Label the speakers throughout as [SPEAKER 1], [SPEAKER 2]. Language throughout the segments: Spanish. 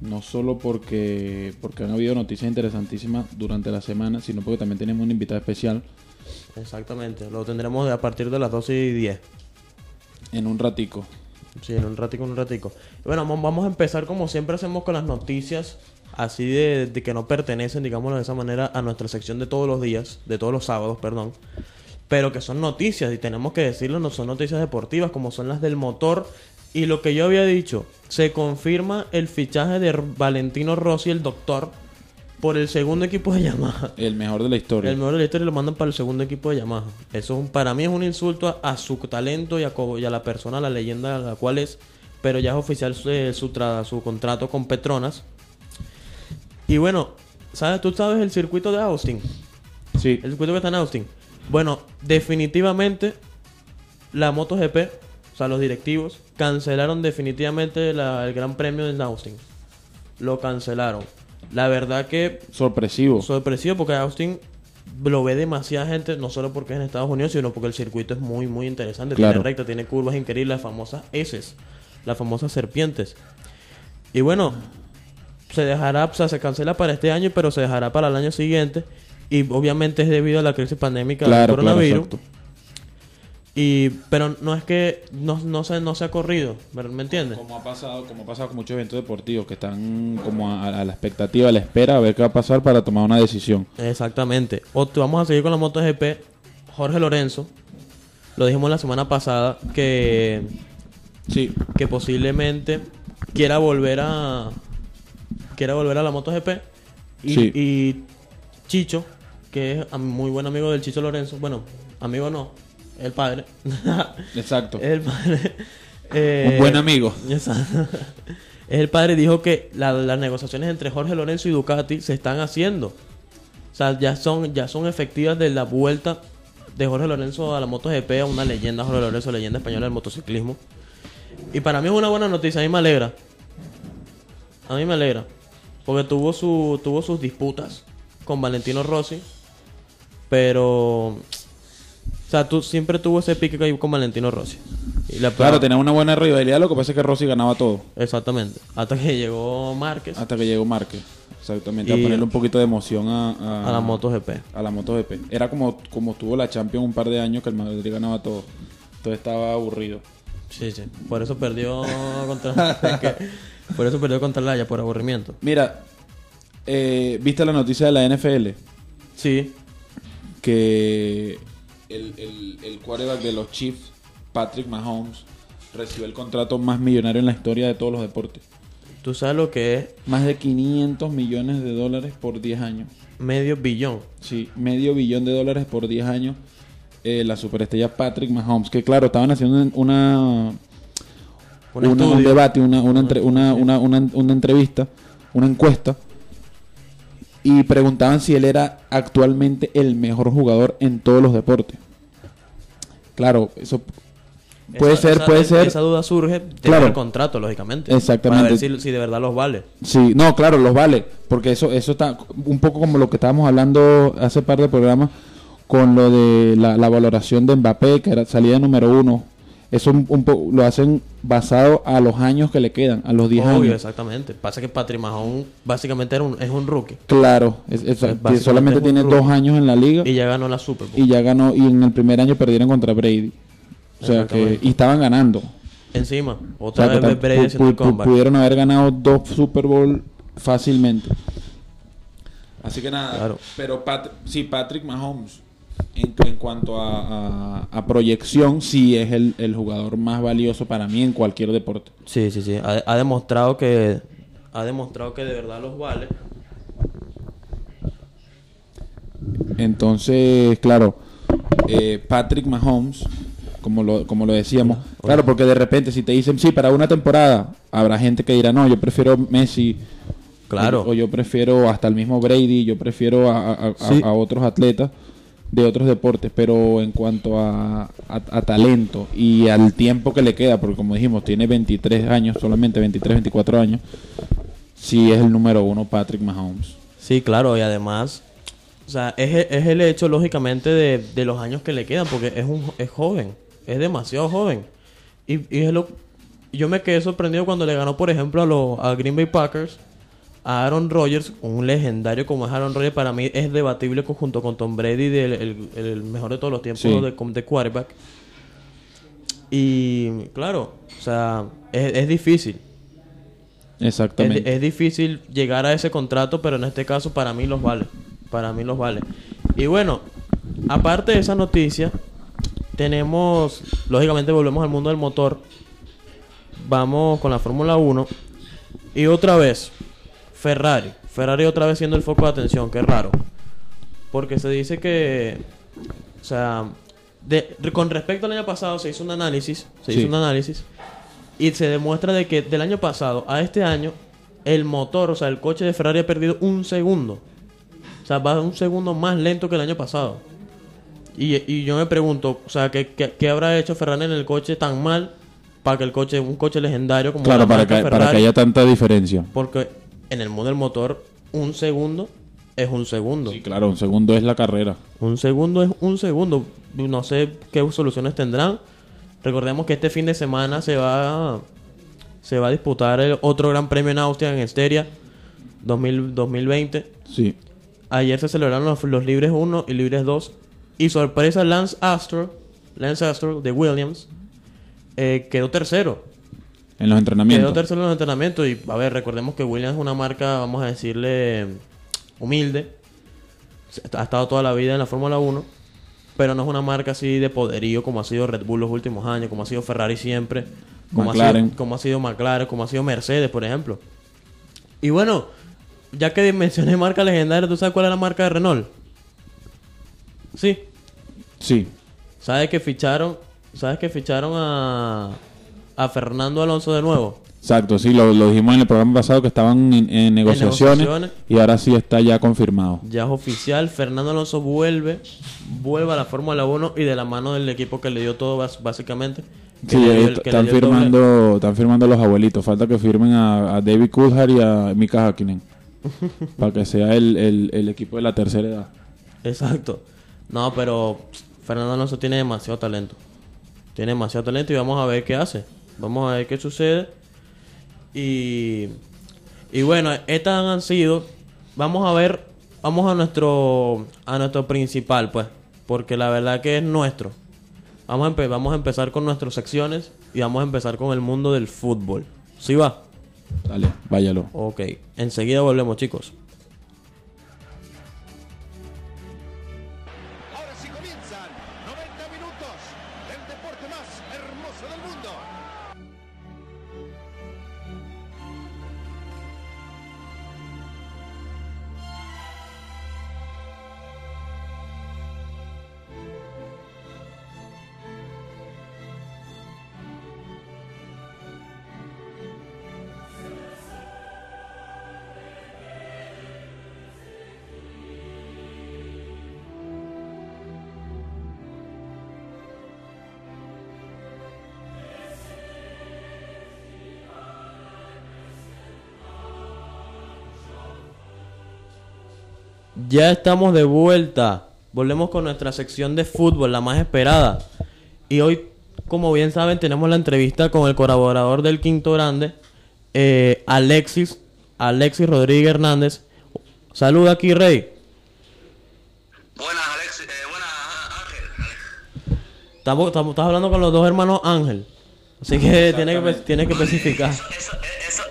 [SPEAKER 1] No solo porque, porque han habido noticias interesantísimas durante la semana, sino porque también tenemos un invitado especial
[SPEAKER 2] Exactamente, lo tendremos a partir de las 12 y 10.
[SPEAKER 1] en un ratico.
[SPEAKER 2] Sí, en un ratico, en un ratico. Bueno, vam- vamos a empezar como siempre hacemos con las noticias, así de, de que no pertenecen, digámoslo de esa manera, a nuestra sección de todos los días, de todos los sábados, perdón. Pero que son noticias, y tenemos que decirlo, no son noticias deportivas, como son las del motor. Y lo que yo había dicho, se confirma el fichaje de Valentino Rossi, el doctor, por el segundo equipo de Yamaha.
[SPEAKER 1] El mejor de la historia.
[SPEAKER 2] El mejor de la historia lo mandan para el segundo equipo de Yamaha. Eso para mí es un insulto a, a su talento y a, co- y a la persona, a la leyenda a la cual es. Pero ya es oficial su, eh, su, tra- su contrato con Petronas. Y bueno, ¿sabes? ¿Tú sabes el circuito de Austin?
[SPEAKER 1] Sí,
[SPEAKER 2] El circuito que está en Austin. Bueno, definitivamente la MotoGP, o sea, los directivos, cancelaron definitivamente la- el Gran Premio de Austin. Lo cancelaron. La verdad que
[SPEAKER 1] sorpresivo.
[SPEAKER 2] sorpresivo porque Austin lo ve demasiada gente, no solo porque es en Estados Unidos, sino porque el circuito es muy, muy interesante.
[SPEAKER 1] Claro.
[SPEAKER 2] Tiene recta, tiene curvas increíbles, las famosas S, las famosas serpientes. Y bueno, se dejará, o sea, se cancela para este año, pero se dejará para el año siguiente. Y obviamente es debido a la crisis pandémica del
[SPEAKER 1] claro, claro,
[SPEAKER 2] coronavirus.
[SPEAKER 1] exacto.
[SPEAKER 2] Y, pero no es que no, no, se, no se ha corrido, ¿me entiendes?
[SPEAKER 1] Como ha pasado, como ha pasado con muchos eventos deportivos que están como a, a la expectativa, a la espera, a ver qué va a pasar para tomar una decisión.
[SPEAKER 2] Exactamente. O te- vamos a seguir con la MotoGP. Jorge Lorenzo, lo dijimos la semana pasada, que,
[SPEAKER 1] Sí,
[SPEAKER 2] que posiblemente quiera volver a quiera volver a la MotoGP. Y,
[SPEAKER 1] Sí.
[SPEAKER 2] y Chicho, que es muy buen amigo del Chicho Lorenzo, bueno, amigo no, el padre.
[SPEAKER 1] exacto.
[SPEAKER 2] el padre. Eh,
[SPEAKER 1] Un buen amigo.
[SPEAKER 2] Exacto. El padre dijo que la- las negociaciones entre Jorge Lorenzo y Ducati se están haciendo. O sea, ya son, ya son efectivas de la vuelta de Jorge Lorenzo a la MotoGP, a una leyenda, Jorge Lorenzo, leyenda española del motociclismo. Y para mí es una buena noticia, a mí me alegra. A mí me alegra. Porque tuvo, su, tuvo sus disputas con Valentino Rossi. Pero... Sea, tú siempre tuvo ese pique que hay con Valentino Rossi. Y la
[SPEAKER 1] Claro, tenía una buena rivalidad, lo que pasa es que Rossi ganaba todo.
[SPEAKER 2] Exactamente. Hasta que llegó Márquez
[SPEAKER 1] Hasta que llegó Márquez. Exactamente.
[SPEAKER 2] Y-
[SPEAKER 1] a ponerle un poquito de emoción a, a,
[SPEAKER 2] a la MotoGP.
[SPEAKER 1] a la MotoGP. Era como, como tuvo la Champions un par de años que el Madrid ganaba todo. Entonces estaba aburrido.
[SPEAKER 2] Sí, sí. Por eso perdió contra es que- por eso perdió contra Laya por aburrimiento.
[SPEAKER 1] Mira, eh, ¿viste la noticia de la NFL?
[SPEAKER 2] Sí.
[SPEAKER 1] Que el, el, el quarterback de los Chiefs, Patrick Mahomes, recibió el contrato más millonario en la historia de todos los deportes.
[SPEAKER 2] Tú sabes lo que es
[SPEAKER 1] Más de 500 millones de dólares por 10 años.
[SPEAKER 2] medio billón.
[SPEAKER 1] Sí, medio billón de dólares por 10 años. eh, la superestrella Patrick Mahomes. Que claro, estaban haciendo una,
[SPEAKER 2] Un
[SPEAKER 1] una- un debate, una, una, entre- una, una, una- una entrevista, una encuesta. Y preguntaban si él era actualmente el mejor jugador en todos los deportes. Claro, eso puede
[SPEAKER 2] Esa-
[SPEAKER 1] ser,
[SPEAKER 2] esa-
[SPEAKER 1] puede
[SPEAKER 2] esa-
[SPEAKER 1] ser.
[SPEAKER 2] Esa duda surge de
[SPEAKER 1] Claro.
[SPEAKER 2] el contrato, lógicamente.
[SPEAKER 1] Exactamente.
[SPEAKER 2] Para ver si, si de verdad los vale.
[SPEAKER 1] Sí, no, claro, los vale, porque eso eso está un poco como lo que estábamos hablando hace par de programas con lo de la, la valoración de Mbappé, que era salida número uno. Eso un, lo hacen basado a los años que le quedan, a los 10
[SPEAKER 2] Obvio,
[SPEAKER 1] años.
[SPEAKER 2] exactamente. Pasa que Patrick Mahomes básicamente era un, es un rookie.
[SPEAKER 1] Claro, es- es- solamente tiene
[SPEAKER 2] rookie.
[SPEAKER 1] dos años en la liga
[SPEAKER 2] Y
[SPEAKER 1] y,
[SPEAKER 2] ya ganó la Super Bowl.
[SPEAKER 1] ya ganó, y en el primer año perdieron contra Brady. O sea que, y estaban ganando.
[SPEAKER 2] Encima,
[SPEAKER 1] O
[SPEAKER 2] otra
[SPEAKER 1] sea,
[SPEAKER 2] vez Brady haciendo el comeback.
[SPEAKER 1] pudieron haber ganado dos Super Bowl fácilmente. Así que nada,
[SPEAKER 2] Claro.
[SPEAKER 1] pero Pat- sí, Patrick Mahomes, en, en cuanto a, a- a proyección, sí es el, el jugador más valioso para mí en cualquier deporte.
[SPEAKER 2] Sí, sí, sí. Ha, ha demostrado que ha demostrado que de verdad los vale.
[SPEAKER 1] Entonces, claro, eh, Patrick Mahomes, como lo, como lo decíamos, claro, porque de repente si te dicen, sí, para una temporada, habrá gente que dirá, no, yo prefiero Messi.
[SPEAKER 2] Claro.
[SPEAKER 1] O, o yo prefiero hasta el mismo Brady, yo prefiero a, a- a-
[SPEAKER 2] Sí.
[SPEAKER 1] a otros atletas de otros deportes, pero en cuanto a, a- talento y al tiempo que le queda, porque como dijimos, tiene 23 años, solamente 23, 24 años, sí es el número uno Patrick Mahomes.
[SPEAKER 2] Sí, claro, y además, o sea, es, es el hecho, lógicamente, de, de los años que le quedan, porque es un es joven, es demasiado joven. Y, y es lo, yo me quedé sorprendido cuando le ganó, por ejemplo, a, los a Green Bay Packers, a Aaron Rodgers, un legendario como es Aaron Rodgers, para mí es debatible junto con Tom Brady, del, el, el mejor de todos los tiempos
[SPEAKER 1] Sí.
[SPEAKER 2] de, de quarterback. Y claro, o sea, es, es difícil. Es,
[SPEAKER 1] Exactamente.
[SPEAKER 2] es difícil llegar a ese contrato, pero en este caso para mí los vale. Para mí los vale. Y bueno, aparte de esa noticia, tenemos, lógicamente volvemos al mundo del motor. Vamos con la Fórmula 1. Y otra vez, Ferrari. Ferrari otra vez siendo el foco de atención, qué raro. Porque se dice que, o sea, de- con respecto al año pasado se hizo un análisis, se
[SPEAKER 1] Sí.
[SPEAKER 2] hizo un análisis y se demuestra de que del año pasado a este año el motor, o sea, el coche de Ferrari ha perdido un segundo. O sea, va un segundo más lento que el año pasado. Y, y yo me pregunto, o sea, ¿qué, qué, qué habrá hecho Ferrari en el coche tan mal para que el coche, un coche legendario como
[SPEAKER 1] claro,
[SPEAKER 2] la
[SPEAKER 1] para que, para
[SPEAKER 2] Ferrari,
[SPEAKER 1] que haya tanta diferencia.
[SPEAKER 2] porque en el mundo del motor un segundo es un segundo.
[SPEAKER 1] Sí, claro, un segundo es la carrera.
[SPEAKER 2] Un segundo es un segundo. No sé qué soluciones tendrán. Recordemos que este fin de semana se va se va a disputar el otro Gran Premio en Austria en Esteria 2000 2020.
[SPEAKER 1] Sí.
[SPEAKER 2] Ayer se celebraron los, los libres 1 y libres 2 y sorpresa Lance Astro, Lance Astro de Williams eh, quedó tercero.
[SPEAKER 1] En los
[SPEAKER 2] Quedó
[SPEAKER 1] entrenamientos.
[SPEAKER 2] tercero en los entrenamientos y a ver, recordemos que Williams es una marca, vamos a decirle, humilde. Ha estado toda la vida en la Fórmula 1, pero no es una marca así de poderío como ha sido Red Bull los últimos años, como ha sido Ferrari siempre, como, Ha, sido, como ha sido McLaren, como ha sido Mercedes, por ejemplo. Y bueno, ya que mencioné marca legendaria, ¿tú sabes cuál es la marca de Renault? Sí.
[SPEAKER 1] Sí.
[SPEAKER 2] ¿Sabes que ficharon? ¿Sabes que ficharon a, a Fernando Alonso de nuevo?
[SPEAKER 1] Exacto, sí, lo, lo dijimos en el programa pasado que estaban en, en negociaciones,
[SPEAKER 2] negociaciones.
[SPEAKER 1] y ahora sí está ya confirmado.
[SPEAKER 2] Ya es oficial, Fernando Alonso vuelve, vuelve a la Fórmula 1 y de la mano del equipo que le dio todo básicamente.
[SPEAKER 1] Sí,
[SPEAKER 2] dio
[SPEAKER 1] están
[SPEAKER 2] doble.
[SPEAKER 1] firmando, están firmando los abuelitos. Falta que firmen a, a David Coulthard y a Mika Hakkinen. para que sea el, el- el equipo de la tercera edad.
[SPEAKER 2] Exacto. No, pero Fernando Alonso tiene demasiado talento. Tiene demasiado talento y vamos a ver qué hace. Vamos a ver qué sucede. Y, y bueno, estas han sido. Vamos a ver. Vamos a nuestro a nuestro principal, pues. Porque la verdad que es nuestro. Vamos a, empe- vamos a empezar con nuestras secciones y vamos a empezar con el mundo del fútbol. ¿Sí va?
[SPEAKER 1] Dale, váyalo.
[SPEAKER 2] Ok. Enseguida volvemos, chicos. Ya estamos de vuelta. Volvemos con nuestra sección de fútbol, la más esperada. Y hoy, como bien saben, tenemos la entrevista con el colaborador del Quinto Grande, eh, Alexis, Alexis Rodríguez Hernández. Saluda aquí, Rey.
[SPEAKER 3] Buenas. Eh, buenas, Ángel.
[SPEAKER 2] Estamos, estamos, estás hablando con los dos hermanos Ángel. Así que tiene que, tiene que especificar.
[SPEAKER 3] Eso, eso,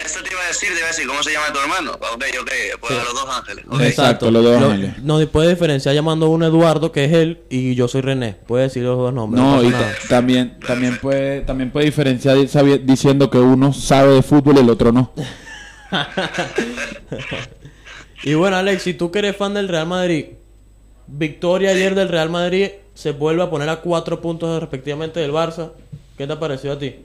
[SPEAKER 3] decir, te iba a decir, ¿cómo se llama tu hermano? Ok, ok, pues a los dos ángeles.
[SPEAKER 1] Exacto, los dos ángeles.
[SPEAKER 2] No puede diferenciar llamando a uno Eduardo, que es él, y yo soy René. Puede decir los dos nombres.
[SPEAKER 1] No,
[SPEAKER 2] pasa
[SPEAKER 1] y también, también puede, también puede diferenciar diciendo que uno sabe de fútbol y el otro no.
[SPEAKER 2] Y bueno, Alex, si tú que eres fan del Real Madrid, victoria ayer del Real Madrid se vuelve a poner a cuatro puntos respectivamente del Barça. ¿Qué te ha parecido a ti?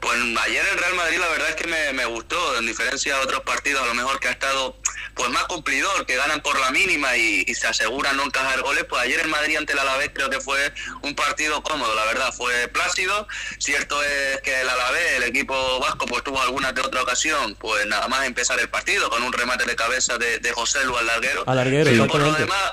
[SPEAKER 3] Pues ayer el Real Madrid la verdad es que me, me gustó, en diferencia de otros partidos a lo mejor que ha estado pues más cumplidor, que ganan por la mínima y, y se aseguran no encajar goles, pues ayer el Madrid ante el Alavés creo que fue un partido cómodo, la verdad, fue plácido, cierto es que el Alavés, el equipo vasco, pues tuvo alguna de otra ocasión, pues nada más empezar el partido con un remate de cabeza de, de José Lu al larguero.
[SPEAKER 2] Al larguero,
[SPEAKER 3] Pero por lo demás,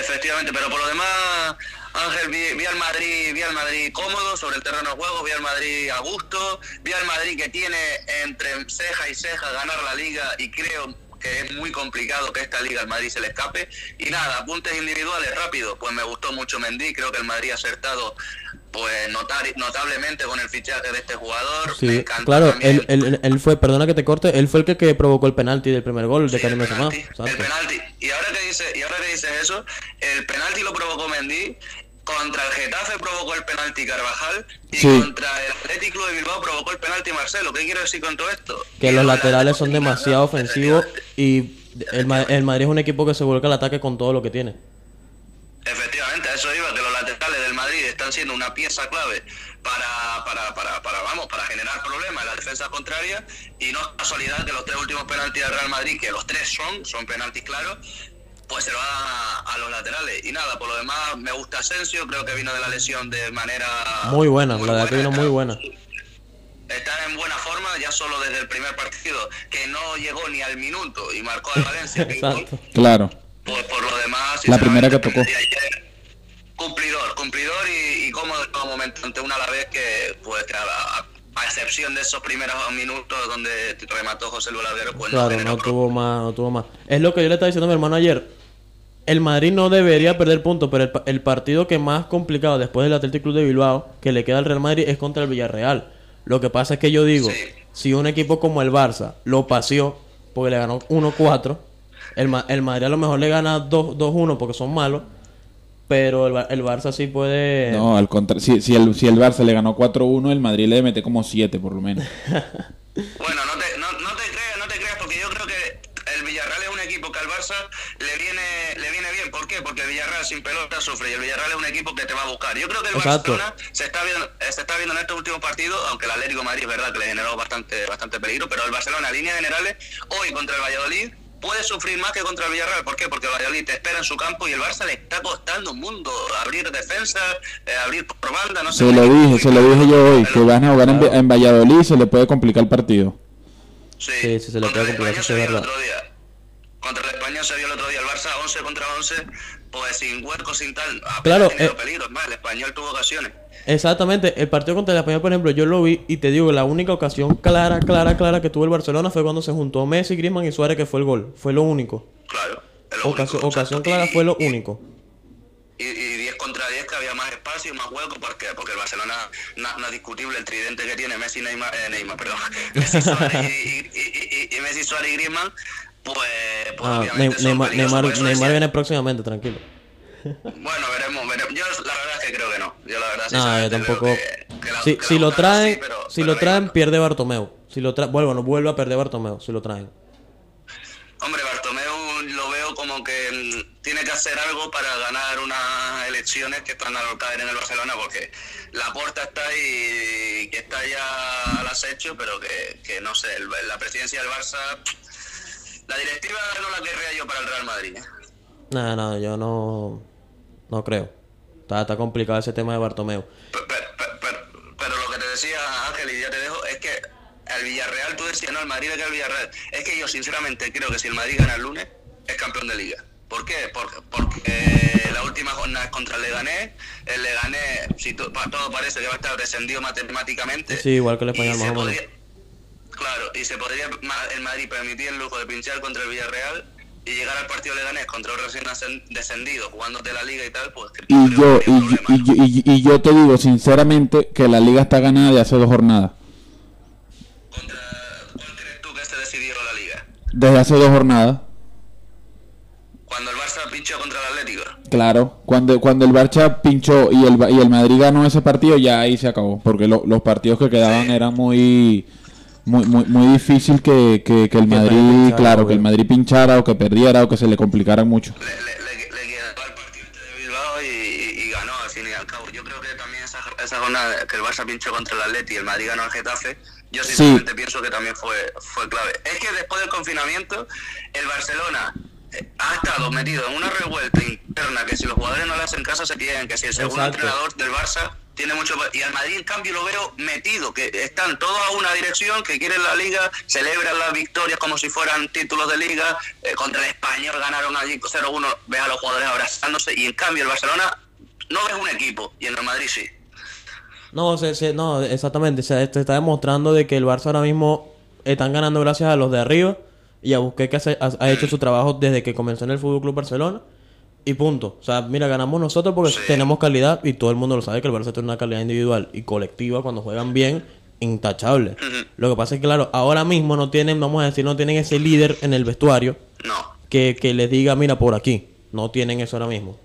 [SPEAKER 3] Efectivamente, pero por lo demás, Ángel, vi, vi al Madrid, vi al Madrid cómodo sobre el terreno de juego, vi al Madrid a gusto, vi al Madrid que tiene entre ceja y ceja ganar la liga y creo que es muy complicado que esta liga al Madrid se le escape. Y nada, apuntes individuales rápido, pues me gustó mucho Mendy, creo que el Madrid ha acertado pues notar, notablemente con el fichaje de este jugador. Me
[SPEAKER 2] Sí,
[SPEAKER 3] encantó
[SPEAKER 2] claro, él, él, él fue, perdona que te corte, él fue el que, que provocó el penalti del primer gol de
[SPEAKER 3] Sí,
[SPEAKER 2] Karim Benzema.
[SPEAKER 3] el penalti. Y ahora que dice, y ahora que dices eso, el penalti lo provocó Mendy, contra el Getafe provocó el penalti Carvajal y
[SPEAKER 1] Sí.
[SPEAKER 3] contra el Atlético de Bilbao provocó el penalti Marcelo. ¿Qué quiero decir con todo esto?
[SPEAKER 2] Que los
[SPEAKER 3] la-
[SPEAKER 2] laterales son demasiado ofensivos y el Madrid es un equipo que se vuelca al ataque con todo lo que tiene.
[SPEAKER 3] Efectivamente, a eso iba, que los laterales del Madrid están siendo una pieza clave para, para, para, para, vamos, para generar problemas en la defensa contraria y no es casualidad que los tres últimos penaltis del Real Madrid, que los tres son, son penaltis claros, pues se lo dan a, a los laterales. Y nada, por lo demás me gusta Asensio, creo que vino de la lesión de manera...
[SPEAKER 2] Muy buena, la verdad que vino muy buena.
[SPEAKER 3] Está en buena forma, ya solo desde el primer partido, que no llegó ni al minuto y marcó al Valencia.
[SPEAKER 2] Exacto.
[SPEAKER 1] Claro.
[SPEAKER 3] Por, por lo demás,
[SPEAKER 1] La primera que tocó.
[SPEAKER 3] ayer. Cumplidor, cumplidor y, y cómodo en todo momento ante una a la vez que, pues, a, a- a excepción de esos primeros minutos donde remató José Luis Larguero, pues no
[SPEAKER 2] Claro, no tuvo más, no tuvo más. Es lo que yo le estaba diciendo a mi hermano ayer. El Madrid no debería perder puntos, pero el, pa- el partido que más complicado después del Athletic Club de Bilbao, que le queda al Real Madrid, es contra el Villarreal. Lo que pasa es que yo digo,
[SPEAKER 3] Sí.
[SPEAKER 2] si un equipo como el Barça lo paseó, porque le ganó 1-4, el, Ma- el Madrid a lo mejor le gana 2 2-1 porque son malos, pero el, el Barça sí puede...
[SPEAKER 1] No, al contrario. Si, si, el, si el Barça le ganó 4-1, el Madrid le mete como 7 por lo menos.
[SPEAKER 3] Bueno, no te, no, no te creas, no te creas, porque yo creo que el Villarreal es un equipo que al Barça le viene, le viene bien. ¿Por qué? Porque el Villarreal sin pelota sufre y el Villarreal es un equipo que te va a buscar. Yo creo que el
[SPEAKER 2] Exacto.
[SPEAKER 3] Barcelona se está viendo, eh, se está viendo en estos últimos partidos, aunque el Atlético de Madrid es verdad que le generó bastante, bastante peligro, pero el Barcelona, en líneas generales, hoy contra el Valladolid puede sufrir más que contra el Villarreal. ¿Por qué? Porque el Valladolid te espera en su campo y el Barça le está costando un mundo abrir defensa, eh, abrir por banda, no sé.
[SPEAKER 1] Se
[SPEAKER 3] un
[SPEAKER 1] lo dije, se lo dije yo hoy, que van a jugar en, en Valladolid y se le puede complicar el partido.
[SPEAKER 3] Sí,
[SPEAKER 2] Sí, sí, se le puede complicar, eso es verdad.
[SPEAKER 3] otro día. Contra el Español se vio el otro día el Barça 11 contra 11, pues sin huecos, sin tal.
[SPEAKER 2] Claro, eh,
[SPEAKER 3] peligro. Es más, el Español tuvo ocasiones.
[SPEAKER 2] Exactamente, el partido contra el Español, por ejemplo, yo lo vi y te digo, la única ocasión clara, clara, clara que tuvo el Barcelona fue cuando se juntó Messi, Griezmann y Suárez, que fue el gol. Fue lo único.
[SPEAKER 3] Claro. lo único,
[SPEAKER 2] ocasión
[SPEAKER 3] exacto.
[SPEAKER 2] clara
[SPEAKER 3] Y-
[SPEAKER 2] fue lo único.
[SPEAKER 3] Y, y 10 contra 10 que había más espacio y más hueco porque, porque el Barcelona no, no es discutible el tridente que tiene Messi, Neymar, eh, Neymar perdón, Messi, Suárez y, y, y- y- y Messi, Suárez y Griezmann, pues, pues
[SPEAKER 2] Ah,
[SPEAKER 3] obviamente
[SPEAKER 2] Ne-
[SPEAKER 3] son
[SPEAKER 2] Neymar, viene próximamente, tranquilo.
[SPEAKER 3] Bueno, veremos, veremos. Yo la verdad es que creo que no. Yo la verdad
[SPEAKER 2] No, yo
[SPEAKER 3] sinceramente creo
[SPEAKER 2] tampoco.
[SPEAKER 3] que- que la-
[SPEAKER 2] Si,
[SPEAKER 3] que
[SPEAKER 2] si lo traen,
[SPEAKER 3] así, pero-
[SPEAKER 2] si
[SPEAKER 3] pero
[SPEAKER 2] lo traen,
[SPEAKER 3] no.
[SPEAKER 2] pierde Bartomeu. Si lo traen, bueno, no vuelve a perder Bartomeu, si lo traen.
[SPEAKER 3] Hombre, Bartomeu lo veo como que mm, tiene que hacer algo para ganar unas elecciones que están al caer en el Barcelona, porque la puerta está ahí que está ya al acecho, pero que, que no sé, el- la presidencia del Barça, la directiva no la querría yo para el Real Madrid. ¿eh?
[SPEAKER 2] No, no, yo no, no creo. Está, está complicado ese tema de Bartomeu.
[SPEAKER 3] Pero, pero- pero- pero lo que te decía Ángel, y ya te dejo, es que el Villarreal, tú decías, no, el Madrid le queda el Villarreal. Es que yo sinceramente creo que si el Madrid gana el lunes, es campeón de liga. ¿Por qué? Porque, porque la última jornada es contra el Leganés. El Leganés, si to- todo parece que va a estar descendido matemáticamente.
[SPEAKER 2] Sí, igual que el español, más o menos.
[SPEAKER 3] Claro, y se podría el Madrid permitir el lujo de pinchar contra el Villarreal y llegar al partido Leganés contra un recién descendido, jugándote la liga y tal, pues
[SPEAKER 1] Y yo, y,
[SPEAKER 3] problema,
[SPEAKER 1] y, y- y yo te digo sinceramente que la liga está ganada de hace dos jornadas.
[SPEAKER 3] Contra, ¿Cuál crees tú que se decidió la liga?
[SPEAKER 1] Desde hace dos jornadas.
[SPEAKER 3] Cuando el Barça pinchó contra el Atlético.
[SPEAKER 1] Claro, cuando, cuando el Barça pinchó y el, y el Madrid ganó ese partido, ya ahí se acabó. Porque lo- los partidos que quedaban
[SPEAKER 3] Sí.
[SPEAKER 1] eran muy muy, muy, muy difícil que, que, que el
[SPEAKER 2] Que
[SPEAKER 1] Madrid,
[SPEAKER 2] pinchara,
[SPEAKER 1] claro,
[SPEAKER 2] obvio.
[SPEAKER 1] que el Madrid pinchara o que perdiera o que se le complicaran mucho.
[SPEAKER 3] Le, le, le, le quedaba el partido de Bilbao y, y- y ganó al fin y al cabo. Yo creo que también esa, esa jornada que el Barça pinchó contra el Atleti y el Madrid ganó al Getafe, yo sinceramente pienso que también fue, fue clave. Es que después del confinamiento, el Barcelona eh, ha estado metido en una revuelta interna que si los jugadores no le hacen caso se quieren, que si el segundo
[SPEAKER 2] Exacto.
[SPEAKER 3] entrenador del Barça tiene mucho y al Madrid en cambio lo veo metido que están todos a una dirección que quieren la liga celebran las victorias como si fueran títulos de liga eh, contra el español ganaron allí 0-1 ves a los jugadores abrazándose y en cambio el Barcelona no es un equipo, y en el Madrid sí.
[SPEAKER 2] No, se, se- no, exactamente. Se, se está demostrando de que el Barça ahora mismo están ganando gracias a los de arriba y a Busquets que ha, ha hecho su trabajo desde que comenzó en el Fútbol Club Barcelona y punto. O sea, mira, ganamos nosotros porque
[SPEAKER 3] Sí.
[SPEAKER 2] tenemos calidad y todo el mundo lo sabe que el Barça tiene una calidad individual y colectiva cuando juegan bien intachable. Lo que pasa es que claro, ahora mismo no tienen, vamos a decir, no tienen ese líder en el vestuario
[SPEAKER 3] No,
[SPEAKER 2] que, que les diga, mira, por aquí. No tienen eso ahora mismo.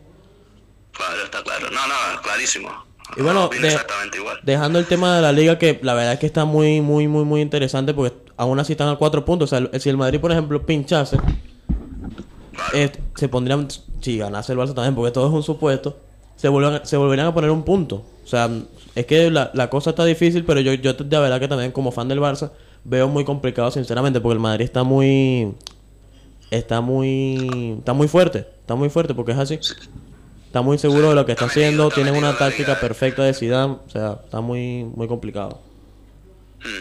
[SPEAKER 3] claro, está claro. No, no, clarísimo.
[SPEAKER 2] Y bueno, de-
[SPEAKER 3] exactamente igual.
[SPEAKER 2] Dejando el tema de la liga, que la verdad es que está muy, muy, muy, muy interesante porque aún así están a cuatro puntos. O sea, si el Madrid, por ejemplo, pinchase,
[SPEAKER 3] Claro.
[SPEAKER 2] eh, se pondrían, si ganase el Barça también, porque todo es un supuesto, se, vuelvan, se volverían a poner un punto. O sea, es que la, la cosa está difícil, pero yo, yo de verdad que también como fan del Barça veo muy complicado, sinceramente, porque el Madrid está muy... Está muy... Está muy fuerte. Está muy fuerte porque es así. Está muy seguro de lo que está haciendo.
[SPEAKER 3] metido
[SPEAKER 2] una táctica perfecta de Zidane. O sea, está muy, muy complicado.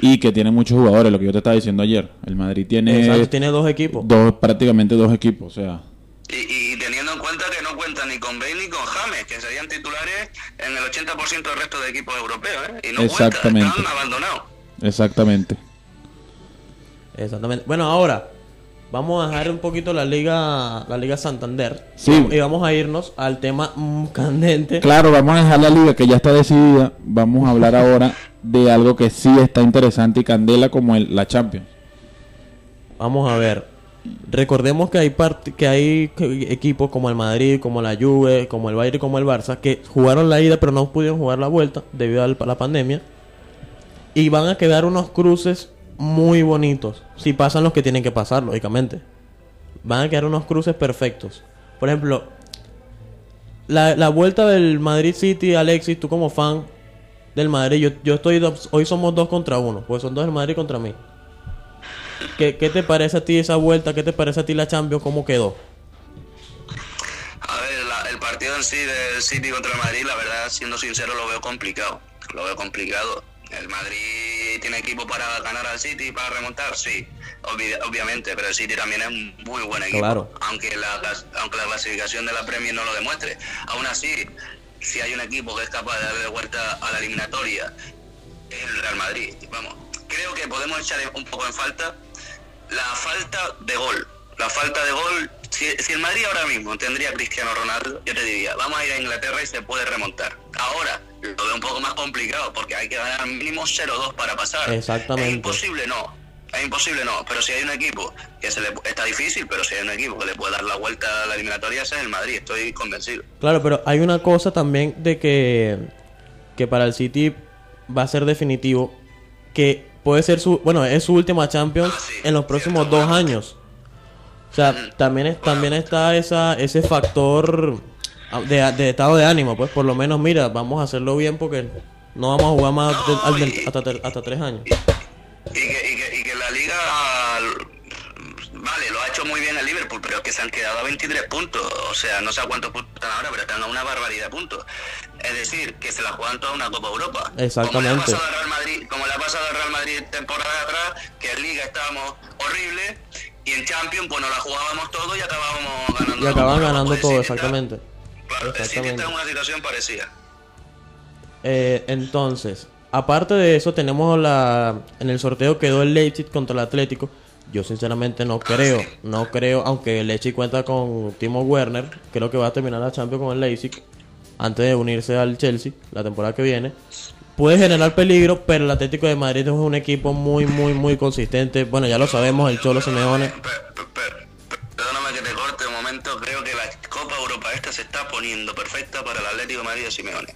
[SPEAKER 1] Y que tiene muchos jugadores, lo que yo te estaba diciendo ayer. El Madrid tiene,
[SPEAKER 2] Exacto, tiene dos equipos.
[SPEAKER 1] dos, prácticamente dos equipos, o sea.
[SPEAKER 3] Y, y teniendo en cuenta que no cuentan ni con Bale ni con James, que serían titulares en el 80% del resto de equipos europeos, ¿eh? Y no
[SPEAKER 1] Exactamente.
[SPEAKER 3] cuentan, están abandonados.
[SPEAKER 1] Exactamente.
[SPEAKER 2] Exactamente. Bueno, ahora vamos a dejar un poquito la liga, la liga Santander.
[SPEAKER 1] Sí.
[SPEAKER 2] Y vamos a irnos al tema mm, candente.
[SPEAKER 1] Claro, vamos a dejar la liga que ya está decidida. Vamos a hablar ahora de algo que sí está interesante y candela como el, la Champions.
[SPEAKER 2] Vamos a ver. Recordemos que hay part- que hay equipos como el Madrid, como la Juve, como el Bayern y como el Barça que jugaron la ida pero no pudieron jugar la vuelta debido a la pandemia. Y van a quedar unos cruces muy bonitos. Si pasan los que tienen que pasar, lógicamente. Van a quedar unos cruces perfectos. Por ejemplo, la, la vuelta del Madrid City, Alexis, tú como fan del Madrid, yo, yo estoy dos- hoy somos dos contra uno, pues son dos del Madrid contra mí. ¿Qué, ¿Qué te parece a ti esa vuelta? ¿Qué te parece a ti la Champions? ¿Cómo quedó?
[SPEAKER 3] A ver, la- el partido en sí del City contra el Madrid, la verdad, siendo sincero, lo veo complicado. Lo veo complicado. El Madrid tiene equipo para ganar al City y para remontar, sí, obvi- obviamente, pero el City también es un muy buen equipo.
[SPEAKER 2] Claro.
[SPEAKER 3] Aunque la, aunque la clasificación de la Premier no lo demuestre. Aún así, si hay un equipo que es capaz de darle vuelta a la eliminatoria, es el Real Madrid. Vamos, creo que podemos echar un poco en falta la falta de gol. La falta de gol, si, si el Madrid ahora mismo tendría a Cristiano Ronaldo, yo te diría, vamos a ir a Inglaterra y se puede remontar. Ahora lo veo un poco más complicado porque hay que ganar mínimo 0-2 para pasar.
[SPEAKER 2] Exactamente.
[SPEAKER 3] Es imposible, no. Es imposible, no. Pero si hay un equipo que se le está difícil, pero si hay un equipo que le puede dar la vuelta a la eliminatoria, ese es el Madrid. Estoy convencido.
[SPEAKER 2] Claro, pero hay una cosa también de que, que para el City va a ser definitivo que puede ser su, bueno, es su última Champions
[SPEAKER 3] Ah, sí,
[SPEAKER 2] en los próximos
[SPEAKER 3] cierto,
[SPEAKER 2] dos
[SPEAKER 3] bueno.
[SPEAKER 2] años. O sea, también es, también está esa, ese factor de, de estado de ánimo, pues por lo menos mira, vamos a hacerlo bien porque no vamos a jugar más de-
[SPEAKER 3] No,
[SPEAKER 2] al- del-
[SPEAKER 3] y-
[SPEAKER 2] hasta, hasta tres años.
[SPEAKER 3] Y que, y que, y que la liga, vale, lo ha hecho muy bien el Liverpool, pero es que se han quedado a 23 puntos. O sea, no sé a cuántos puntos están ahora, pero están a una barbaridad de puntos. Es decir, que se la juegan toda una Copa Europa.
[SPEAKER 2] Exactamente.
[SPEAKER 3] Como le ha pasado al Real Madrid, como le ha pasado al Real Madrid temporada atrás, que en Liga estábamos horribles y en Champions pues nos la jugábamos todo y acabábamos ganando.
[SPEAKER 2] Y
[SPEAKER 3] Europa.
[SPEAKER 2] ganando todo, exactamente.
[SPEAKER 3] Claro, City está en una situación parecida.
[SPEAKER 2] Eh, entonces, aparte de eso, tenemos la. En el sorteo quedó el Leipzig contra el Atlético. Yo sinceramente no creo, no creo, aunque el Leipzig cuenta con Timo Werner, creo que va a terminar la Champions con el Leipzig antes de unirse al Chelsea la temporada que viene. Puede generar peligro, pero el Atlético de Madrid es un equipo muy, muy, muy consistente. Bueno, ya lo sabemos, el Cholo Simeone.
[SPEAKER 3] Per- per- per- Perdóname que te corte un momento, creo que la Copa Europa esta se está poniendo perfecta para el Atlético de Madrid de Simeone.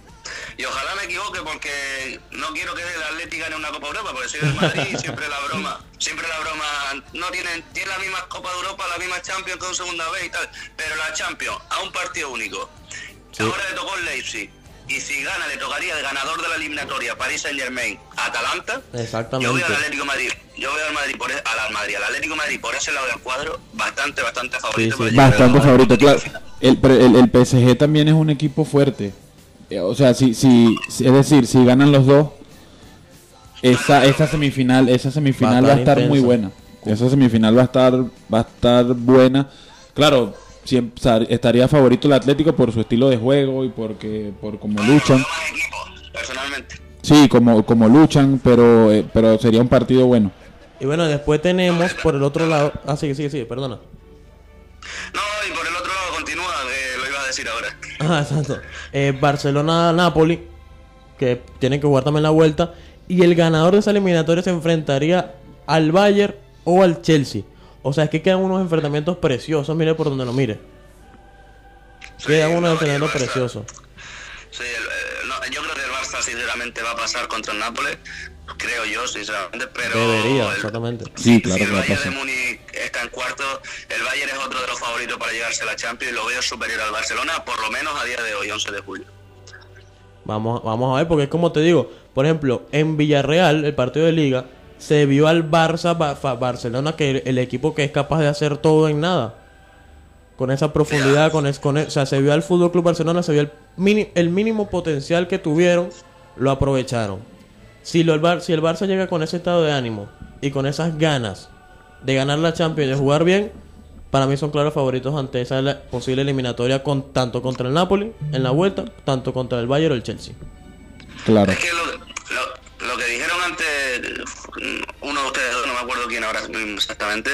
[SPEAKER 3] Y ojalá me equivoque porque no quiero que el Atlético gane una Copa Europa, porque soy del Madrid y siempre la broma, siempre la broma, no tienen, tiene la misma Copa de Europa, la misma Champions con segunda vez y tal, pero la Champions a un partido único. Ahora le tocó el Leipzig. Y si gana, le tocaría el ganador de la eliminatoria, Paris Saint Germain, Atalanta.
[SPEAKER 2] Exactamente.
[SPEAKER 3] Yo veo al Atlético de Madrid, yo veo al Madrid por e- al Madrid, al Atlético de Madrid por ese lado del cuadro, bastante, bastante favorito.
[SPEAKER 2] sí.
[SPEAKER 1] Bastante favorito, claro. El, el, el PSG también es un equipo fuerte. Eh, O sea, si, si, es decir, si ganan los dos, esa, esa semifinal, esa semifinal
[SPEAKER 2] Va
[SPEAKER 1] va
[SPEAKER 2] a estar
[SPEAKER 1] muy buena. Esa semifinal va a estar, va a estar buena. Claro, siempre, estaría favorito el Atlético por su estilo de juego y porque por cómo luchan.
[SPEAKER 3] Veo más equipos, personalmente.
[SPEAKER 1] Sí, como, como luchan, pero, eh, pero sería un partido bueno.
[SPEAKER 2] Y bueno, después tenemos por el otro lado. Ah, sí, sí, sí, perdona.
[SPEAKER 3] No, y por el otro lado continúa, eh, lo iba a decir ahora.
[SPEAKER 2] Ah, exacto. Eh, Barcelona-Napoli, que tienen que jugar también la vuelta. Y el ganador de esa eliminatoria se enfrentaría al Bayern o al Chelsea. O sea, es que quedan unos enfrentamientos preciosos, mire por donde lo mire. Quedan unos
[SPEAKER 3] no, el
[SPEAKER 2] enfrentamientos preciosos.
[SPEAKER 3] Sí, el- eh, no, yo creo que el Barça sinceramente va a pasar contra el Nápoles, creo yo sinceramente, pero
[SPEAKER 2] Debería,
[SPEAKER 3] el-
[SPEAKER 2] exactamente.
[SPEAKER 1] Sí, claro
[SPEAKER 3] si
[SPEAKER 1] que
[SPEAKER 3] el Bayern de. Múnich está en cuarto, el Bayern es otro de los favoritos para llegarse a la Champions y lo veo superior al Barcelona, por lo menos a día de hoy, 11 de julio.
[SPEAKER 2] Vamos, vamos a ver, porque es como te digo, por ejemplo, en Villarreal, el partido de liga, se vio al Barça, Ba- Barcelona, que el, el equipo que es capaz de hacer todo en nada. Con esa profundidad, con, es, con e- o sea, se vio al Fútbol Club Barcelona, se vio el, mini- el mínimo potencial que tuvieron, lo aprovecharon. Si, lo, el Bar- si el Barça llega con ese estado de ánimo y con esas ganas de ganar la Champions y de jugar bien, para mí son claros favoritos ante esa la- posible eliminatoria con tanto contra el Napoli en la vuelta, tanto contra el Bayern o el Chelsea.
[SPEAKER 1] Claro.
[SPEAKER 3] Es que lo, lo, que dijeron antes, uno de ustedes dos, no me acuerdo quién ahora mismo exactamente,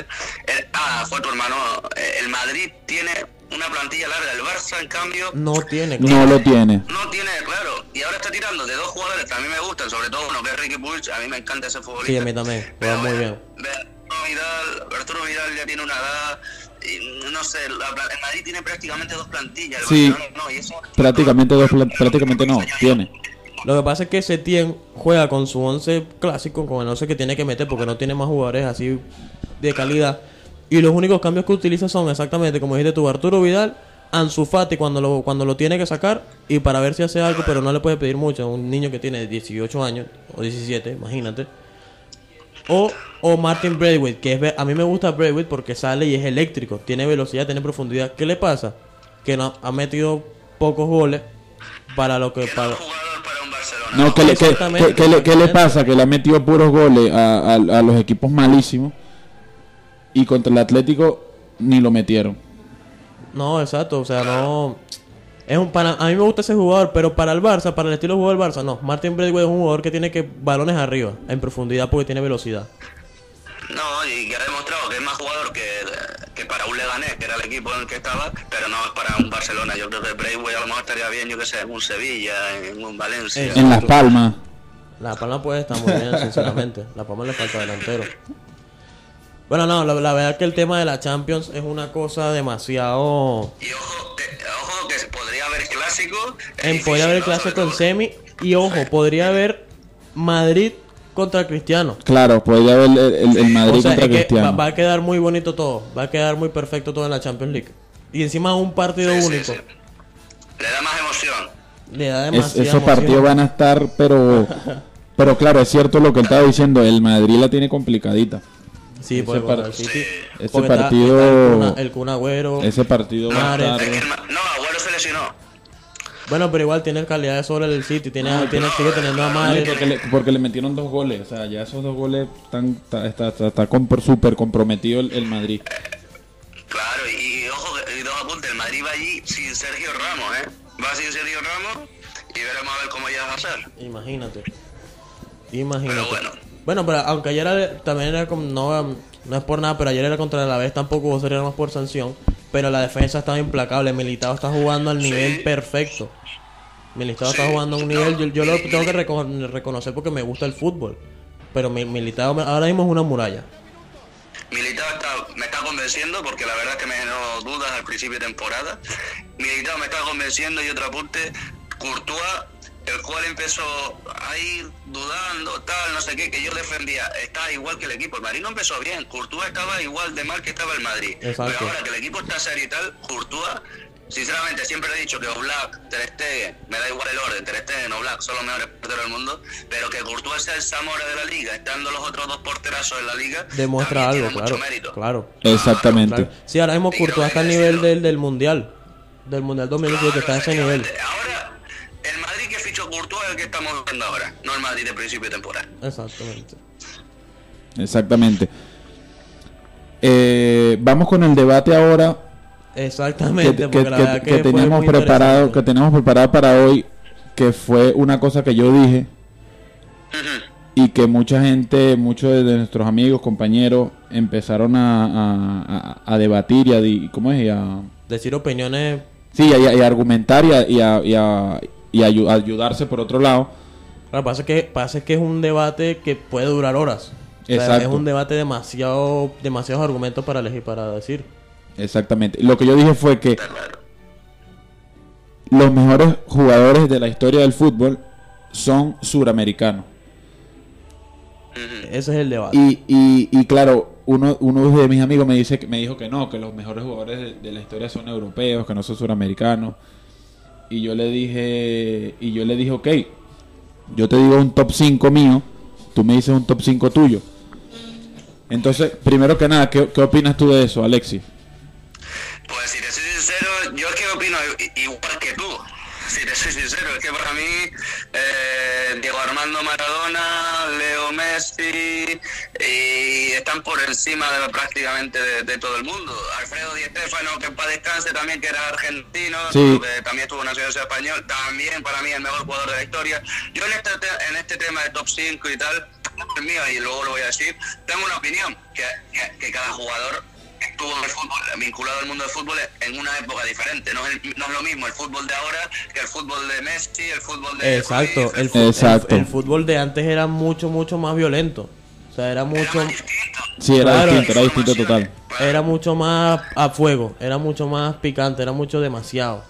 [SPEAKER 3] el- ah, fue tu hermano, eh, el Madrid tiene una plantilla larga, el Barça en cambio
[SPEAKER 2] No tiene,
[SPEAKER 1] No lo tiene.
[SPEAKER 3] no tiene, claro, y ahora está tirando de dos jugadores que a mí me gustan, sobre todo uno que es Ricky Puig, a mí me encanta ese futbolista.
[SPEAKER 2] Sí, a mí también, juega muy bien.
[SPEAKER 3] Arturo Vidal, Arturo Vidal ya tiene una edad, y no sé, la pla- el Madrid tiene prácticamente dos plantillas, el
[SPEAKER 1] Sí.
[SPEAKER 3] Barcelona no, y eso
[SPEAKER 1] Prácticamente dos, pla- prácticamente no, tiene.
[SPEAKER 2] Lo que pasa es que Setien juega con su 11 clásico, con el 11 que tiene que meter porque no tiene más jugadores así de calidad. Y los únicos cambios que utiliza son exactamente, como dijiste tú, Arturo Vidal, Ansu Fati cuando lo, cuando lo tiene que sacar y para ver si hace algo, pero no le puede pedir mucho a un niño que tiene 18 años o 17, imagínate. O, o Martin Braithwaite, que es, a mí me gusta Braithwaite porque sale y es eléctrico, tiene velocidad, tiene profundidad. ¿Qué le pasa? Que no, ha metido pocos goles para lo que... Para,
[SPEAKER 1] No, ¿qué le, qué- qué- qué le, qué le pasa? Que le ha metido puros goles a, a- a los equipos malísimos y contra el Atlético ni lo metieron.
[SPEAKER 2] No, exacto, o sea, no es un para a mí me gusta ese jugador, pero para el Barça, para el estilo de juego del Barça, no. Martin Braithwaite es un jugador que tiene que balones arriba, en profundidad porque tiene velocidad.
[SPEAKER 3] No, y que ha demostrado que es más jugador que, que para un Leganés, que era el equipo en el que estaba, pero no es para un Barcelona. Yo creo que Braithwaite a lo mejor estaría bien, yo que sé, en un Sevilla, en un Valencia.
[SPEAKER 1] En Las Palmas.
[SPEAKER 2] La Palma puede estar muy bien, sinceramente. La Palma le falta delantero. Bueno, no, la, la verdad que el tema de la Champions es una cosa demasiado
[SPEAKER 3] Y ojo, que, ojo que podría haber clásico. es
[SPEAKER 2] en podría haber clásico en semi y ojo, podría haber Madrid contra Cristiano.
[SPEAKER 1] Claro, podría haber el, el- el Madrid
[SPEAKER 2] o sea,
[SPEAKER 1] contra
[SPEAKER 2] es que va,
[SPEAKER 1] Cristiano.
[SPEAKER 2] va a quedar muy bonito todo. Va a quedar muy perfecto todo en la Champions League. Y encima un partido
[SPEAKER 3] Sí,
[SPEAKER 2] único.
[SPEAKER 3] sí. Le da más emoción.
[SPEAKER 2] Le da
[SPEAKER 1] Es-
[SPEAKER 2] demasiada
[SPEAKER 1] esos partidos van a estar, pero pero claro, es cierto lo que él estaba diciendo, el Madrid la tiene complicadita.
[SPEAKER 2] Sí,
[SPEAKER 1] ese
[SPEAKER 2] porque
[SPEAKER 1] par-
[SPEAKER 2] contra el City.
[SPEAKER 1] ese
[SPEAKER 2] está-
[SPEAKER 1] partido-
[SPEAKER 2] está el, Kun- el Kun Agüero.
[SPEAKER 1] Ese partido va a
[SPEAKER 2] Mahrez.
[SPEAKER 1] estar...
[SPEAKER 3] Es que no, Agüero se lesionó.
[SPEAKER 2] Bueno, pero igual tiene calidad de sobre el City. Tiene, tiene, sigue teniendo a Mahrez.
[SPEAKER 1] porque, le, porque le metieron dos goles, o sea, ya esos dos goles están está, está, está, está súper comprometido el, el Madrid.
[SPEAKER 3] Claro, y, y ojo, que- y dos apuntes. El Madrid va allí sin Sergio Ramos, ¿eh? Va sin Sergio Ramos y veremos a ver cómo ya va a ser.
[SPEAKER 2] Imagínate. Imagínate.
[SPEAKER 3] Pero bueno.
[SPEAKER 2] Bueno, pero aunque ayer era- también era como. No, no es por nada, pero ayer era contra la vez tampoco sería más por sanción. Pero la defensa estaba implacable. Militado está jugando al nivel perfecto. Militado está jugando a un nivel. Yo, yo lo tengo que reco- reconocer porque me gusta el fútbol. Pero mi, Militado ahora mismo es una muralla.
[SPEAKER 3] Militao está, me está convenciendo porque la verdad es que me generó dudas al principio de temporada. Militao me está convenciendo y otro apunte, Courtois, el cual empezó a ir dudando, tal, no sé qué, que yo defendía, está igual que el equipo. El Madrid no empezó bien, Courtois estaba igual de mal que estaba el Madrid.
[SPEAKER 2] Exacto.
[SPEAKER 3] Pero ahora que el equipo está serio y tal, Courtois, sinceramente siempre he dicho que Oblak, Ter Stegen, me da igual el orden, Ter Stegen, Oblak son los mejores porteros del mundo, pero que Courtois sea el Zamora de la liga, estando los otros dos porterazos en la liga,
[SPEAKER 2] Demuestra algo,
[SPEAKER 3] tiene
[SPEAKER 2] claro.
[SPEAKER 3] mucho mérito.
[SPEAKER 2] Claro.
[SPEAKER 1] Exactamente.
[SPEAKER 2] claro. Sí, ahora mismo Courtois está al nivel del, del Mundial. Del Mundial 2017 está a ese nivel.
[SPEAKER 3] Ahora, fichó Courtois es el que estamos viendo ahora, no el Madrid de principio de temporada.
[SPEAKER 2] Exactamente.
[SPEAKER 1] Exactamente. Eh, vamos con el debate ahora
[SPEAKER 2] Exactamente,
[SPEAKER 1] que, que- teníamos preparado, que teníamos preparado para hoy, que fue una cosa que yo dije y que mucha gente, muchos de nuestros amigos, compañeros, empezaron a, a- a- a debatir y a, di- ¿cómo es? Y a,
[SPEAKER 2] Decir opiniones
[SPEAKER 1] sí, y a, y a argumentar y a, y a- y a- y ayu- ayudarse por otro lado.
[SPEAKER 2] Lo que pasa es que, pasa es que es un debate que puede durar horas. O sea,
[SPEAKER 1] Exacto.
[SPEAKER 2] es un debate demasiado, demasiados argumentos para elegir, para decir.
[SPEAKER 1] Exactamente. Lo que yo dije fue que los mejores jugadores de la historia del fútbol son suramericanos.
[SPEAKER 2] Ese es el debate.
[SPEAKER 1] Y, y, y claro, uno, uno de mis amigos me dice que me dijo que no, que los mejores jugadores de, de la historia son europeos, que no son suramericanos. Y yo le dije, y yo le dije, ok, yo te digo un top 5 mío, tú me dices un top 5 tuyo. Entonces, primero que nada, ¿qué, qué opinas tú de eso, Alexis?
[SPEAKER 3] Pues si te soy sincero, yo es que opino igual que tú. Si te soy sincero, es que para mí eh, Diego Armando Maradona, Leo Messi y están por encima de prácticamente de, de todo el mundo. Alfredo Di Stéfano, que para descanse también, que era argentino,
[SPEAKER 1] Sí.
[SPEAKER 3] que también tuvo nacionalidad español, también para mí el mejor jugador de la historia. Yo en este, te- en este tema de top 5 y tal, mío, y luego lo voy a decir, tengo una opinión, que, que- que cada jugador estuvo en el fútbol, vinculado al mundo del fútbol en una época diferente. No es, el- no es lo mismo el fútbol de ahora que el fútbol de Messi, el fútbol de
[SPEAKER 2] Exacto. El,
[SPEAKER 3] el-
[SPEAKER 1] Exacto.
[SPEAKER 2] el fútbol de antes era mucho, mucho más violento. O sea, era
[SPEAKER 3] fútbol
[SPEAKER 2] mucho,
[SPEAKER 3] más distinto.
[SPEAKER 1] Sí, era
[SPEAKER 2] Claro.
[SPEAKER 1] distinto, era distinto total.
[SPEAKER 2] era mucho más a fuego, era mucho más picante, era mucho demasiado.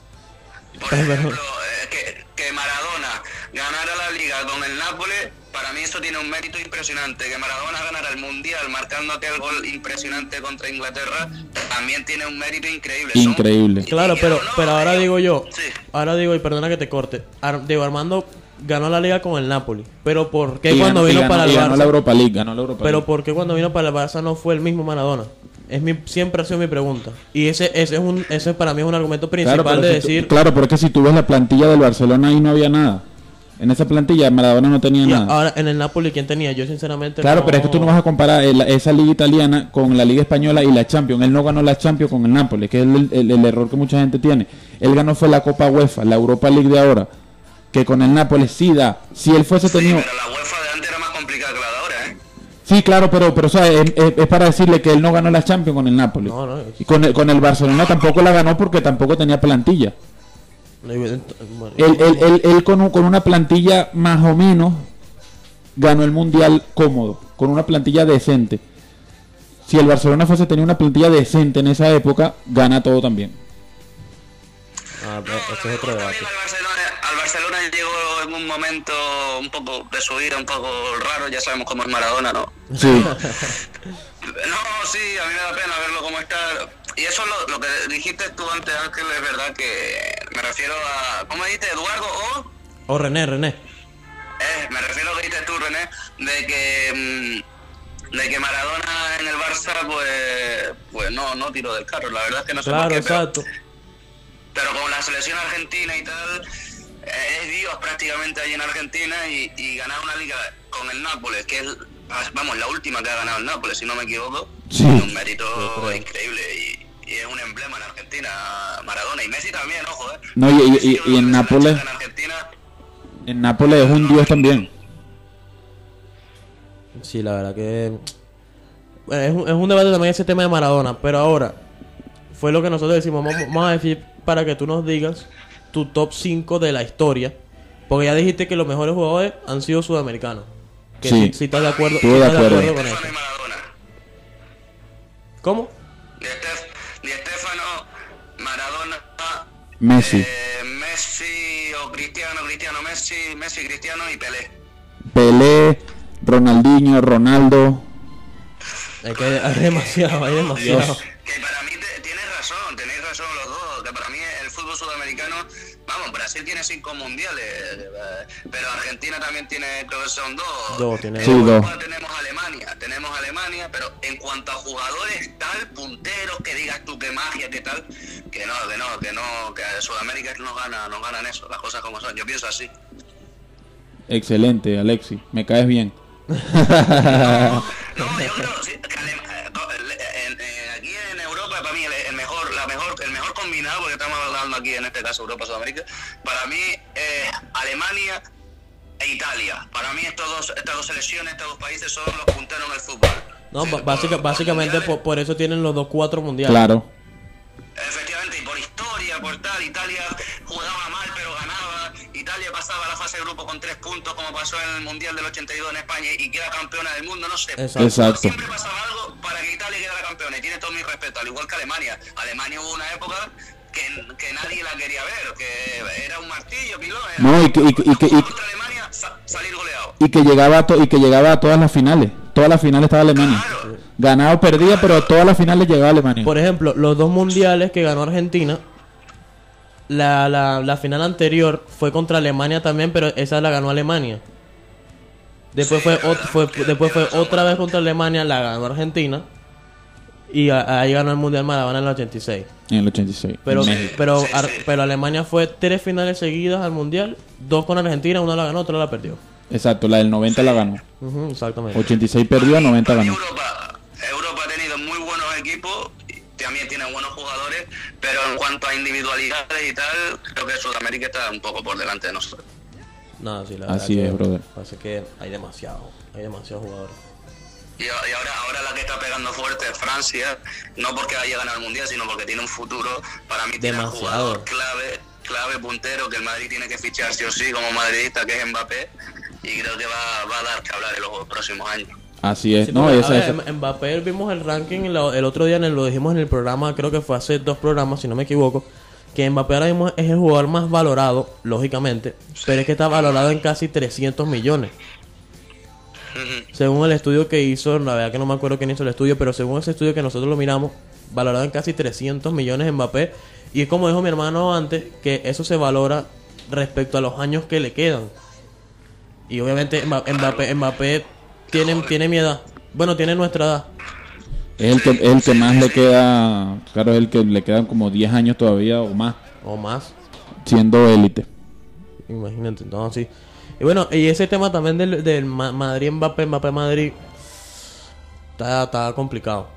[SPEAKER 3] Por ejemplo, eh, que, que Maradona ganara la liga con el Nápoles, para mí eso tiene un mérito impresionante. Que Maradona ganara el Mundial marcando aquel gol impresionante contra Inglaterra, también tiene un mérito increíble. Son-
[SPEAKER 1] Increíble.
[SPEAKER 2] Claro, pero,
[SPEAKER 3] no,
[SPEAKER 2] pero ahora digo yo,
[SPEAKER 3] Sí.
[SPEAKER 2] ahora digo, y perdona que te corte, Ar- Diego Armando ganó la liga con el Napoli, pero ¿por qué
[SPEAKER 1] Y
[SPEAKER 2] cuando
[SPEAKER 1] ganó- y
[SPEAKER 2] vino
[SPEAKER 1] ganó-
[SPEAKER 2] para el
[SPEAKER 1] y ganó
[SPEAKER 2] Barça?
[SPEAKER 1] la Europa League, ganó la Europa
[SPEAKER 2] Pero
[SPEAKER 1] League.
[SPEAKER 2] ¿por qué cuando vino para el Barça no fue el mismo Maradona? Es mi, siempre ha sido mi pregunta. Y ese, ese es un, ese para mí es un argumento principal
[SPEAKER 1] pero
[SPEAKER 2] de
[SPEAKER 1] si tú-
[SPEAKER 2] decir,
[SPEAKER 1] claro, porque si tú ves la plantilla del Barcelona ahí no había nada. En esa plantilla Maradona no tenía
[SPEAKER 2] y
[SPEAKER 1] nada.
[SPEAKER 2] ahora en el Napoli quién tenía, yo sinceramente
[SPEAKER 1] Claro, pero es que tú no vas a comparar el- esa liga italiana con la liga española y la Champions. Él no ganó la Champions con el Nápoles, que es el, el- el error que mucha gente tiene. Él ganó fue la Copa UEFA, la Europa League de ahora, que con el Nápoles sí da. Si él fuese
[SPEAKER 3] Sí,
[SPEAKER 1] tenido...
[SPEAKER 3] pero la UEFA de antes era más complicada que la de ahora, ¿eh?
[SPEAKER 1] Sí, claro, pero, pero o sea, es, es- es para decirle que él no ganó la Champions con el Nápoles.
[SPEAKER 2] No, no,
[SPEAKER 1] Y con el, con el Barcelona tampoco la ganó porque tampoco tenía plantilla. Él, él- él- él con, un- con una plantilla más o menos ganó el Mundial cómodo, con una plantilla decente. Si el Barcelona fuese tenía una plantilla decente en esa época, gana todo también.
[SPEAKER 2] ah, es otro debate.
[SPEAKER 3] al Barcelona, al Barcelona llegó en un momento un poco de su vida, un poco raro, ya sabemos cómo es Maradona, ¿no?
[SPEAKER 1] Sí,
[SPEAKER 3] No, sí, a mí me da pena verlo como está. Y eso es lo, lo que dijiste tú antes, Ángel, es verdad que me refiero a... ¿Cómo dijiste, Eduardo? O...
[SPEAKER 2] O René, René.
[SPEAKER 3] Eh, me refiero a lo que dijiste tú, René, de que... mm, de que Maradona en el Barça, pues... Pues no, no tiró del carro, la verdad es que no sé
[SPEAKER 2] Claro,
[SPEAKER 3] por qué,
[SPEAKER 2] exacto.
[SPEAKER 3] pero con la selección argentina y tal, eh, es Dios prácticamente allí en Argentina y, y ganar una liga con el Nápoles, que es, vamos, la última que ha ganado el Nápoles, si no me equivoco,
[SPEAKER 1] Sí.
[SPEAKER 3] un mérito increíble y, es un emblema en Argentina, Maradona y Messi también, ojo, eh.
[SPEAKER 1] No, y- y- y- en Nápoles-
[SPEAKER 3] En Argentina,
[SPEAKER 1] en Nápoles es un dios también.
[SPEAKER 2] Sí, la verdad que... Bueno, es, un, es un debate también ese tema de Maradona, pero ahora fue lo que nosotros decimos, vamos, vamos a decir para que tú nos digas tu top 5 de la historia, porque ya dijiste que los mejores jugadores han sido sudamericanos. Que
[SPEAKER 1] Sí.
[SPEAKER 2] si, si estás de acuerdo,
[SPEAKER 1] Estuve
[SPEAKER 2] si
[SPEAKER 1] de
[SPEAKER 2] estás
[SPEAKER 1] acuerdo.
[SPEAKER 2] con eso. ¿Cómo?
[SPEAKER 3] Di Stef- Di Stefano, Maradona,
[SPEAKER 1] Messi,
[SPEAKER 3] eh, Messi o Cristiano, Cristiano, Messi, Messi, Cristiano y Pelé.
[SPEAKER 1] Pelé, Ronaldinho, Ronaldo.
[SPEAKER 2] Es que hay demasiado, hay demasiado.
[SPEAKER 1] Dios.
[SPEAKER 3] Brasil tiene cinco mundiales, eh, pero Argentina también tiene, creo que son dos.
[SPEAKER 2] Dos, tiene
[SPEAKER 1] Sí, dos.
[SPEAKER 3] tenemos Alemania, tenemos Alemania, pero en cuanto a jugadores tal, punteros, que digas tú qué magia, qué tal, que no, que no, que no, que Sudamérica nos gana, nos ganan eso, las cosas como son, yo pienso así.
[SPEAKER 1] Excelente, Alexis. Me caes bien.
[SPEAKER 3] No, yo creo que combinado, porque estamos hablando aquí en este caso Europa, Sudamérica, para mí es Alemania e Italia. Para mí estos dos, estas dos selecciones, estos dos países son los punteros en el fútbol.
[SPEAKER 2] No,
[SPEAKER 3] Sí,
[SPEAKER 2] básica-
[SPEAKER 3] por
[SPEAKER 2] básicamente por, por eso tienen los dos cuatro mundiales.
[SPEAKER 1] Claro.
[SPEAKER 3] Efectivamente, y por historia, por tal, Italia jugaba mal pero ganaba, Italia pasaba a la fase de grupo con tres puntos como pasó en el Mundial del 82 en España y queda campeona del mundo, no sé.
[SPEAKER 2] Exacto.
[SPEAKER 1] Exacto.
[SPEAKER 3] Siempre pasaba algo para que Italia quedara campeona y tiene todo mi respeto, al igual que Alemania. Alemania hubo una época que, que nadie la quería ver, que era un martillo, pilón.
[SPEAKER 1] No, y que- y que- y que- y-
[SPEAKER 3] contra Alemania sa- salir goleado.
[SPEAKER 1] Y que llegaba a to- y que llegaba a todas las finales. Todas las finales estaba Alemania.
[SPEAKER 3] Claro.
[SPEAKER 1] Ganado perdía, pero a todas las finales llegaba Alemania.
[SPEAKER 2] Por ejemplo, los dos mundiales que ganó Argentina, la, la, la final anterior fue contra Alemania también, pero esa la ganó Alemania. Después, fue, después fue otra vez contra Alemania, la ganó Argentina. Y a- ahí ganó el Mundial Maradona en el 86.
[SPEAKER 1] En el 86.
[SPEAKER 2] Pero,
[SPEAKER 1] México.
[SPEAKER 2] pero,
[SPEAKER 3] Sí,
[SPEAKER 2] Ar-
[SPEAKER 3] sí.
[SPEAKER 2] pero Alemania fue tres finales seguidas al Mundial. Dos con Argentina, una la ganó, otra la perdió.
[SPEAKER 1] Exacto, la del 90 la ganó.
[SPEAKER 2] Ujú, exactamente.
[SPEAKER 1] 86 perdió, 90 ganó.
[SPEAKER 3] Europa, Europa ha tenido muy buenos equipos, también tiene buenos jugadores, pero en cuanto a individualidades y tal, creo que Sudamérica está un poco por delante de nosotros.
[SPEAKER 2] No, sí, la
[SPEAKER 1] Así
[SPEAKER 2] verdad
[SPEAKER 1] es,
[SPEAKER 2] que
[SPEAKER 1] brother.
[SPEAKER 2] Pasa que hay demasiado, hay demasiados jugadores.
[SPEAKER 3] Y, ahora, ahora la que está pegando fuerte es Francia, no porque vaya a ganar el Mundial, sino porque tiene un futuro, para mí tiene un
[SPEAKER 2] Demasiado.
[SPEAKER 3] jugador clave, clave puntero, que el Madrid tiene que fichar sí o sí como madridista, que es Mbappé, y creo que va, va a dar que hablar en los próximos años.
[SPEAKER 1] Así es.
[SPEAKER 2] Sí,
[SPEAKER 1] no, esa,
[SPEAKER 2] ver,
[SPEAKER 1] esa-
[SPEAKER 2] Mbappé vimos el ranking el otro día, en el- lo dijimos en el programa, creo que fue hace dos programas, si no me equivoco, que Mbappé ahora mismo es el jugador más valorado, lógicamente, pero es que está valorado en casi 300 millones. Según el estudio que hizo, la verdad que no me acuerdo quién hizo el estudio, pero según ese estudio que nosotros lo miramos, valorado en casi 300 millones Mbappé. Y es como dijo mi hermano antes, que eso se valora respecto a los años que le quedan. Y obviamente Mba- Mbappé, Mbappé tiene, tiene mi edad. Bueno, tiene nuestra edad.
[SPEAKER 1] es el que, es el que más le queda. Claro, es el que le quedan como 10 años todavía o más
[SPEAKER 2] O más.
[SPEAKER 1] siendo élite.
[SPEAKER 2] Imagínate, no, sí. Y bueno, y ese tema también del, del Ma- Madrid Mbappé, Mbappé Madrid, está, está complicado.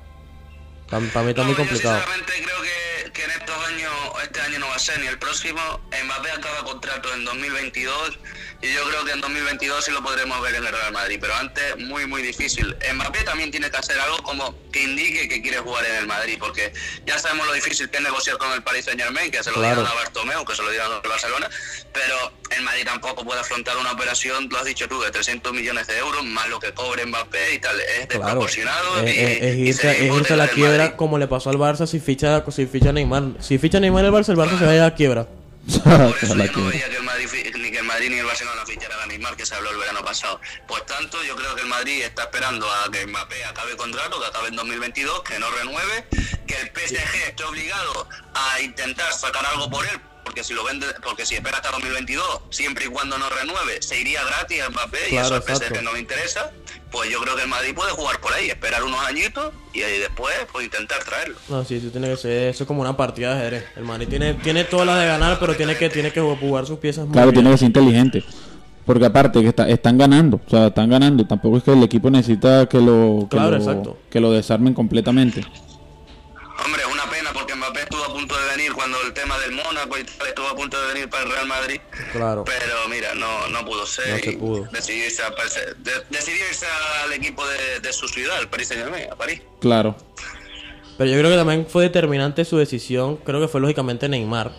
[SPEAKER 2] Para, mí está muy
[SPEAKER 3] No, yo
[SPEAKER 2] complicado.
[SPEAKER 3] sinceramente creo que, que en estos años, este año no va a ser ni el próximo. Mbappé acaba contrato en 2022 y yo creo que en 2022 sí lo podremos ver en el Real Madrid, pero antes muy muy difícil. Mbappé también tiene que hacer algo como que indique que quiere jugar en el Madrid, porque ya sabemos lo difícil que es negociar con el Paris Saint Germain, que se lo
[SPEAKER 2] Claro.
[SPEAKER 3] dieron a Bartomeu, que se lo dieron al Barcelona, pero el Madrid tampoco puede afrontar una operación, lo has dicho tú, de 300 millones de euros, más lo que cobre Mbappé y tal, es desproporcionado.
[SPEAKER 2] es,
[SPEAKER 3] y-
[SPEAKER 2] es- es irse,
[SPEAKER 3] sería
[SPEAKER 2] es irse a la quiebra
[SPEAKER 3] Madrid.
[SPEAKER 2] como le pasó al Barça si ficha, si ficha Neymar. Si ficha Neymar el Barça, el Barça se va a ir a la quiebra.
[SPEAKER 3] Por eso yo no veía que el Madrid, ni que el Madrid ni el Barcelona ficharan a Neymar, que se habló el verano pasado. Pues tanto, yo creo que el Madrid está esperando a que Mbappé acabe contrato, que acabe en 2022, que no renueve, que el PSG esté obligado a intentar sacar algo por él, porque si lo vende, porque si espera hasta 2022, siempre y cuando no renueve, se iría gratis a Mbappé y eso al PSG no le interesa. Pues yo creo que el Madrid puede jugar por ahí, esperar unos añitos y ahí después pues intentar traerlo.
[SPEAKER 2] No, sí, sí, tiene que ser eso es como una partida de ajedrez. El Madrid tiene, tiene todas las de ganar, pero tiene que, tiene que jugar sus piezas muy
[SPEAKER 1] Claro,
[SPEAKER 2] bien.
[SPEAKER 1] tiene que ser inteligente. Porque aparte que está- están ganando, o sea, están ganando. Tampoco es que el equipo necesita que lo, que,
[SPEAKER 2] Claro,
[SPEAKER 1] lo,
[SPEAKER 2] exacto.
[SPEAKER 1] que lo desarmen completamente.
[SPEAKER 3] Hombre, el tema del Mónaco y tal estuvo a punto de venir para el Real Madrid.
[SPEAKER 2] Claro.
[SPEAKER 3] Pero mira, no, no pudo ser.
[SPEAKER 2] No se pudo.
[SPEAKER 3] Decidió irse, a París- de- decidió irse al equipo de, de su ciudad, el Paris Saint Germain, a París.
[SPEAKER 1] Claro.
[SPEAKER 2] Pero yo creo que también fue determinante su decisión. Creo que fue lógicamente Neymar.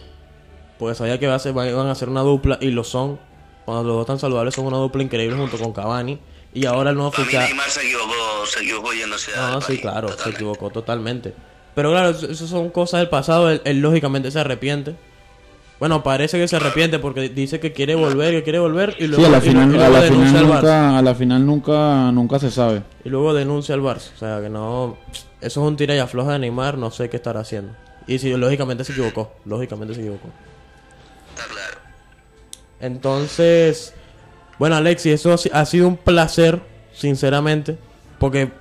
[SPEAKER 2] Porque sabía que iba a ser- iban a hacer una dupla y lo son. Cuando los dos tan saludables son una dupla increíble junto con Cavani. Y ahora el nuevo fichaje.
[SPEAKER 3] Neymar se equivocó, se equivocó yéndose a
[SPEAKER 2] No, sí, claro, se equivocó totalmente. Pero claro, eso son cosas del pasado. Él, él lógicamente se arrepiente. Bueno, parece que se arrepiente porque dice que quiere volver, que quiere volver. Y luego,
[SPEAKER 1] Sí, a la final,
[SPEAKER 2] y
[SPEAKER 1] a la
[SPEAKER 2] denuncia
[SPEAKER 1] final
[SPEAKER 2] al Barça.
[SPEAKER 1] nunca, a la final nunca, nunca se sabe.
[SPEAKER 2] Y luego denuncia al Barça. O sea, que no. Eso es un tira y afloja de Neymar. No sé qué estará haciendo. Y si lógicamente se equivocó. Lógicamente se equivocó.
[SPEAKER 3] Está claro.
[SPEAKER 2] Entonces. Bueno, Alexi, eso ha sido un placer, sinceramente. Porque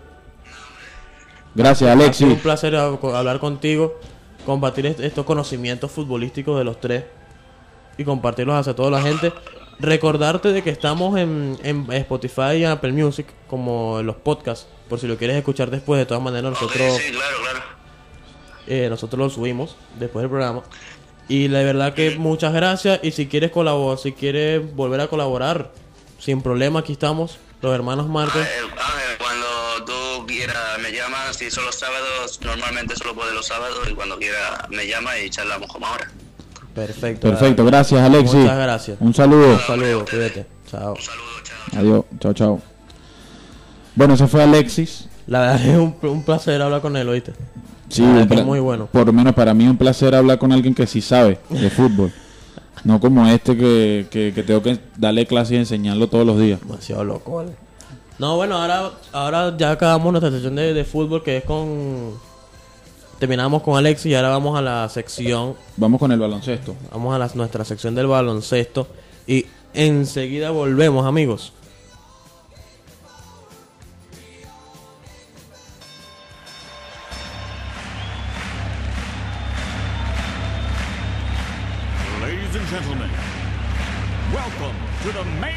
[SPEAKER 1] Gracias, Alexis.
[SPEAKER 2] un placer hablar contigo. Compartir est- estos conocimientos futbolísticos de los tres. Y compartirlos hacia toda la gente. Recordarte de que estamos en, en Spotify y Apple Music. Como en los podcasts. Por si lo quieres escuchar después. De todas maneras, nosotros.
[SPEAKER 3] sí, claro, claro.
[SPEAKER 2] Eh, nosotros lo subimos después del programa. Y la verdad que muchas gracias. Y si quieres colaborar, si quieres volver a colaborar, sin problema, aquí estamos, los hermanos Márquez.
[SPEAKER 3] Llamas, si son los sábados, normalmente solo puedo los sábados y cuando quiera me llama y charlamos como ahora.
[SPEAKER 2] Perfecto.
[SPEAKER 1] Perfecto, gracias Alexis.
[SPEAKER 2] Muchas gracias.
[SPEAKER 1] Un saludo.
[SPEAKER 2] Un saludo, cuídate. Chao.
[SPEAKER 3] Un saludo, chao.
[SPEAKER 1] Adiós, chao, chao. Bueno, ese fue Alexis.
[SPEAKER 2] La verdad es un, un placer hablar con él, ¿oíste?
[SPEAKER 1] Sí,
[SPEAKER 2] es muy bueno.
[SPEAKER 1] Por lo menos para mí es un placer hablar con alguien que sí sabe de fútbol. no como este que, que, que tengo que darle clase y enseñarlo todos los días.
[SPEAKER 2] Demasiado loco, ¿vale? No, bueno, ahora, ahora ya acabamos nuestra sección de, de fútbol que es con... Terminamos con Alexis y ahora vamos a la sección,
[SPEAKER 1] Vamos con el baloncesto.
[SPEAKER 2] vamos a la- nuestra sección del baloncesto y enseguida volvemos, amigos.
[SPEAKER 4] Ladies and gentlemen, welcome to the main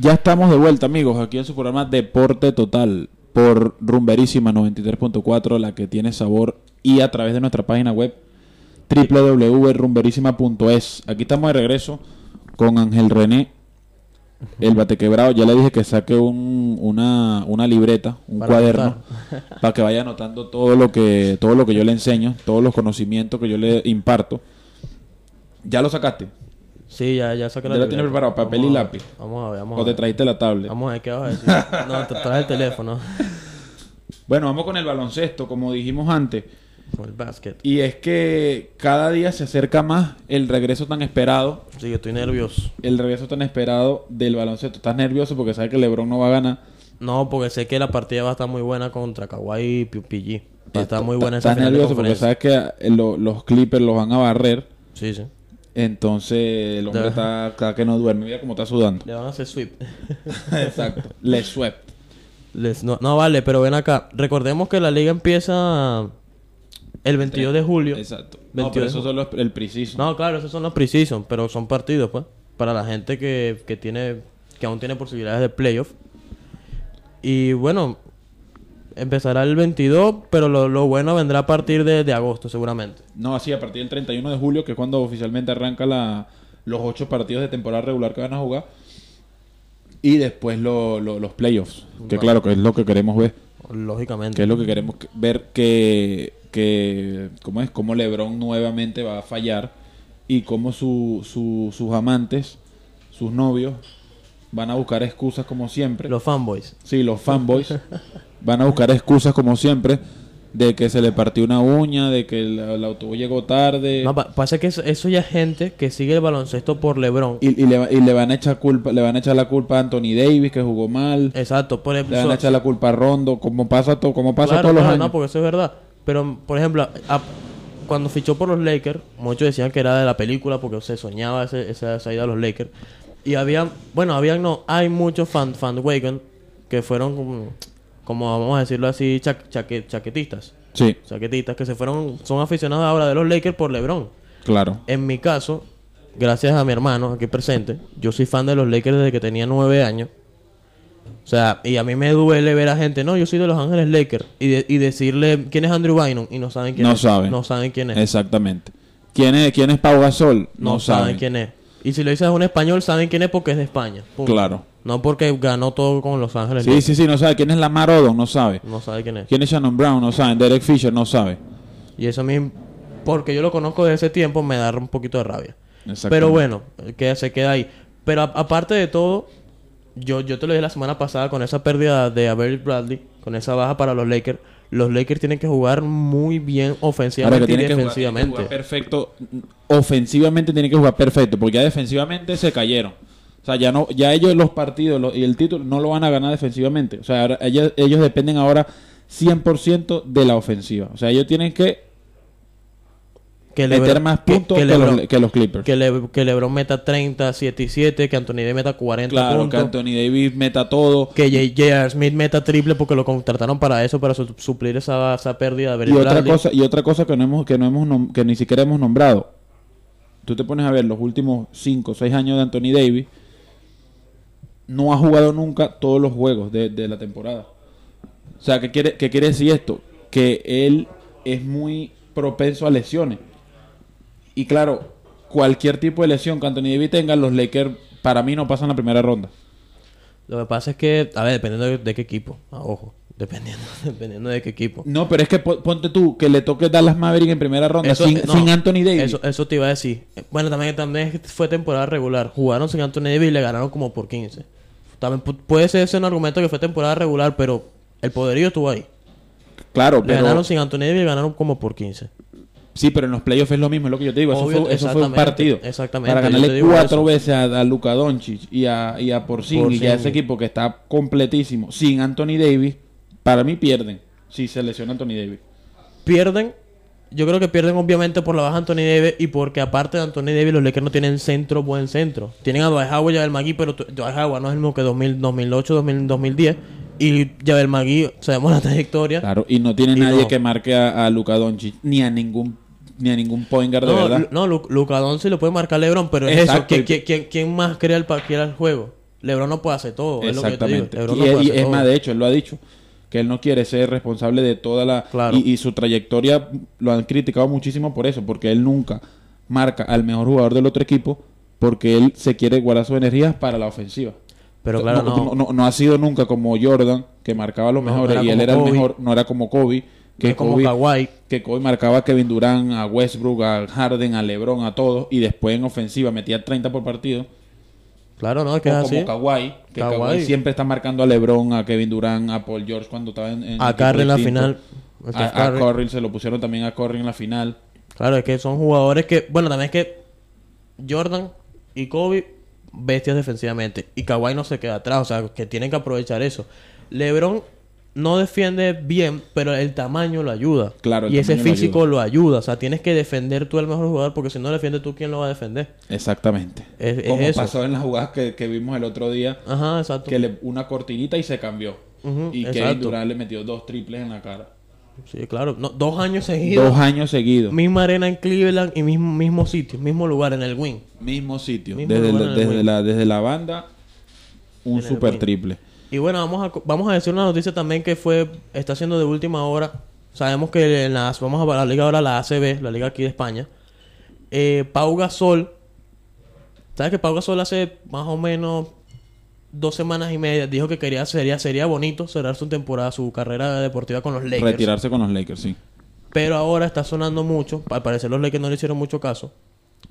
[SPEAKER 1] Ya estamos de vuelta, amigos, aquí en su programa Deporte Total por Rumberísima 93.4, la que tiene sabor, y a través de nuestra página web www.rumberísima.es. Aquí estamos de regreso con Ángel René, el bate quebrado. Ya le dije que saque un- una, una libreta, un
[SPEAKER 2] Para
[SPEAKER 1] cuaderno, para que vaya anotando todo lo que todo lo que yo le enseño, todos los conocimientos que yo le imparto. ¿Ya lo sacaste?
[SPEAKER 2] Sí, ya, ya saqué
[SPEAKER 1] ¿Ya lo tienes preparado, papel
[SPEAKER 2] Vamos
[SPEAKER 1] y
[SPEAKER 2] a-
[SPEAKER 1] lápiz?
[SPEAKER 2] Vamos a ver, vamos
[SPEAKER 1] ¿O
[SPEAKER 2] a
[SPEAKER 1] te
[SPEAKER 2] ver.
[SPEAKER 1] trajiste la tablet?
[SPEAKER 2] Vamos a ver qué vas a decir. No, te traes el teléfono.
[SPEAKER 1] Bueno, vamos con el baloncesto, como dijimos antes.
[SPEAKER 2] Con el basket.
[SPEAKER 1] Y es que cada día se acerca más el regreso tan esperado,
[SPEAKER 2] Sí, yo estoy nervioso.
[SPEAKER 1] el regreso tan esperado del baloncesto. Estás nervioso porque sabes que LeBron no va a ganar.
[SPEAKER 2] No, porque sé que la partida va a estar muy buena contra Kawhi y PG. Va a estar muy buena esa
[SPEAKER 1] Estás nervioso porque sabes que eh, lo- los Clippers los van a barrer.
[SPEAKER 2] Sí, sí.
[SPEAKER 1] Entonces el hombre está, está que no duerme. Mira cómo está sudando.
[SPEAKER 2] Le van a hacer sweep.
[SPEAKER 1] Exacto. Le swept.
[SPEAKER 2] Les- no, no, vale, pero ven acá. Recordemos que la liga empieza el 22 de julio.
[SPEAKER 1] Exacto. No,
[SPEAKER 2] 22
[SPEAKER 1] pero eso solo es el preciso.
[SPEAKER 2] No, claro, esos son los precision, pero son partidos, pues. Para la gente que, que tiene, que aún tiene posibilidades de playoff. Y bueno, empezará el 22, pero lo, lo bueno vendrá a partir de, de agosto, seguramente.
[SPEAKER 1] No, así a partir del 31 de julio, que es cuando oficialmente arranca la, los ocho partidos de temporada regular que van a jugar. Y después lo- lo- los playoffs. Que
[SPEAKER 2] Vale.
[SPEAKER 1] claro, que es lo que queremos ver.
[SPEAKER 2] Lógicamente.
[SPEAKER 1] Que es lo que queremos que- ver que, que ¿cómo es? Cómo LeBron nuevamente va a fallar. Y cómo su, su- sus amantes, sus novios, van a buscar excusas como siempre.
[SPEAKER 2] Los fanboys.
[SPEAKER 1] Sí, los fanboys van a buscar excusas como siempre de que se le partió una uña, de que el, el autobús llegó tarde
[SPEAKER 2] No, pa- pasa que eso, eso ya es gente que sigue el baloncesto por LeBron.
[SPEAKER 1] y, y le, y le van a echar culpa, le van a echar la culpa a Anthony Davis que jugó mal,
[SPEAKER 2] Exacto, por
[SPEAKER 1] le
[SPEAKER 2] ejemplo.
[SPEAKER 1] van a echar la culpa a Rondo, como pasa todo, como pasa
[SPEAKER 2] Claro,
[SPEAKER 1] todos los
[SPEAKER 2] claro,
[SPEAKER 1] años.
[SPEAKER 2] No, porque eso es verdad. Pero, por ejemplo, a- cuando fichó por los Lakers, muchos decían que era de la película porque se soñaba ese- esa salida a los Lakers. Y había, bueno, habían no, hay muchos fan, fan que fueron como, como, vamos a decirlo así, cha- chaque- chaquetistas.
[SPEAKER 1] Sí,
[SPEAKER 2] Chaquetistas que se fueron, son aficionados ahora de los Lakers por LeBron.
[SPEAKER 1] claro.
[SPEAKER 2] En mi caso, gracias a mi hermano aquí presente, yo soy fan de los Lakers desde que tenía nueve años. O sea, y a mí me duele ver a gente, no, yo soy de Los Ángeles Lakers, y, de- y decirle quién es Andrew Bynum y no saben quién
[SPEAKER 1] No
[SPEAKER 2] es.
[SPEAKER 1] saben.
[SPEAKER 2] No saben quién es.
[SPEAKER 1] Exactamente. ¿Quién es, quién es Pau Gasol?
[SPEAKER 2] no,
[SPEAKER 1] No,
[SPEAKER 2] saben.
[SPEAKER 1] saben.
[SPEAKER 2] quién es. Y si lo dices a un español, saben quién es porque es de España.
[SPEAKER 1] Claro.
[SPEAKER 2] No porque ganó todo con Los Ángeles
[SPEAKER 1] Sí,
[SPEAKER 2] Lakers.
[SPEAKER 1] sí, sí, no sabe. ¿Quién es Lamar Odom? No sabe.
[SPEAKER 2] No sabe quién es.
[SPEAKER 1] ¿Quién es Shannon Brown? No sabe. Derek Fisher no sabe.
[SPEAKER 2] Y eso a mí porque yo lo conozco desde ese tiempo, me da un poquito de rabia. Pero bueno, que se queda ahí. Pero a- aparte de todo, yo, yo te lo dije la semana pasada con esa pérdida de Avery Bradley, con esa baja para los Lakers. Los Lakers tienen que jugar muy bien ofensivamente
[SPEAKER 1] que
[SPEAKER 2] y
[SPEAKER 1] tiene que, jugar, que
[SPEAKER 2] defensivamente.
[SPEAKER 1] jugar perfecto. Ofensivamente tiene que jugar perfecto, porque ya defensivamente se cayeron. O sea, ya no, ya ellos los partidos lo- y el título no lo van a ganar defensivamente. O sea, ahora ellos, ellos dependen ahora 100% de la ofensiva. O sea, ellos tienen que
[SPEAKER 2] que
[SPEAKER 1] meter
[SPEAKER 2] Lebron-
[SPEAKER 1] más
[SPEAKER 2] que-
[SPEAKER 1] puntos
[SPEAKER 2] que,
[SPEAKER 1] que,
[SPEAKER 2] Lebron,
[SPEAKER 1] los, que los Clippers.
[SPEAKER 2] que Le- que LeBron meta 30, 7 y 7, que Anthony Davis meta 40
[SPEAKER 1] claro, que
[SPEAKER 2] puntos.
[SPEAKER 1] Anthony Davis meta todo.
[SPEAKER 2] Que J.J.R. Smith meta triple porque lo contrataron para eso, para su- suplir esa, esa pérdida de
[SPEAKER 1] Y otra cosa, y otra cosa que no hemos, que no hemos nom- que ni siquiera hemos nombrado. Tú te pones a ver los últimos 5 o 6 años de Anthony Davis. No ha jugado nunca todos los juegos de, de la temporada. O sea, ¿qué quiere, ¿qué quiere decir esto? Que él es muy propenso a lesiones. Y claro, cualquier tipo de lesión que Anthony Davis tenga, los Lakers para mí no pasan la primera ronda.
[SPEAKER 2] Lo que pasa es que, a ver, dependiendo de, de qué equipo. Ah, ojo, dependiendo, dependiendo de qué equipo.
[SPEAKER 1] No, pero es que po- ponte tú que le toque Dallas Maverick en primera ronda sin,
[SPEAKER 2] no,
[SPEAKER 1] sin Anthony Davis.
[SPEAKER 2] Eso, eso te iba a decir. Bueno, también, también fue temporada regular. Jugaron sin Anthony Davis y le ganaron como por 15. También pu- puede ser ese un argumento que fue temporada regular, pero el poderío estuvo ahí.
[SPEAKER 1] Claro,
[SPEAKER 2] Le
[SPEAKER 1] pero
[SPEAKER 2] ganaron sin Anthony Davis y ganaron como por 15.
[SPEAKER 1] Sí, pero en los playoffs es lo mismo, es lo que yo te digo. Eso, fue, eso fue un partido.
[SPEAKER 2] exactamente,
[SPEAKER 1] Para ganarle cuatro
[SPEAKER 2] eso.
[SPEAKER 1] veces a, a Luka Doncic y a, y a Porzingis y a ese equipo que está completísimo sin Anthony Davis, para mí pierden si se lesiona Anthony Davis.
[SPEAKER 2] Pierden. Yo creo que pierden obviamente por la baja Anthony Davis y porque aparte de Anthony Davis los Lakers no tienen centro, buen centro. Tienen a Dwight Howard y a McGee, pero Dwight Howard no es el mismo que 2000, 2008, 2000, 2010. Y Javel McGee, sabemos la trayectoria.
[SPEAKER 1] Claro, y no tiene
[SPEAKER 2] Y
[SPEAKER 1] nadie
[SPEAKER 2] no.
[SPEAKER 1] que marque a, a Luka Doncic ni a ningún ni a ningún point guard de verdad.
[SPEAKER 2] No Lu- Luka Doncic lo puede marcar LeBron, pero es
[SPEAKER 1] Exacto,
[SPEAKER 2] eso. ¿Quién, quién, quién más crea el, crea el juego? LeBron no puede hacer todo. Es lo que yo te digo. LeBron
[SPEAKER 1] y
[SPEAKER 2] no puede
[SPEAKER 1] y
[SPEAKER 2] hacer
[SPEAKER 1] es
[SPEAKER 2] todo.
[SPEAKER 1] más, de hecho, él lo ha dicho. Que él no quiere ser responsable de toda la...
[SPEAKER 2] Claro.
[SPEAKER 1] Y, y su trayectoria lo han criticado muchísimo por eso. Porque él nunca marca al mejor jugador del otro equipo. Porque él se quiere guardar sus energías para la ofensiva.
[SPEAKER 2] Pero claro,
[SPEAKER 1] no,
[SPEAKER 2] no.
[SPEAKER 1] no- no ha sido nunca como Jordan, que marcaba los mejores. y él era el mejor. No era como Kobe.
[SPEAKER 2] Que como
[SPEAKER 1] Kobe,
[SPEAKER 2] Kawhi.
[SPEAKER 1] que Kobe marcaba a Kevin Durant, a Westbrook, a Harden, a LeBron, a todos. Y después en ofensiva metía 30 por partido.
[SPEAKER 2] Claro, no, es que es así.
[SPEAKER 1] como Kawhi, que
[SPEAKER 2] Kawhi.
[SPEAKER 1] Kawhi siempre está marcando a LeBron, a Kevin Durant, a Paul George cuando estaba en, en
[SPEAKER 2] A Curry en la final. A
[SPEAKER 1] A, a
[SPEAKER 2] Curry.
[SPEAKER 1] Curry se lo pusieron también a Curry en la final.
[SPEAKER 2] Claro, es que son jugadores que. Bueno, también es que Jordan y Kobe, bestias defensivamente. Y Kawhi no se queda atrás, o sea, que tienen que aprovechar eso. LeBron no defiende bien, pero el tamaño lo ayuda.
[SPEAKER 1] Claro, el
[SPEAKER 2] y ese
[SPEAKER 1] lo
[SPEAKER 2] físico lo ayuda. O sea, tienes que defender tú al mejor jugador, porque si no defiendes tú, ¿quién lo va a defender?
[SPEAKER 1] Exactamente.
[SPEAKER 2] Es- es
[SPEAKER 1] como
[SPEAKER 2] eso.
[SPEAKER 1] pasó en las jugadas que, que vimos el otro día,
[SPEAKER 2] Ajá, exacto.
[SPEAKER 1] que le, una cortinita y se cambió. Y
[SPEAKER 2] exacto.
[SPEAKER 1] Durant le metió dos triples en la cara.
[SPEAKER 2] Sí, claro. No, dos años seguidos.
[SPEAKER 1] Dos años seguidos.
[SPEAKER 2] Misma arena en Cleveland y mismo, mismo sitio, mismo lugar en el win.
[SPEAKER 1] Mismo sitio.
[SPEAKER 2] Mismo
[SPEAKER 1] desde,
[SPEAKER 2] el
[SPEAKER 1] desde, la, desde la banda, un
[SPEAKER 2] En
[SPEAKER 1] super triple.
[SPEAKER 2] Y bueno, vamos a, vamos a decir una noticia también que fue, está siendo de última hora. Sabemos que en las, vamos a la liga ahora, la ACB, la liga aquí de España. Eh, Pau Gasol, ¿sabes que Pau Gasol hace más o menos dos semanas y media dijo que quería sería, sería bonito cerrar su temporada, su carrera deportiva con los Lakers?
[SPEAKER 1] Retirarse con los Lakers, sí.
[SPEAKER 2] Pero ahora está sonando mucho. Al parecer los Lakers no le hicieron mucho caso.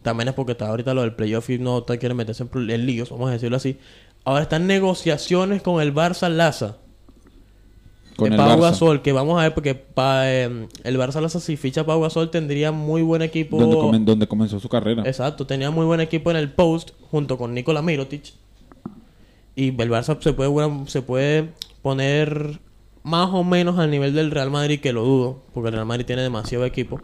[SPEAKER 2] También es porque está ahorita lo del playoff y no te quieren meterse en, líos, vamos a decirlo así. Ahora están negociaciones con el Barça Laza.
[SPEAKER 1] Con
[SPEAKER 2] de
[SPEAKER 1] el
[SPEAKER 2] Pau
[SPEAKER 1] Barça.
[SPEAKER 2] Gasol, que vamos a ver porque pa- eh, el Barça Laza si ficha Pau Gasol tendría muy buen equipo.
[SPEAKER 1] Donde, comen- donde comenzó su carrera.
[SPEAKER 2] Exacto, tenía muy buen equipo en el post junto con Nikola Mirotic. Y el Barça se puede, bueno, se puede poner más o menos al nivel del Real Madrid, que lo dudo, porque el Real Madrid tiene demasiado equipo.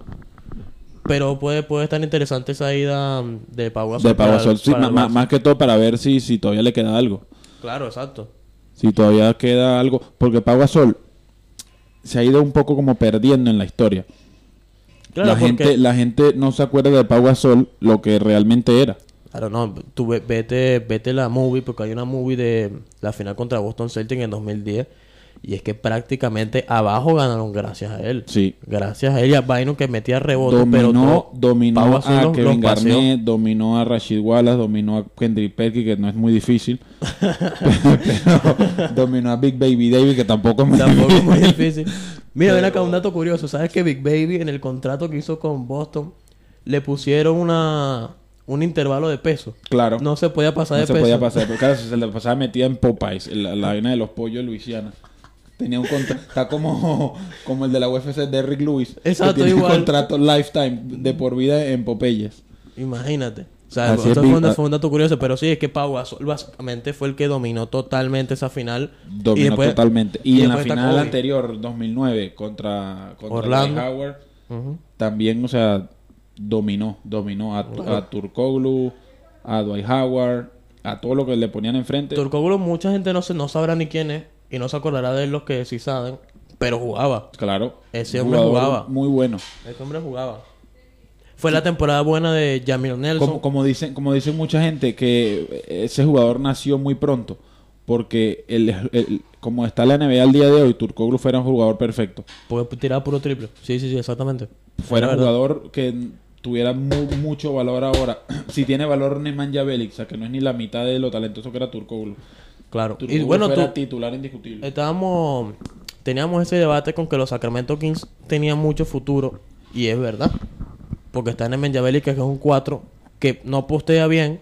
[SPEAKER 2] Pero puede, puede estar interesante esa ida mm, de Pau
[SPEAKER 1] de Pau sí, más que todo para ver si, si todavía le queda algo.
[SPEAKER 2] Claro, exacto.
[SPEAKER 1] Si todavía queda algo. Porque Pau Gasol se ha ido un poco como perdiendo en la historia.
[SPEAKER 2] Claro,
[SPEAKER 1] la,
[SPEAKER 2] porque...
[SPEAKER 1] gente, la gente no se acuerda de Pau Gasol lo que realmente era.
[SPEAKER 2] Claro, no, tú ve- vete, vete la movie, porque hay una movie de la final contra Boston Celtics en 2010. Y es que prácticamente abajo ganaron gracias a él.
[SPEAKER 1] Sí.
[SPEAKER 2] Gracias a él y a Bynum que metía rebote,
[SPEAKER 1] Dominó,
[SPEAKER 2] pero todo-
[SPEAKER 1] dominó a
[SPEAKER 2] los-
[SPEAKER 1] Kevin
[SPEAKER 2] los.
[SPEAKER 1] Garnett, dominó a Rashid Wallace, dominó a Kendrick Perky, que no es muy difícil. pero dominó a Big Baby David, que tampoco es muy
[SPEAKER 2] Tampoco es muy
[SPEAKER 1] difícil.
[SPEAKER 2] difícil. Mira, ven acá un dato curioso. ¿Sabes que Big Baby en el contrato que hizo con Boston le pusieron una un intervalo de peso?
[SPEAKER 1] Claro.
[SPEAKER 2] No se podía pasar
[SPEAKER 1] No
[SPEAKER 2] de
[SPEAKER 1] se
[SPEAKER 2] peso.
[SPEAKER 1] podía pasar. Pero claro, se le pasaba metida en Popeyes, en la, la vaina de los pollos de Luisiana. Tenía un contrato, está como, como el de la UFC de Rick Lewis. que
[SPEAKER 2] Exacto,
[SPEAKER 1] tiene
[SPEAKER 2] igual.
[SPEAKER 1] un contrato lifetime de por vida en Popeyes.
[SPEAKER 2] Imagínate. O sea,
[SPEAKER 1] Así
[SPEAKER 2] esto
[SPEAKER 1] es,
[SPEAKER 2] fue, un, fue un dato curioso, pero sí, es que Pau Gasol básicamente fue el que dominó totalmente esa final.
[SPEAKER 1] Dominó
[SPEAKER 2] y después-
[SPEAKER 1] totalmente. Y, en la final anterior, 2009, contra, contra
[SPEAKER 2] Orlando.
[SPEAKER 1] Howard, también, o sea, dominó. Dominó a, a Turkoglu, a Dwight Howard, a todo lo que le ponían enfrente.
[SPEAKER 2] Turkoglu, mucha gente no, se, no sabrá ni quién es y no se acordará de los que sí saben, pero jugaba.
[SPEAKER 1] claro.
[SPEAKER 2] Ese hombre jugaba.
[SPEAKER 1] Muy bueno.
[SPEAKER 2] Ese hombre jugaba. Fue la temporada buena de Jamil Nelson.
[SPEAKER 1] Como, como dicen, como dicen mucha gente, que ese jugador nació muy pronto. Porque el, el- como está la NBA al día de hoy, Turkoglu fuera un jugador perfecto.
[SPEAKER 2] Puede tirar puro triple. Sí, sí, sí, exactamente.
[SPEAKER 1] Fuera un jugador que tuviera mu- mucho valor ahora. si tiene valor Nemanja Belic, o sea, que no es ni la mitad de lo talentoso que era Turkoglu.
[SPEAKER 2] Claro. Y bueno, tú,
[SPEAKER 1] titular indiscutible.
[SPEAKER 2] estábamos... Teníamos ese debate con que los Sacramento Kings tenían mucho futuro. Y es verdad. Porque está en Menjabeli, que es un 4, que no postea bien,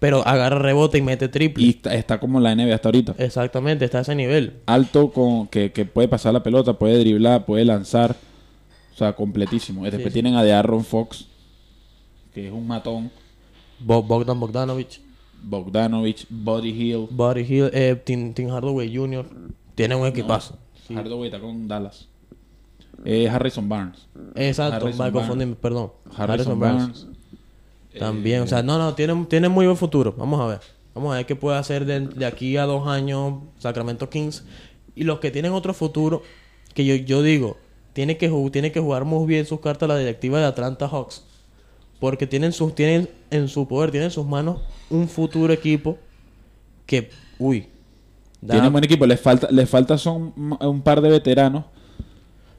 [SPEAKER 2] pero agarra rebote y mete triple.
[SPEAKER 1] y está, está como la NBA hasta ahorita.
[SPEAKER 2] Exactamente, está a ese nivel.
[SPEAKER 1] Alto, con que, que puede pasar la pelota, puede driblar, puede lanzar. O sea, completísimo. Después
[SPEAKER 2] sí.
[SPEAKER 1] tienen a DeAaron Fox, que es un matón.
[SPEAKER 2] Bo- Bogdan Bogdanovich,
[SPEAKER 1] Bogdanovich, Buddy Hill.
[SPEAKER 2] Buddy Hill, eh, Tim, Tim Hardaway Jr. Tiene un equipazo. Sí.
[SPEAKER 1] Hardaway está con Dallas. Eh, Harrison Barnes.
[SPEAKER 2] Exacto,
[SPEAKER 1] Harrison Barnes.
[SPEAKER 2] perdón.
[SPEAKER 1] Harrison, Barnes.
[SPEAKER 2] También,
[SPEAKER 1] Eh,
[SPEAKER 2] o sea, no, no, tiene, tiene muy buen futuro. Vamos a ver. Vamos a ver qué puede hacer de, de aquí a dos años Sacramento Kings. Y los que tienen otro futuro, que yo, yo digo, tiene que, tiene que jugar muy bien sus cartas la directiva de Atlanta Hawks. Porque tienen, sus, tienen en su poder, tienen en sus manos un futuro equipo que, uy. da-
[SPEAKER 1] Tiene buen equipo. Les falta, les falta son un par de veteranos.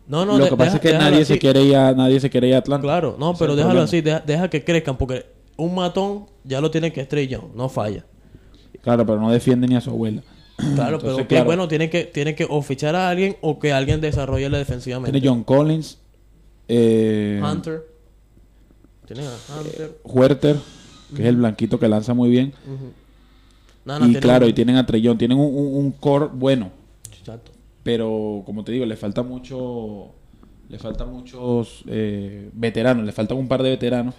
[SPEAKER 2] no, no,
[SPEAKER 1] Lo
[SPEAKER 2] de-
[SPEAKER 1] que pasa
[SPEAKER 2] deja-
[SPEAKER 1] es que nadie
[SPEAKER 2] así.
[SPEAKER 1] se quiere ir a, nadie se quiere ir a Atlanta.
[SPEAKER 2] Claro, no, pero déjalo
[SPEAKER 1] problema.
[SPEAKER 2] así, deja, deja que crezcan, porque un matón ya lo tiene que estrellar, no falla.
[SPEAKER 1] Claro, pero no defiende ni a su abuela.
[SPEAKER 2] Claro,
[SPEAKER 1] Entonces,
[SPEAKER 2] pero que, bueno, tiene que, tiene que o fichar a alguien o que alguien desarrolle defensivamente.
[SPEAKER 1] Tiene John Collins, eh,
[SPEAKER 2] Hunter. Tiene a Hunter.
[SPEAKER 1] Huerter, que es el blanquito que lanza muy bien.
[SPEAKER 2] No, no,
[SPEAKER 1] y claro, y tienen a Trellón. Tienen un, un, un core bueno.
[SPEAKER 2] Exacto.
[SPEAKER 1] Pero, como te digo, le falta mucho. Le faltan muchos eh, veteranos. Le faltan un par de veteranos.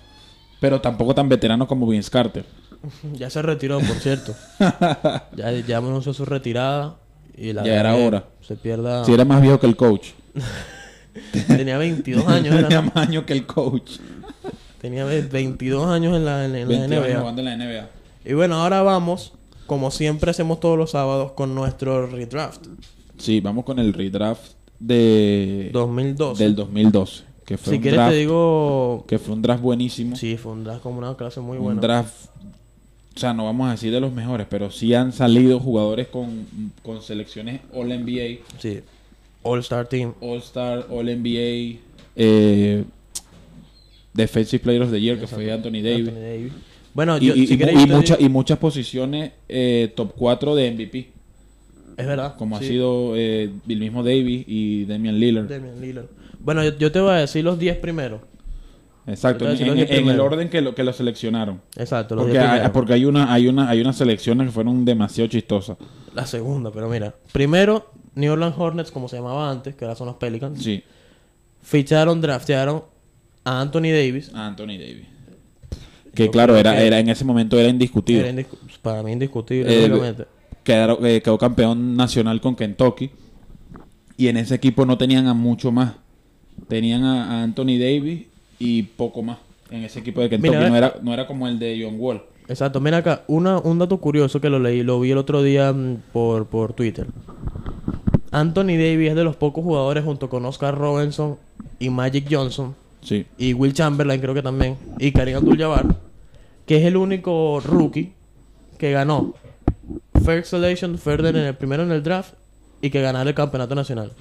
[SPEAKER 1] Pero tampoco tan veteranos como Vince Carter.
[SPEAKER 2] Ya se retiró, por cierto. ya, ya anunció su retirada. Y la
[SPEAKER 1] Ya era hora.
[SPEAKER 2] Se pierda.
[SPEAKER 1] Si era más viejo que el coach.
[SPEAKER 2] Tenía 22 años. era,
[SPEAKER 1] Tenía
[SPEAKER 2] ¿no?
[SPEAKER 1] más años que el coach.
[SPEAKER 2] Tenía ve- 22 años en la, en, en la
[SPEAKER 1] 22 años
[SPEAKER 2] NBA.
[SPEAKER 1] jugando en la NBA.
[SPEAKER 2] Y bueno, ahora vamos, como siempre hacemos todos los sábados, con nuestro redraft
[SPEAKER 1] Sí, vamos con el redraft de
[SPEAKER 2] 2012.
[SPEAKER 1] del 2012. Que fue
[SPEAKER 2] si
[SPEAKER 1] un
[SPEAKER 2] quieres
[SPEAKER 1] draft,
[SPEAKER 2] te digo...
[SPEAKER 1] que fue un draft buenísimo.
[SPEAKER 2] Sí, fue un draft como una clase muy
[SPEAKER 1] un
[SPEAKER 2] buena.
[SPEAKER 1] draft, o sea, no vamos a decir de los mejores, pero sí han salido jugadores con, con selecciones All NBA,
[SPEAKER 2] Sí. All Star Team.
[SPEAKER 1] All Star, All NBA, eh, Defensive Player of the Year, que fue Anthony Davis.
[SPEAKER 2] Anthony Davis. Bueno,
[SPEAKER 1] Y,
[SPEAKER 2] yo,
[SPEAKER 1] y-
[SPEAKER 2] si
[SPEAKER 1] mucha-
[SPEAKER 2] digo-
[SPEAKER 1] muchas posiciones eh, top 4 de MVP,
[SPEAKER 2] Es verdad.
[SPEAKER 1] como
[SPEAKER 2] sí.
[SPEAKER 1] ha sido eh, el mismo Davis y Damian Lillard.
[SPEAKER 2] Damian Lillard. Bueno, yo, yo te voy a decir los 10 primeros.
[SPEAKER 1] Exacto, en, el orden que lo, que lo seleccionaron.
[SPEAKER 2] Exacto, los
[SPEAKER 1] Porque
[SPEAKER 2] 10
[SPEAKER 1] hay, porque hay una hay una hay unas selecciones que fueron demasiado chistosas.
[SPEAKER 2] La segunda, pero mira. Primero, New Orleans Hornets, como se llamaba antes, que ahora son los Pelicans.
[SPEAKER 1] Sí,
[SPEAKER 2] Ficharon, draftearon a Anthony Davis.
[SPEAKER 1] a Anthony Davis. Que
[SPEAKER 2] Yo
[SPEAKER 1] claro, era,
[SPEAKER 2] que-
[SPEAKER 1] era en ese momento era indiscutido.
[SPEAKER 2] Era indiscu- para mí indiscutible,
[SPEAKER 1] Eh. Quedaron- eh, quedó campeón nacional con Kentucky. Y en ese equipo no tenían a mucho más. Tenían a, a Anthony Davis y poco más. En ese equipo de Kentucky.
[SPEAKER 2] Mira,
[SPEAKER 1] no,
[SPEAKER 2] eh.
[SPEAKER 1] era, no era como el de John Wall.
[SPEAKER 2] Exacto, mira acá, una, un dato curioso que lo leí, lo vi el otro día mm, por, por Twitter. Anthony Davis es de los pocos jugadores junto con Oscar Robinson y Magic Johnson
[SPEAKER 1] Sí.
[SPEAKER 2] y Will Chamberlain creo que también y Karim Abdul-Jabbar que es el único rookie que ganó First Selection, Further en el primero en el draft y que ganara el campeonato nacional.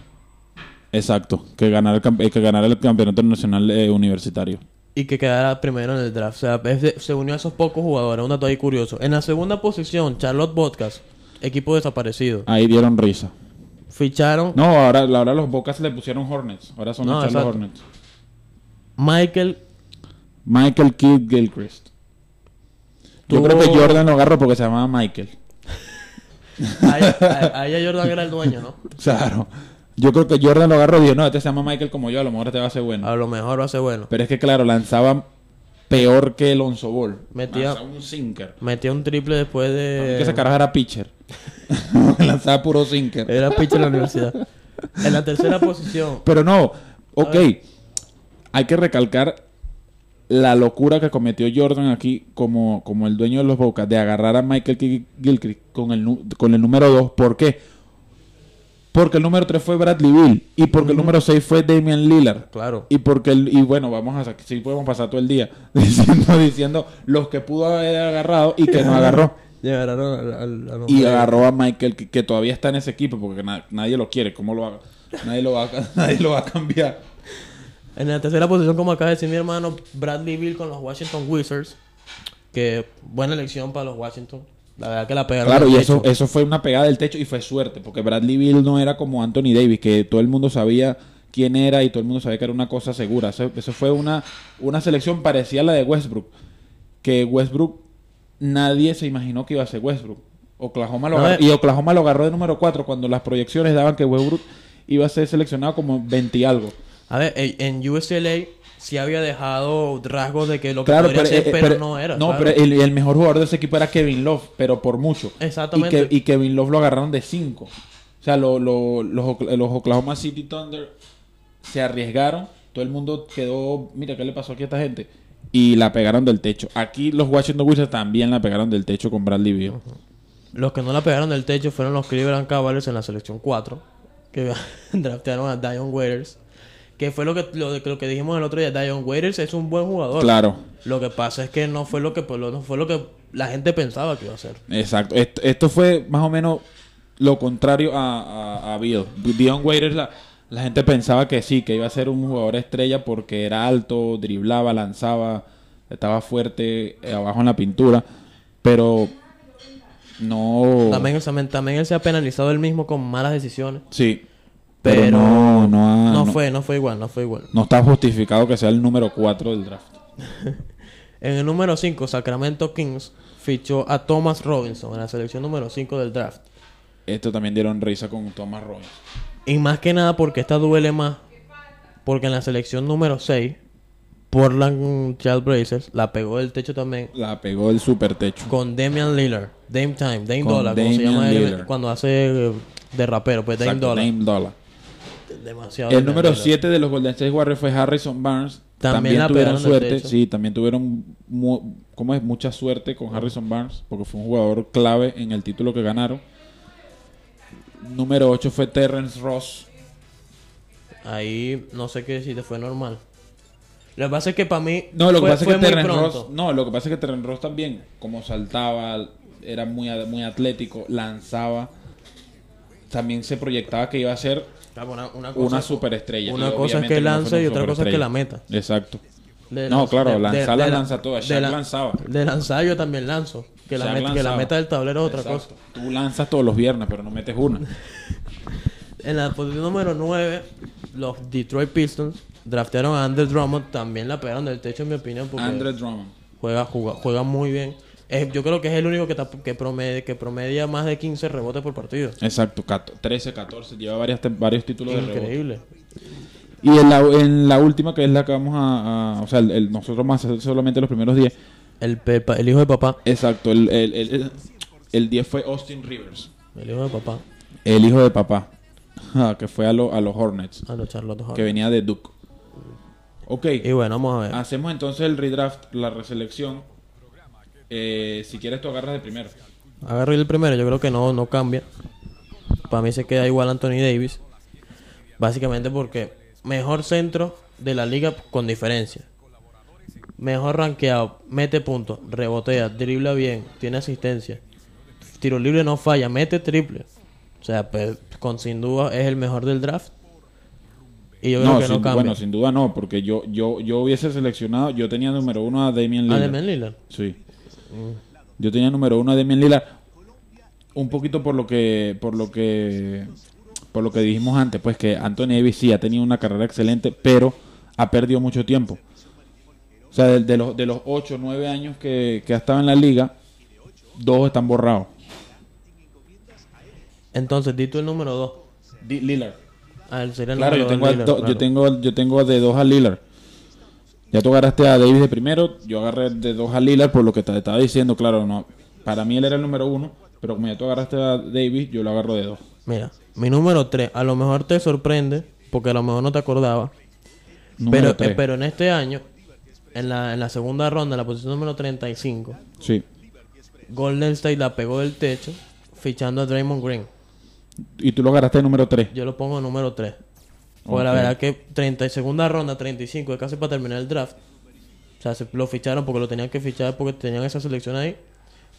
[SPEAKER 1] Exacto, que ganara el, campe- que ganara el campeonato nacional eh, universitario.
[SPEAKER 2] Y que quedara primero en el draft. O sea, de- se unió a esos pocos jugadores. Un dato ahí curioso. En la segunda posición, Charlotte Bobcats, equipo desaparecido.
[SPEAKER 1] Ahí dieron risa.
[SPEAKER 2] Ficharon
[SPEAKER 1] No, ahora, ahora los Bocas le pusieron Hornets. Ahora son
[SPEAKER 2] No,
[SPEAKER 1] los Charlotte. Hornets.
[SPEAKER 2] Michael.
[SPEAKER 1] Michael Kidd Gilchrist. Yo creo que Jordan lo agarró porque se llamaba Michael.
[SPEAKER 2] Ahí, Jordan era el dueño, ¿no?
[SPEAKER 1] Claro. Yo creo que Jordan lo agarró y dijo, no, este se llama Michael como yo, a lo mejor este va a ser bueno.
[SPEAKER 2] A lo mejor va a ser bueno.
[SPEAKER 1] Pero es que, claro, lanzaba peor que Alonso Ball.
[SPEAKER 2] Metía-
[SPEAKER 1] Lanzaba un sinker.
[SPEAKER 2] Metió un triple después de.
[SPEAKER 1] Que ese carajo era pitcher. lanzaba puro sinker.
[SPEAKER 2] Era pitcher en la universidad. En la tercera posición.
[SPEAKER 1] Pero no, ok. Hay que recalcar la locura que cometió Jordan aquí como, como el dueño de los Bocas de agarrar a Michael Gilchrist con el, con el número 2. ¿Por qué? Porque el número 3 fue Bradley Bill y porque el número 6 fue Damian Lillard.
[SPEAKER 2] Claro.
[SPEAKER 1] Y porque el, y bueno, vamos a sí podemos pasar todo el día diciendo, diciendo los que pudo haber agarrado y que no agarró.
[SPEAKER 2] Llegaron al, al- al
[SPEAKER 1] Y agarró a Michael, que, que todavía está en ese equipo, porque na- nadie lo quiere. ¿Cómo lo haga? Nadie lo va a, nadie lo va a cambiar.
[SPEAKER 2] En la tercera posición, como acaba de decir mi hermano, Bradley Bill con los Washington Wizards. Que buena elección para los Washington. La verdad que la pegaron.
[SPEAKER 1] Claro, y eso,
[SPEAKER 2] techo.
[SPEAKER 1] eso fue una pegada del techo y fue suerte, porque Bradley Bill no era como Anthony Davis, que todo el mundo sabía quién era y todo el mundo sabía que era una cosa segura. Eso, eso fue una, una selección parecida a la de Westbrook, que Westbrook nadie se imaginó que iba a ser Westbrook. Oklahoma lo
[SPEAKER 2] No,
[SPEAKER 1] agarró-
[SPEAKER 2] eh.
[SPEAKER 1] y Oklahoma lo agarró de número 4 cuando las proyecciones daban que Westbrook iba a ser seleccionado como 20 y algo.
[SPEAKER 2] A ver, en UCLA sí había dejado rasgos de que lo que
[SPEAKER 1] Claro,
[SPEAKER 2] podría
[SPEAKER 1] pero,
[SPEAKER 2] ser,
[SPEAKER 1] eh,
[SPEAKER 2] pero,
[SPEAKER 1] pero-
[SPEAKER 2] no era.
[SPEAKER 1] No, pero el, el mejor jugador de ese equipo era Kevin Love, pero por mucho.
[SPEAKER 2] Exactamente.
[SPEAKER 1] Y, que, y Kevin Love lo agarraron de 5. O sea, lo- lo- los, los Oklahoma City Thunder se arriesgaron. Todo el mundo quedó, mira, ¿qué le pasó aquí a esta gente? Y la pegaron del techo. Aquí los Washington Wizards también la pegaron del techo con Bradley Beal.
[SPEAKER 2] Los que no la pegaron del techo fueron los Cleveland Cavaliers en la selección 4. Que draftearon a Dion Waiters. Que fue lo que, lo, que dijimos el otro día. Dion Waiters es un buen jugador.
[SPEAKER 1] Claro,
[SPEAKER 2] Lo que pasa es que no fue lo que lo- no fue lo que la gente pensaba que iba a ser.
[SPEAKER 1] exacto. Esto, esto fue más o menos lo contrario a, a, a Bill. Dion Waiters, la, la gente pensaba que sí, que iba a ser un jugador estrella porque era alto, driblaba, lanzaba, estaba fuerte eh, abajo en la pintura. Pero no.
[SPEAKER 2] También, también él se ha penalizado él mismo con malas decisiones.
[SPEAKER 1] Sí. Pero,
[SPEAKER 2] Pero,
[SPEAKER 1] no, no, ha-
[SPEAKER 2] no,
[SPEAKER 1] no-
[SPEAKER 2] fue, no fue igual, no fue igual.
[SPEAKER 1] no está justificado que sea el número 4 del draft.
[SPEAKER 2] En el número 5, Sacramento Kings fichó a Thomas Robinson en la selección número 5 del draft.
[SPEAKER 1] Esto también dieron risa con Thomas Robbins.
[SPEAKER 2] Y más que nada porque esta duele más. Porque en la selección número 6, Portland Trailblazers la pegó del techo también
[SPEAKER 1] La pegó el super techo.
[SPEAKER 2] con Damian Lillard. Dame Time, Dame Dollar, como se llama él cuando hace eh, de rapero. Pues Dame Dollar.
[SPEAKER 1] Dame Dollar.
[SPEAKER 2] Demasiado.
[SPEAKER 1] El número
[SPEAKER 2] Dollar.
[SPEAKER 1] 7 de los Golden State Warriors fue Harrison Barnes.
[SPEAKER 2] También
[SPEAKER 1] tuvieron suerte. Sí, también tuvieron ¿cómo es? mucha suerte con Harrison Barnes porque fue un jugador clave en el título que ganaron. Número 8 fue Terrence Ross.
[SPEAKER 2] Ahí no sé qué decirte, fue normal. Lo que pasa es que para mí
[SPEAKER 1] No, lo que pasa es que Terrence. Ross, no, lo que pasa es que Terrence Ross también, como saltaba, era muy, muy atlético, lanzaba, también se proyectaba que iba a ser
[SPEAKER 2] Claro, Una, una
[SPEAKER 1] una
[SPEAKER 2] cosa,
[SPEAKER 1] superestrella.
[SPEAKER 2] una cosa es que
[SPEAKER 1] no
[SPEAKER 2] lance
[SPEAKER 1] una
[SPEAKER 2] y otra cosa es que la meta.
[SPEAKER 1] Exacto.
[SPEAKER 2] De
[SPEAKER 1] No,
[SPEAKER 2] lanz-
[SPEAKER 1] claro, lanzar la
[SPEAKER 2] la-
[SPEAKER 1] lanza toda.
[SPEAKER 2] de
[SPEAKER 1] Shaq
[SPEAKER 2] la-
[SPEAKER 1] lanzaba.
[SPEAKER 2] De lanzar yo también lanzo. Que la, met- que la meta del tablero es otra
[SPEAKER 1] Exacto.
[SPEAKER 2] cosa.
[SPEAKER 1] Tú lanzas todos los viernes, pero no metes una.
[SPEAKER 2] En la posición número 9, los Detroit Pistons draftearon a Andre Drummond. También la pegaron del techo, en mi opinión, porque
[SPEAKER 1] Andre Drummond.
[SPEAKER 2] juega, juega, juega muy bien. Es- yo creo que es el único que, que, promedia, que promedia más de 15 rebotes por partido.
[SPEAKER 1] Exacto, cato- 13, 14. Lleva varias, varios títulos de rebote.
[SPEAKER 2] Increíble.
[SPEAKER 1] Y en la, en la última, que es la que vamos a. a- o sea, el- el- nosotros hacer solamente los primeros 10.
[SPEAKER 2] El, pepa- el hijo de papá.
[SPEAKER 1] Exacto, el, el, el, el- 10 fue Austin Rivers.
[SPEAKER 2] El hijo de papá.
[SPEAKER 1] El hijo de papá. Que fue a, lo- a los Hornets.
[SPEAKER 2] A los Charlotte
[SPEAKER 1] Que
[SPEAKER 2] Hornets.
[SPEAKER 1] venía de Duke. Ok.
[SPEAKER 2] Y bueno, vamos a ver.
[SPEAKER 1] Hacemos entonces el redraft, la reselección. Eh, si quieres, tú agarras de primero.
[SPEAKER 2] Agarro el primero, yo creo que no, no cambia. Para mí se queda igual Anthony Davis. Básicamente porque mejor centro de la liga con diferencia. Mejor rankeado, mete puntos, rebotea, dribla bien, tiene asistencia. Tiro libre no falla, mete triple. O sea, pues, con sin duda es el mejor del draft. Y yo creo
[SPEAKER 1] No,
[SPEAKER 2] que
[SPEAKER 1] sin,
[SPEAKER 2] no cambia.
[SPEAKER 1] bueno, sin duda no, porque yo, yo, yo hubiese seleccionado, yo tenía número uno a Damian Lillard.
[SPEAKER 2] Damian Lillard.
[SPEAKER 1] Sí. Yo tenía número uno a Damian Lillard. Un poquito por lo que, por lo que, por lo que dijimos antes, pues que Anthony Davis sí ha tenido una carrera excelente, pero ha perdido mucho tiempo. O sea, de, de los, de los 8 o 9 años que, que ha estado en la liga, dos están borrados.
[SPEAKER 2] Entonces, di tú el número 2.
[SPEAKER 1] Lillard.
[SPEAKER 2] Ah, él sería el
[SPEAKER 1] Claro, yo tengo,
[SPEAKER 2] dos,
[SPEAKER 1] a
[SPEAKER 2] Lillard,
[SPEAKER 1] do-
[SPEAKER 2] claro.
[SPEAKER 1] yo tengo, yo tengo de dos a Lillard. Ya tú agarraste a Davis de primero, yo agarré de dos a Lillard por lo que te estaba diciendo, claro, no. Para mí él era el número uno, pero como ya tú agarraste a Davis, yo lo agarro de dos.
[SPEAKER 2] Mira, mi número 3. A lo mejor te sorprende, porque a lo mejor no te acordaba.
[SPEAKER 1] Número
[SPEAKER 2] Pero,
[SPEAKER 1] tres.
[SPEAKER 2] eh, pero en este año, en la, en la segunda ronda, en la posición número 35,
[SPEAKER 1] Sí.
[SPEAKER 2] Golden State la pegó del techo, fichando a Draymond Green.
[SPEAKER 1] Y tú lo agarraste de número tres.
[SPEAKER 2] Yo lo pongo en número 3. Porque la verdad que 30 y segunda ronda, 35, es casi para terminar el draft. O sea, se lo ficharon porque lo tenían que fichar porque tenían esa selección ahí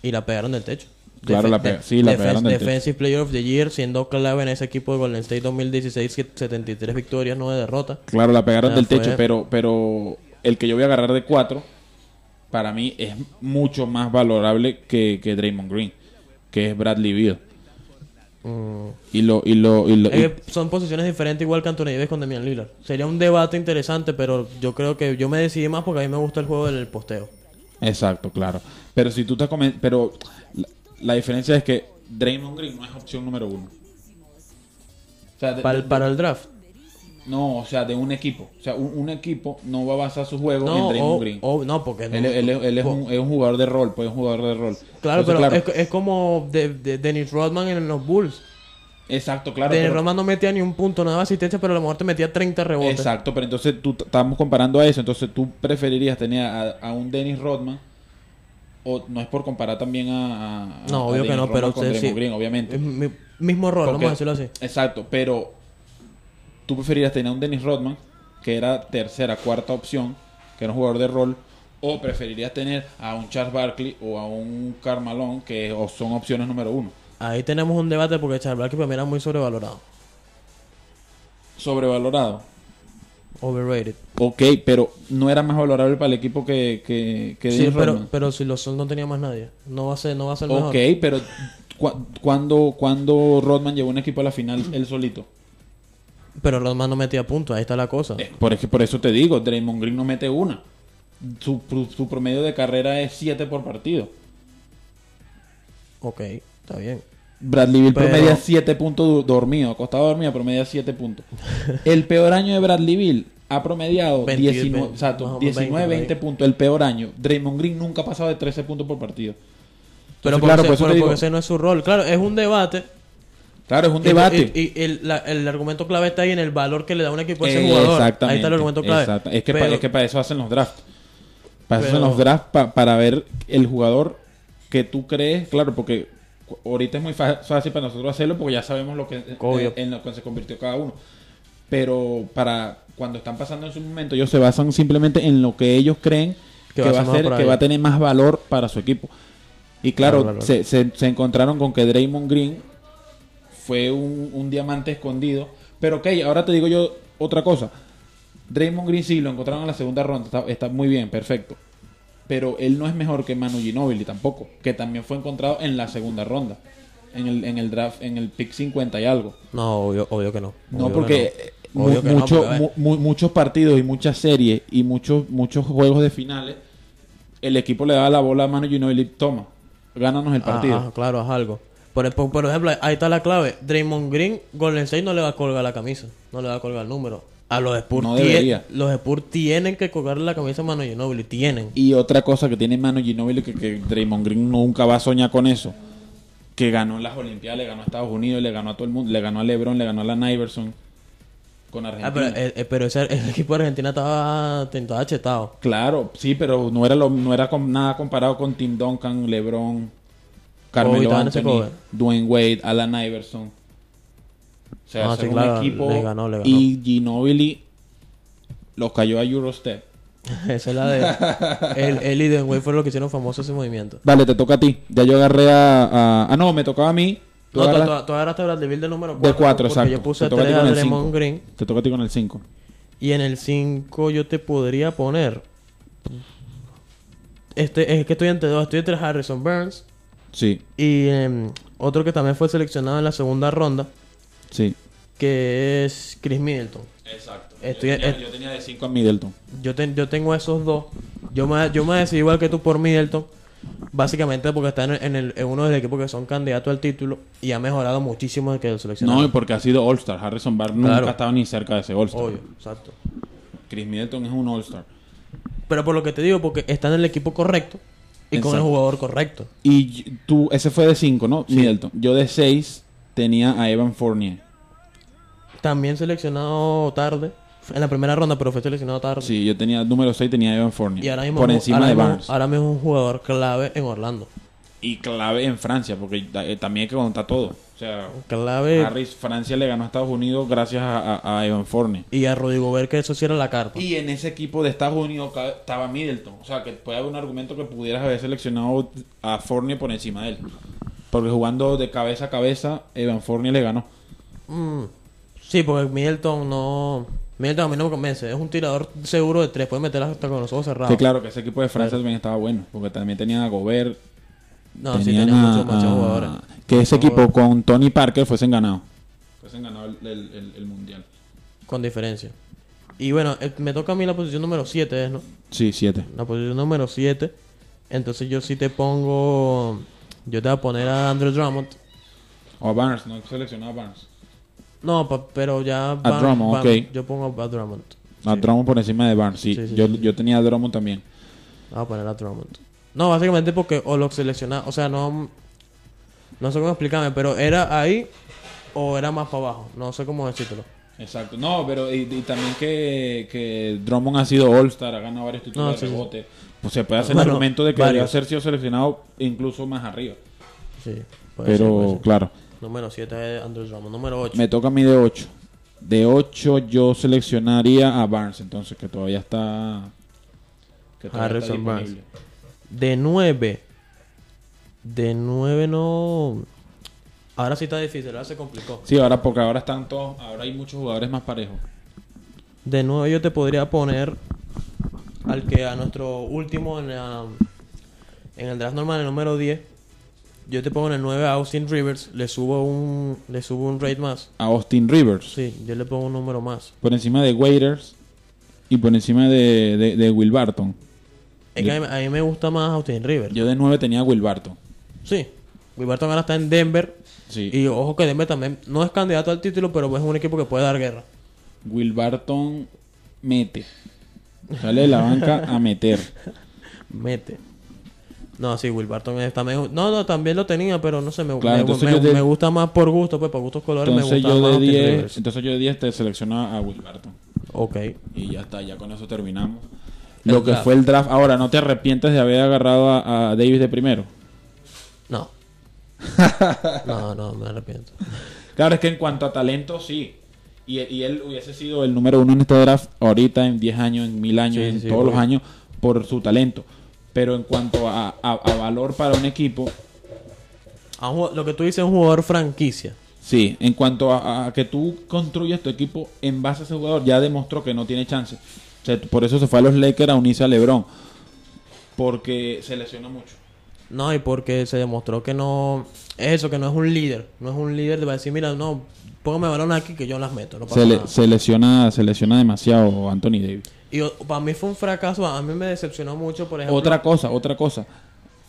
[SPEAKER 2] y la pegaron del techo.
[SPEAKER 1] Claro, la pe- sí, la pegaron del techo.
[SPEAKER 2] Defensive Player of the Year, siendo clave en ese equipo de Golden State 2016, que 73 victorias, 9 derrotas.
[SPEAKER 1] Claro, la pegaron
[SPEAKER 2] Ah,
[SPEAKER 1] del
[SPEAKER 2] fue-
[SPEAKER 1] techo, pero, pero el que yo voy a agarrar de cuatro, para mí es mucho más valorable que, que Draymond Green, que es Bradley Beal. Y lo, y lo, y lo-
[SPEAKER 2] que son posiciones diferentes igual que Anthony Davis con Damian Lillard. Sería un debate interesante, pero yo creo que yo me decidí más porque a mí me gusta el juego del posteo.
[SPEAKER 1] Exacto, claro. Pero si tú te comen- pero la, la diferencia es que Draymond Green no es opción número uno. O sea, de-
[SPEAKER 2] Para,
[SPEAKER 1] de-
[SPEAKER 2] el- para el draft.
[SPEAKER 1] No, o sea, de un equipo. O sea, un, un equipo no va a basar su juego en Draymond
[SPEAKER 2] o-
[SPEAKER 1] Green.
[SPEAKER 2] o- no, porque no-
[SPEAKER 1] él, él- él es,
[SPEAKER 2] po-
[SPEAKER 1] un, es un jugador de rol, pues es un jugador de rol.
[SPEAKER 2] Claro,
[SPEAKER 1] Entonces,
[SPEAKER 2] pero Es, es como de, de- Dennis Rodman en los Bulls.
[SPEAKER 1] Exacto, claro.
[SPEAKER 2] Dennis
[SPEAKER 1] pero-
[SPEAKER 2] Rodman no metía ni un punto, no daba asistencia, pero a lo mejor te metía 30 rebotes.
[SPEAKER 1] Exacto, pero entonces tú estamos comparando a eso, entonces tú preferirías tener a, a un Dennis Rodman o no es por comparar también a, a-
[SPEAKER 2] No,
[SPEAKER 1] a
[SPEAKER 2] obvio que no,
[SPEAKER 1] Rodman
[SPEAKER 2] pero
[SPEAKER 1] con Draymond
[SPEAKER 2] sí.
[SPEAKER 1] Green, obviamente.
[SPEAKER 2] Mi- mismo rol,
[SPEAKER 1] Porque-
[SPEAKER 2] vamos a decirlo así.
[SPEAKER 1] Exacto, pero tú preferirías tener a un Dennis Rodman que era tercera, cuarta opción, que era un jugador de rol o preferirías tener a un Charles Barkley o a un Carmalón que son opciones número uno.
[SPEAKER 2] Ahí tenemos un debate porque Charles Barkley para mí era muy sobrevalorado.
[SPEAKER 1] Sobrevalorado.
[SPEAKER 2] Overrated.
[SPEAKER 1] Ok, pero no era más valorable para el equipo que, que, que
[SPEAKER 2] Sí, pero,
[SPEAKER 1] Rodman.
[SPEAKER 2] pero si los Suns no tenía más nadie. No va a ser, no va a ser mejor.
[SPEAKER 1] Ok, pero cu- cuando, cuando Rodman llevó un equipo a la final él solito.
[SPEAKER 2] Pero Rodman no metía puntos, ahí está la cosa.
[SPEAKER 1] Eh, Por, es- por eso te digo, Draymond Green no mete una. Su, su- promedio de carrera es 7 por partido.
[SPEAKER 2] Ok, está bien.
[SPEAKER 1] Bradley Bill
[SPEAKER 2] Pero-
[SPEAKER 1] promedia 7 puntos dormido, acostado dormido, promedia 7 puntos. El peor año de Bradley Bill ha promediado
[SPEAKER 2] 20,
[SPEAKER 1] 19,
[SPEAKER 2] 20,
[SPEAKER 1] exacto,
[SPEAKER 2] más o menos
[SPEAKER 1] 19
[SPEAKER 2] 20,
[SPEAKER 1] 20
[SPEAKER 2] por ahí.
[SPEAKER 1] puntos. El peor año. Draymond Green nunca ha pasado de 13 puntos por partido.
[SPEAKER 2] Pero,
[SPEAKER 1] Entonces,
[SPEAKER 2] porque,
[SPEAKER 1] claro,
[SPEAKER 2] ese,
[SPEAKER 1] por eso
[SPEAKER 2] pero
[SPEAKER 1] digo-
[SPEAKER 2] porque ese no es su rol. Claro, es un debate.
[SPEAKER 1] Claro, es un debate.
[SPEAKER 2] Y, y el, la- el argumento clave está ahí en el valor que le da un equipo a ese
[SPEAKER 1] Eh,
[SPEAKER 2] jugador.
[SPEAKER 1] Exactamente.
[SPEAKER 2] Ahí está el argumento clave.
[SPEAKER 1] exacto. Es, que
[SPEAKER 2] Pero-
[SPEAKER 1] pa- es que para eso hacen los drafts. Para eso hacen los drafts pa- para ver el jugador que tú crees. Claro, porque ahorita es muy fácil para nosotros hacerlo porque ya sabemos lo que
[SPEAKER 2] Obvio.
[SPEAKER 1] en lo que se convirtió cada uno. Pero para cuando están pasando en su momento, ellos se basan simplemente en lo que ellos creen que, va a
[SPEAKER 2] ser
[SPEAKER 1] que va a tener más valor para su equipo. Y claro,
[SPEAKER 2] Claro, claro.
[SPEAKER 1] Se, se- se encontraron con que Draymond Green fue un, un diamante escondido. Pero ok, ahora te digo yo otra cosa. Draymond Green sí lo encontraron en la segunda ronda, está, está muy bien, perfecto. Pero él no es mejor que Manu Ginobili tampoco, que también fue encontrado en la segunda ronda, en el, en el draft, en el pick 50 y algo.
[SPEAKER 2] No, obvio, obvio que no.
[SPEAKER 1] No, porque
[SPEAKER 2] que
[SPEAKER 1] eh,
[SPEAKER 2] no.
[SPEAKER 1] mu-
[SPEAKER 2] Obvio que no,
[SPEAKER 1] mucho- mu- muchos partidos y muchas series y muchos muchos juegos de finales, el equipo le da la bola a Manu Ginobili, toma, gánanos el partido.
[SPEAKER 2] Claro, haz algo. Por, por, por ejemplo, ahí está la clave. Draymond Green, Golden State no le va a colgar la camisa. No le va a colgar el número. A los Spurs,
[SPEAKER 1] No
[SPEAKER 2] tie- los Spurs tienen que colgarle la camisa a Manu Ginobili. Tienen.
[SPEAKER 1] Y otra cosa que tiene Manu Ginobili que, que Draymond Green nunca va a soñar con eso. Que ganó en las Olimpiadas, le ganó a Estados Unidos, le ganó a todo el mundo, le ganó a LeBron, le ganó a la Iverson con Argentina.
[SPEAKER 2] Ah, pero, eh, eh, pero ese, el equipo de Argentina estaba, estaba chetado.
[SPEAKER 1] Claro, sí, pero no era lo, no era con, nada comparado con Tim Duncan, LeBron, Carmelo
[SPEAKER 2] ese
[SPEAKER 1] Anthony,
[SPEAKER 2] Kobe.
[SPEAKER 1] Dwayne Wade, Alan Iverson. O sea,
[SPEAKER 2] Ah,
[SPEAKER 1] ese
[SPEAKER 2] sí,
[SPEAKER 1] era
[SPEAKER 2] claro,
[SPEAKER 1] un equipo
[SPEAKER 2] le ganó, le ganó.
[SPEAKER 1] y Ginobili los cayó a Eurostep.
[SPEAKER 2] Esa es la de. él, él y Dwayne Wade fueron los que hicieron famoso ese movimiento.
[SPEAKER 1] Vale, te toca a ti. Ya yo agarré a, a- Ah, no, me tocaba a mí. Tú
[SPEAKER 2] No,
[SPEAKER 1] agarras-
[SPEAKER 2] tú, agarraste a Bradley Bill de número 4.
[SPEAKER 1] de 4, exacto.
[SPEAKER 2] Yo puse
[SPEAKER 1] Te toca a ti
[SPEAKER 2] 3
[SPEAKER 1] con
[SPEAKER 2] a
[SPEAKER 1] el
[SPEAKER 2] Draymond
[SPEAKER 1] cinco.
[SPEAKER 2] Green.
[SPEAKER 1] Te toca a ti con el 5.
[SPEAKER 2] Y en el 5 yo te podría poner. Este, es que estoy entre dos. Estoy entre Harrison Burns
[SPEAKER 1] Sí,
[SPEAKER 2] y em, otro que también fue seleccionado en la segunda ronda,
[SPEAKER 1] sí.
[SPEAKER 2] que es Chris Middleton.
[SPEAKER 1] Exacto.
[SPEAKER 2] Estoy-
[SPEAKER 1] yo, tenía,
[SPEAKER 2] eh,
[SPEAKER 1] yo tenía de 5 a Middleton.
[SPEAKER 2] Yo, ten- yo tengo esos dos. Yo me, yo me decidí igual que tú por Middleton. Básicamente porque está en, en el, en uno de los equipos que son candidatos al título y ha mejorado muchísimo desde que lo seleccionaron.
[SPEAKER 1] No, y porque ha sido All-Star. Harrison Barnes nunca
[SPEAKER 2] Claro.
[SPEAKER 1] ha estado ni cerca de ese All-Star.
[SPEAKER 2] Obvio, exacto.
[SPEAKER 1] Chris Middleton es un All-Star.
[SPEAKER 2] Pero por lo que te digo, porque está en el equipo correcto y con el jugador correcto.
[SPEAKER 1] Y tú, ese fue de 5, ¿no? Middleton. Yo de 6 tenía a Evan Fournier.
[SPEAKER 2] También seleccionado tarde, en la primera ronda, pero fue seleccionado tarde.
[SPEAKER 1] Sí, yo tenía número 6, tenía a Evan Fournier.
[SPEAKER 2] Y ahora mismo,
[SPEAKER 1] por encima
[SPEAKER 2] ahora
[SPEAKER 1] de
[SPEAKER 2] mismo-
[SPEAKER 1] Barnes.
[SPEAKER 2] ahora mismo es un jugador clave en Orlando.
[SPEAKER 1] Y clave en Francia, porque eh, también hay que contar todo. O sea,
[SPEAKER 2] Clave
[SPEAKER 1] Harris, Francia le ganó a Estados Unidos gracias a, a- a Evan Fournier.
[SPEAKER 2] y a Rudy Gobert que eso sí era la carta.
[SPEAKER 1] Y en ese equipo de Estados Unidos estaba Middleton. O sea, que puede haber un argumento que pudieras haber seleccionado a Fournier por encima de él. Porque jugando de cabeza a cabeza, Evan Fournier le ganó.
[SPEAKER 2] Mm. Sí, porque Middleton no... Middleton a mí no me convence. Es un tirador seguro de tres. Puede meter hasta con los ojos cerrados.
[SPEAKER 1] Que claro, que ese equipo de Francia también estaba bueno. Porque también tenían a Gobert.
[SPEAKER 2] No, sí,
[SPEAKER 1] tenían
[SPEAKER 2] tenía
[SPEAKER 1] a-
[SPEAKER 2] muchos muchos
[SPEAKER 1] a-
[SPEAKER 2] jugadores.
[SPEAKER 1] Que ese equipo con Tony Parker fuesen ganado. Fuesen ganado el, el- el- el mundial.
[SPEAKER 2] Con diferencia. Y bueno, eh, me toca a mí la posición número 7, ¿no?
[SPEAKER 1] Sí, siete.
[SPEAKER 2] La posición número 7. Entonces yo sí te pongo... Yo te voy a poner a Andrew Drummond.
[SPEAKER 1] O a Barnes, no seleccionado a Barnes.
[SPEAKER 2] No, pa- pero ya...
[SPEAKER 1] Drummond, ok.
[SPEAKER 2] Yo pongo a Drummond.
[SPEAKER 1] A Drummond por encima de Barnes, sí.
[SPEAKER 2] Sí, sí,
[SPEAKER 1] yo,
[SPEAKER 2] sí, sí.
[SPEAKER 1] yo tenía a Drummond también.
[SPEAKER 2] Voy a poner a Drummond. No, básicamente porque o lo selecciona... O sea, no... No sé cómo explicarme, pero era ahí o era más para abajo. No sé cómo decírtelo.
[SPEAKER 1] Exacto. No, pero y, y también que, que Drummond ha sido All-Star, ha ganado varios títulos
[SPEAKER 2] No,
[SPEAKER 1] de
[SPEAKER 2] sí, sí.
[SPEAKER 1] rebote. Pues se puede hacer
[SPEAKER 2] Bueno,
[SPEAKER 1] el argumento de que debería ser sido seleccionado incluso más arriba.
[SPEAKER 2] Sí. puede ser,
[SPEAKER 1] Pero,
[SPEAKER 2] puede ser.
[SPEAKER 1] claro,
[SPEAKER 2] Número 7 es Andrew Drummond. Número 8.
[SPEAKER 1] me toca a mí de 8. De 8 yo seleccionaría a Barnes, entonces, que todavía está... Que todavía está
[SPEAKER 2] Barnes. De 9. De 9 no. Ahora sí está difícil, ahora se complicó.
[SPEAKER 1] Sí, ahora porque ahora están todos... Ahora hay muchos jugadores más parejos.
[SPEAKER 2] De 9 yo te podría poner al que a nuestro último en, la- en el draft normal, el número 10. Yo te pongo en el 9 a Austin Rivers, le subo un le subo un rate más.
[SPEAKER 1] A Austin Rivers.
[SPEAKER 2] Sí, yo le pongo un número más.
[SPEAKER 1] Por encima de Waiters y por encima de, de, de Will Barton.
[SPEAKER 2] Es que a mí, a mí me gusta más Austin Rivers.
[SPEAKER 1] Yo de 9 tenía a Will Barton.
[SPEAKER 2] Sí. Will Barton ahora está en Denver.
[SPEAKER 1] Sí.
[SPEAKER 2] Y ojo que Denver también no es candidato al título, pero es un equipo que puede dar guerra.
[SPEAKER 1] Will Barton mete. Sale de la banca a meter.
[SPEAKER 2] Mete. No, sí, Will Barton es también. No, no, también lo tenía, pero no sé, me,
[SPEAKER 1] Claro,
[SPEAKER 2] me- me-
[SPEAKER 1] de-
[SPEAKER 2] me gusta más por gusto, pues por gustos colores me
[SPEAKER 1] Entonces
[SPEAKER 2] gusta
[SPEAKER 1] yo
[SPEAKER 2] más
[SPEAKER 1] de
[SPEAKER 2] Austin
[SPEAKER 1] 10,
[SPEAKER 2] Rivers.
[SPEAKER 1] entonces yo de 10 te selecciono a Will Barton.
[SPEAKER 2] Ok.
[SPEAKER 1] Y ya está, ya con eso terminamos. Lo
[SPEAKER 2] El
[SPEAKER 1] que
[SPEAKER 2] draft.
[SPEAKER 1] fue el draft. Ahora, ¿no te arrepientes de haber agarrado a, a Davis de primero?
[SPEAKER 2] No. no, no, me arrepiento.
[SPEAKER 1] Claro, es que en cuanto a talento, sí. Y, y él hubiese sido el número uno en este draft ahorita, en 10 años, en 1000 años,
[SPEAKER 2] Sí,
[SPEAKER 1] en
[SPEAKER 2] sí,
[SPEAKER 1] todos los años, por su talento. Pero en cuanto a, a- a valor para un equipo,
[SPEAKER 2] A un ju- lo que tú dices es un jugador franquicia.
[SPEAKER 1] sí. En cuanto a, a que tú construyas tu equipo en base a ese jugador, ya demostró que no tiene chance. O sea, por eso se fue a los Lakers a unirse a LeBron. Porque se lesionó mucho.
[SPEAKER 2] No, y porque se demostró que no. Es eso, que no es un líder. No es un líder de decir, mira, no, póngame balón aquí que yo las meto. No pasa
[SPEAKER 1] Se, le-
[SPEAKER 2] nada.
[SPEAKER 1] se lesiona, se lesiona demasiado Anthony Davis.
[SPEAKER 2] Y o- para mí fue un fracaso. A mí me decepcionó mucho, por ejemplo.
[SPEAKER 1] Otra cosa, otra cosa.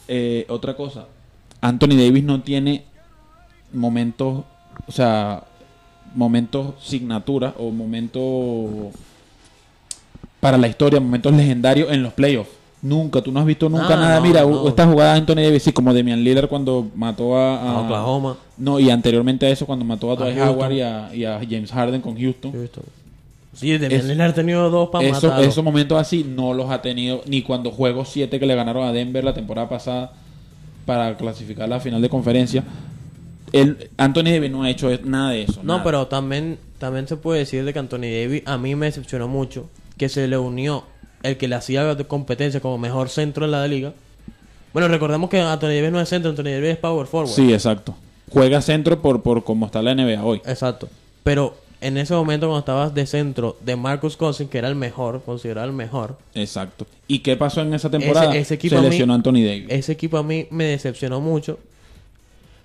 [SPEAKER 1] Eh, otra cosa. Anthony Davis no tiene momentos, o sea, momentos signatura o momentos para la historia, momentos legendarios en los playoffs. Nunca, tú no has visto nunca
[SPEAKER 2] Ah,
[SPEAKER 1] nada.
[SPEAKER 2] no,
[SPEAKER 1] Mira,
[SPEAKER 2] no.
[SPEAKER 1] esta jugada de Anthony Davis, sí, como Demian Lillard cuando mató a,
[SPEAKER 2] A Oklahoma.
[SPEAKER 1] No, y anteriormente a eso, cuando mató a
[SPEAKER 2] A.
[SPEAKER 1] Howard y a, y a James Harden con Houston.
[SPEAKER 2] Houston. Sí, de
[SPEAKER 1] Es-
[SPEAKER 2] Lillard ha tenido dos para
[SPEAKER 1] Eso-
[SPEAKER 2] matarlo.
[SPEAKER 1] esos momentos así no los ha tenido ni cuando juego 7 que le ganaron a Denver la temporada pasada para clasificar la final de conferencia. El, Anthony Davis no ha hecho nada de eso.
[SPEAKER 2] No,
[SPEAKER 1] nada.
[SPEAKER 2] pero también, también se puede decir de que Anthony Davis a mí me decepcionó mucho que se le unió el que le hacía competencia como mejor centro en la liga. Bueno, recordemos que Anthony Davis no es centro, Anthony Davis es power forward.
[SPEAKER 1] Sí, exacto. juega centro por, por cómo está la NBA hoy.
[SPEAKER 2] Exacto. Pero en ese momento cuando estabas de centro de Marcus Cousins, que era el mejor, considerado el mejor,
[SPEAKER 1] Exacto. ¿Y qué pasó en esa temporada?
[SPEAKER 2] Ese- ese equipo
[SPEAKER 1] Se
[SPEAKER 2] a mí-
[SPEAKER 1] Anthony Davis.
[SPEAKER 2] ese equipo a mí me decepcionó mucho.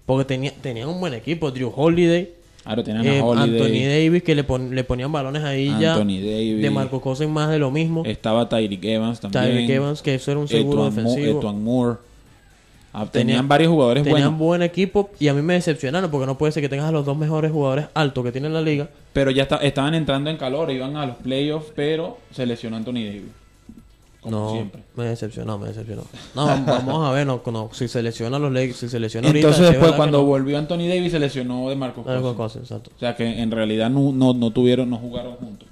[SPEAKER 2] Porque tenía, tenían un buen equipo. Drew Holiday,
[SPEAKER 1] Claro, tenían
[SPEAKER 2] eh,
[SPEAKER 1] a Holiday.
[SPEAKER 2] Anthony Davis, que le, pon- le ponían balones ahí ya.
[SPEAKER 1] Anthony Davis.
[SPEAKER 2] De Marcus Cousins más de lo mismo.
[SPEAKER 1] Estaba Tyreek Evans también.
[SPEAKER 2] Tyreek Evans, que eso era un seguro
[SPEAKER 1] Etuan
[SPEAKER 2] defensivo.
[SPEAKER 1] Etuan Moore. Ah, tenían
[SPEAKER 2] Tenían-
[SPEAKER 1] varios jugadores
[SPEAKER 2] Tenían
[SPEAKER 1] buenos.
[SPEAKER 2] buen equipo y a mí me decepcionaron porque no puede ser que tengas a los dos mejores jugadores altos que tiene la liga.
[SPEAKER 1] Pero ya está- estaban entrando en calor, iban a los playoffs, pero se lesionó Anthony Davis. Como
[SPEAKER 2] no,
[SPEAKER 1] siempre.
[SPEAKER 2] me decepcionó, me decepcionó. No, vam- vamos a ver, no, no, si se lesiona los Lakers, si se lesiona ahorita.
[SPEAKER 1] Entonces después cuando
[SPEAKER 2] no.
[SPEAKER 1] volvió Anthony Davis se lesionó de Marcos
[SPEAKER 2] Marcus Cousins. Exacto.
[SPEAKER 1] O sea que en realidad no, no, no tuvieron, no jugaron juntos.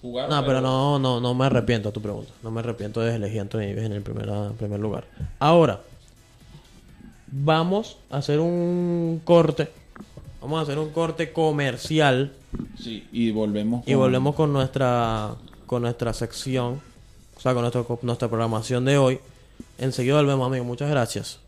[SPEAKER 1] Jugaron,
[SPEAKER 2] No, pero no, no, no me arrepiento a tu pregunta. No me arrepiento de elegir a Anthony Davis en el en primer lugar. Ahora, vamos a hacer un corte. Vamos a hacer un corte comercial
[SPEAKER 1] Sí, y volvemos.
[SPEAKER 2] y volvemos con nuestra con nuestra sección, o sea, con nuestra, programación de hoy. Enseguida volvemos, amigo. Muchas gracias.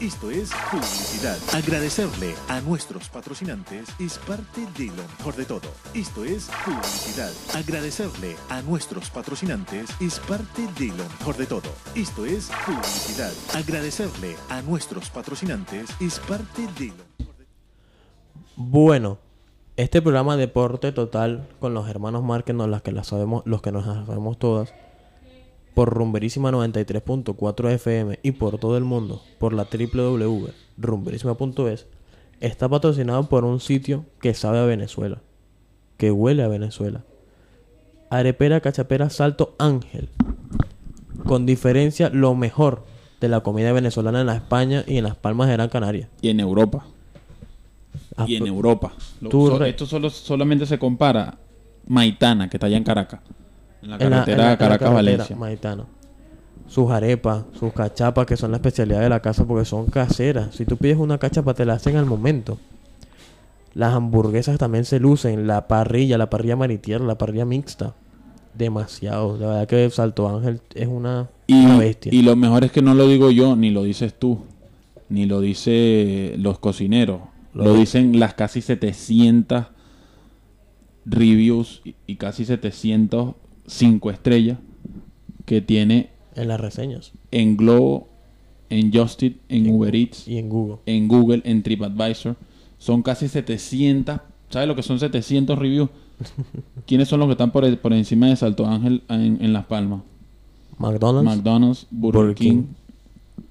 [SPEAKER 5] Esto es publicidad. Agradecerle a nuestros patrocinantes es parte de lo mejor de todo. Esto es publicidad. Agradecerle a nuestros patrocinantes es parte de lo mejor de todo. Esto es publicidad. Agradecerle a nuestros patrocinantes es parte de lo
[SPEAKER 2] Bueno, este programa Deporte Total con los hermanos Márquez, las que las sabemos, los que nos sabemos todas, por Rumberísima 93.4 FM y por todo el mundo, por la www.rumberísima.es, está patrocinado por un sitio que sabe a Venezuela, que huele a Venezuela. Arepera Cachapera Salto Ángel. Con diferencia, lo mejor de la comida venezolana en la España y en las Palmas de Gran Canaria.
[SPEAKER 1] Y en Europa.
[SPEAKER 2] Ah,
[SPEAKER 1] y en
[SPEAKER 2] pues,
[SPEAKER 1] Europa. Lo- so- esto solo, solamente se compara Maitana, que está allá en Caracas. En la carretera Caracas-Valencia.
[SPEAKER 2] Sus arepas, sus cachapas, que son la especialidad de la casa porque son caseras. Si tú pides una cachapa, te la hacen al momento. Las hamburguesas también se lucen. La parrilla, la parrilla maritierra, la parrilla mixta. Demasiado. La verdad que Salto Ángel es una,
[SPEAKER 1] Y,
[SPEAKER 2] una bestia.
[SPEAKER 1] y lo mejor es que no lo digo yo, ni lo dices tú, ni lo dice los cocineros.
[SPEAKER 2] Lo
[SPEAKER 1] Lo,
[SPEAKER 2] di-
[SPEAKER 1] dicen las casi 700 reviews y, y casi 700 5 estrellas que tiene
[SPEAKER 2] En las reseñas.
[SPEAKER 1] en Globo, en Just Eat, en Uber Eats,
[SPEAKER 2] Y en Google.
[SPEAKER 1] en Google, en TripAdvisor. Son casi 700. ¿Sabes lo que son 700 reviews? ¿Quiénes son los que están por, por encima de Salto Ángel en, en Las Palmas?
[SPEAKER 2] McDonald's.
[SPEAKER 1] McDonald's, Burger,
[SPEAKER 2] Burger
[SPEAKER 1] King,
[SPEAKER 2] King.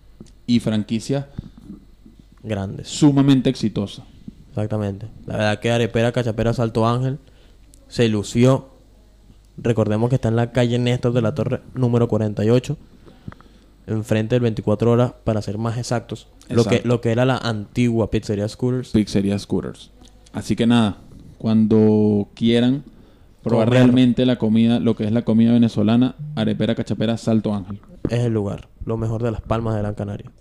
[SPEAKER 1] y franquicias
[SPEAKER 2] Grandes.
[SPEAKER 1] sumamente exitosas.
[SPEAKER 2] Exactamente. La verdad que Arepera, Cachapera, Salto Ángel se lució. Recordemos que está en la calle Néstor de la Torre número 48. Enfrente del 24 horas, para ser más exactos. Lo que, lo que era la antigua pizzería Scooters.
[SPEAKER 1] Pizzería Scooters. Así que nada, cuando quieran probar
[SPEAKER 2] Comer.
[SPEAKER 1] realmente la comida, lo que es la comida venezolana, arepera, cachapera, Salto Ángel.
[SPEAKER 2] Es el lugar. Lo mejor de las palmas de Gran Canaria.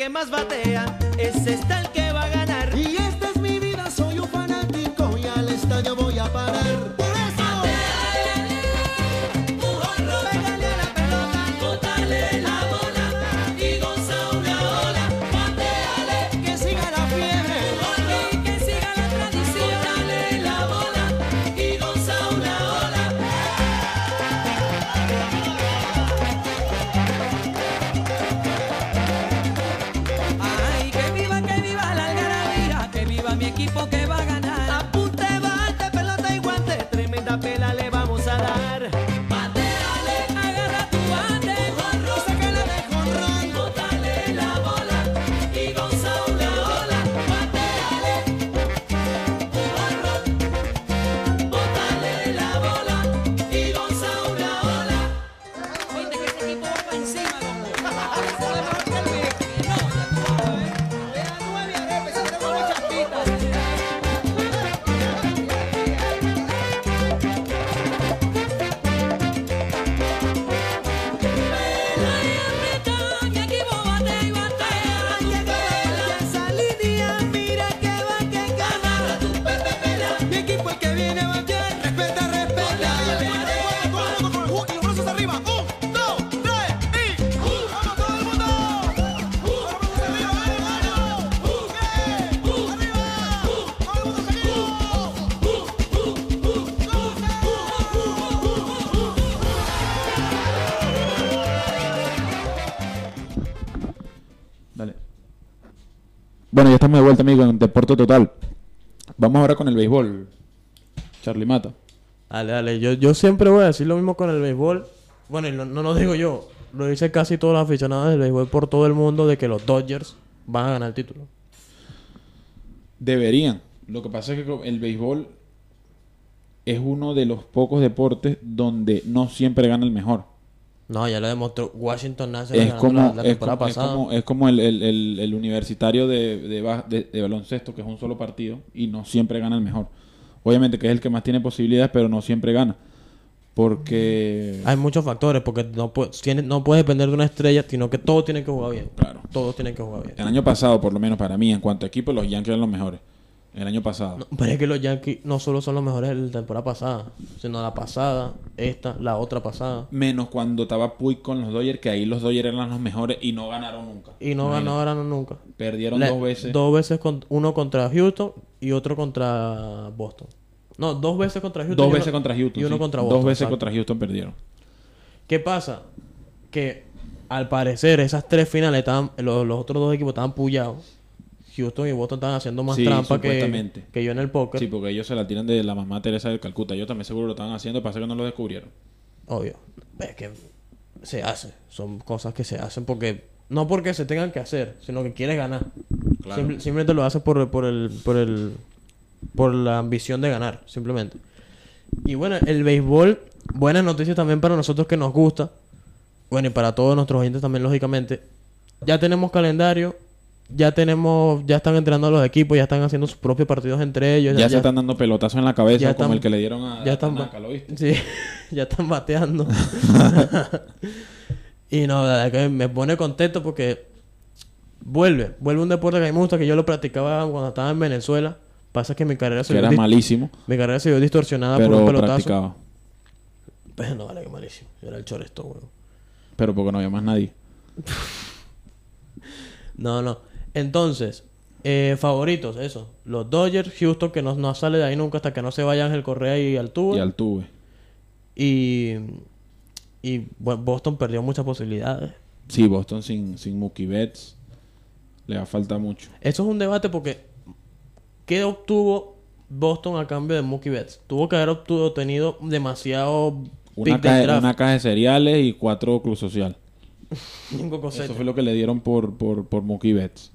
[SPEAKER 6] Que más batea, ese está
[SPEAKER 1] Vuelta, amigo, en Deporte Total. Vamos ahora con el béisbol. Charlie Mata.
[SPEAKER 2] Dale, dale. Yo, yo siempre voy a decir lo mismo con el béisbol. Bueno, y no, no lo digo yo. Lo dice casi todos los aficionados del béisbol por todo el mundo de que los Dodgers van a ganar el título.
[SPEAKER 1] Deberían. Lo que pasa es que el béisbol es uno de los pocos deportes donde no siempre gana el mejor.
[SPEAKER 2] No, ya lo demostró Washington Nationals
[SPEAKER 1] Es como,
[SPEAKER 2] la, la
[SPEAKER 1] es
[SPEAKER 2] temporada
[SPEAKER 1] como, es
[SPEAKER 2] pasada.
[SPEAKER 1] como, es como el, el- el- el universitario de, de, ba- de- de baloncesto, que es un solo partido y no siempre gana el mejor. Obviamente que es el que más tiene posibilidades, pero no siempre gana. Porque...
[SPEAKER 2] Hay muchos factores porque no, pu- tiene- no puedes depender de una estrella, sino que todos tienen que jugar bien.
[SPEAKER 1] Claro.
[SPEAKER 2] Todos tienen que jugar bien.
[SPEAKER 1] El año pasado, por lo menos para mí, en cuanto a equipo, los Yankees eran los mejores. El año pasado.
[SPEAKER 2] No, pero es que los Yankees no solo son los mejores de la temporada pasada, sino la pasada, esta, la otra pasada.
[SPEAKER 1] Menos cuando estaba Puig con los Dodgers, que ahí los Dodgers eran los mejores y no ganaron nunca.
[SPEAKER 2] Y no
[SPEAKER 1] Imagínate.
[SPEAKER 2] ganaron nunca.
[SPEAKER 1] Perdieron dos veces.
[SPEAKER 2] Dos veces, con, uno contra Houston y otro contra Boston. No, dos veces contra Houston.
[SPEAKER 1] Dos
[SPEAKER 2] uno-
[SPEAKER 1] veces contra Houston.
[SPEAKER 2] Y uno
[SPEAKER 1] sí.
[SPEAKER 2] contra Boston.
[SPEAKER 1] Dos veces
[SPEAKER 2] exacto.
[SPEAKER 1] contra Houston perdieron.
[SPEAKER 2] ¿Qué pasa? Que al parecer esas tres finales estaban, los, los otros dos equipos estaban pullados. Houston y Boston estaban haciendo más
[SPEAKER 1] Sí,
[SPEAKER 2] trampa que, que yo en el póker.
[SPEAKER 1] Sí, porque ellos se la tiran de la mamá Teresa del Calcuta. Yo también seguro lo estaban haciendo, pasa que no lo descubrieron.
[SPEAKER 2] Obvio. Es que se hace. Son cosas que se hacen porque... No porque se tengan que hacer, sino que quieres ganar.
[SPEAKER 1] Claro.
[SPEAKER 2] Simple- simplemente lo haces por, por el... Por el... Por la ambición de ganar, simplemente. Y bueno, el béisbol, buenas noticias también para nosotros que nos gusta. Bueno, y para todos nuestros oyentes también, lógicamente. Ya tenemos calendario, ya tenemos, ya están entrenando los equipos, ya están haciendo sus propios partidos entre ellos.
[SPEAKER 1] Ya, se están dando pelotazos en la cabeza
[SPEAKER 2] ya
[SPEAKER 1] como
[SPEAKER 2] están-
[SPEAKER 1] el que le dieron a,
[SPEAKER 2] ya
[SPEAKER 1] a
[SPEAKER 2] están,
[SPEAKER 1] Tanaka, ¿lo viste?
[SPEAKER 2] Sí, ya están bateando. y no, la verdad que me pone contento porque vuelve, vuelve un deporte que a mí me gusta, que yo lo practicaba cuando estaba en Venezuela. Pasa que mi carrera se
[SPEAKER 1] Que era malísimo,
[SPEAKER 2] mi carrera se vio distorsionada por
[SPEAKER 1] pero
[SPEAKER 2] un pelotazo.
[SPEAKER 1] practicaba.
[SPEAKER 2] Pero no, vale, que malísimo. Yo era el choresto, weón.
[SPEAKER 1] Pero porque no había más nadie.
[SPEAKER 2] No, no. Entonces, eh, favoritos, eso. Los Dodgers, Houston, que no, no sale de ahí nunca hasta que no se vaya Ángel Correa y Altuve.
[SPEAKER 1] Y Altuve.
[SPEAKER 2] Y, y bueno, Boston perdió muchas posibilidades.
[SPEAKER 1] Sí, Boston sin, sin Mookie Betts le va a falta mucho.
[SPEAKER 2] Eso es un debate porque ¿qué obtuvo Boston a cambio de Mookie Betts? Tuvo que haber obtenido demasiado
[SPEAKER 1] Una
[SPEAKER 2] pick
[SPEAKER 1] caja,
[SPEAKER 2] draft.
[SPEAKER 1] una caja de cereales y cuatro club social. Eso fue lo que le dieron por, por, por Mookie Betts.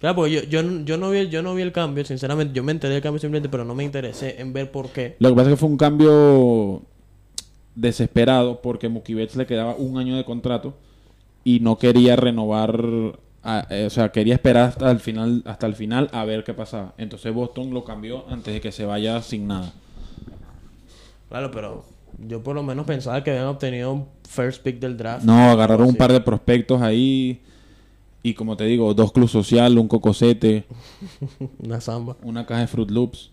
[SPEAKER 2] Claro, porque yo, yo, yo, no vi, el- yo no vi el cambio, sinceramente. Yo me enteré del cambio simplemente, pero no me interesé en ver por qué.
[SPEAKER 1] Lo que pasa es que fue un cambio desesperado porque Mookie Betts le quedaba un año de contrato y no quería renovar, a- eh, o sea, quería esperar hasta el final, hasta el final a ver qué pasaba. Entonces Boston lo cambió antes de que se vaya sin nada.
[SPEAKER 2] Claro, pero yo por lo menos pensaba que habían obtenido un first pick del draft.
[SPEAKER 1] No, agarraron un par de prospectos ahí y como te digo, dos club social, un cocosete,
[SPEAKER 2] Una samba
[SPEAKER 1] una caja de Fruit Loops.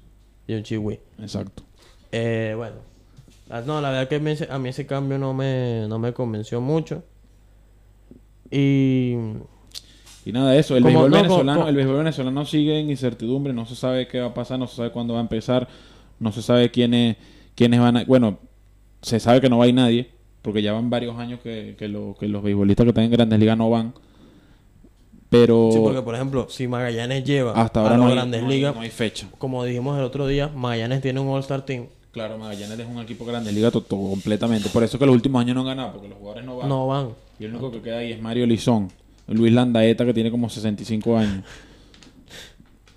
[SPEAKER 2] y un chihui.
[SPEAKER 1] Exacto.
[SPEAKER 2] Eh, bueno. La- No, la verdad que a mí ese cambio no me, no me convenció mucho. Y...
[SPEAKER 1] Y nada de eso, el béisbol
[SPEAKER 2] no,
[SPEAKER 1] venezolano, el béisbol venezolano sigue en incertidumbre, no se sabe qué va a pasar, no se sabe cuándo va a empezar, no se sabe quiénes, quiénes van a, bueno, se sabe que no va a ir nadie, porque ya van varios años que, que, lo- que los beisbolistas que están en Grandes Ligas no van. Pero
[SPEAKER 2] Sí, porque por ejemplo, si Magallanes lleva
[SPEAKER 1] hasta
[SPEAKER 2] a
[SPEAKER 1] ahora
[SPEAKER 2] las
[SPEAKER 1] no hay,
[SPEAKER 2] grandes
[SPEAKER 1] no hay-
[SPEAKER 2] ligas,
[SPEAKER 1] no hay fecha.
[SPEAKER 2] como dijimos el otro día, Magallanes tiene un All-Star Team.
[SPEAKER 1] Claro, Magallanes es un equipo Grandes Ligas to- to- completamente. Por eso que los últimos años no han ganado, porque los jugadores no van.
[SPEAKER 2] No van.
[SPEAKER 1] Y el único que queda ahí es Mario Lizón. Luis Landaeta, que tiene como 65 años.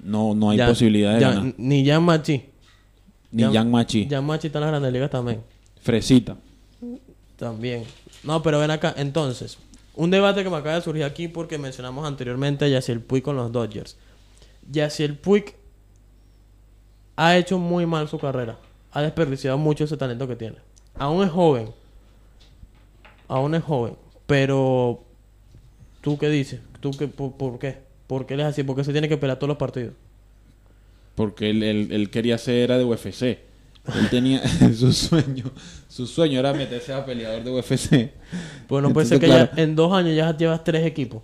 [SPEAKER 1] No, no hay
[SPEAKER 2] Ya-
[SPEAKER 1] posibilidad de
[SPEAKER 2] ya-
[SPEAKER 1] ganar.
[SPEAKER 2] Ni Jan Machi.
[SPEAKER 1] Ni
[SPEAKER 2] Jan-
[SPEAKER 1] Jan Machi.
[SPEAKER 2] Jan Machi está en las grandes ligas también.
[SPEAKER 1] Fresita.
[SPEAKER 2] También. No, pero ven acá. Entonces, un debate que me acaba de surgir aquí porque mencionamos anteriormente a Yaciel Puig con los Dodgers. Yaciel Puig ha hecho muy mal su carrera. Ha desperdiciado mucho ese talento que tiene. Aún es joven. Aún es joven. Pero, ¿tú qué dices? ¿Tú qué, por, por qué? ¿Por qué él es así? ¿Por qué se tiene que pelear todos los partidos?
[SPEAKER 1] Porque él, él- él quería ser era de UFC. Él tenía su sueño. Su sueño era meterse a peleador de UFC.
[SPEAKER 2] Pues no puede ser que
[SPEAKER 1] claro.
[SPEAKER 2] ya en dos años ya llevas tres equipos.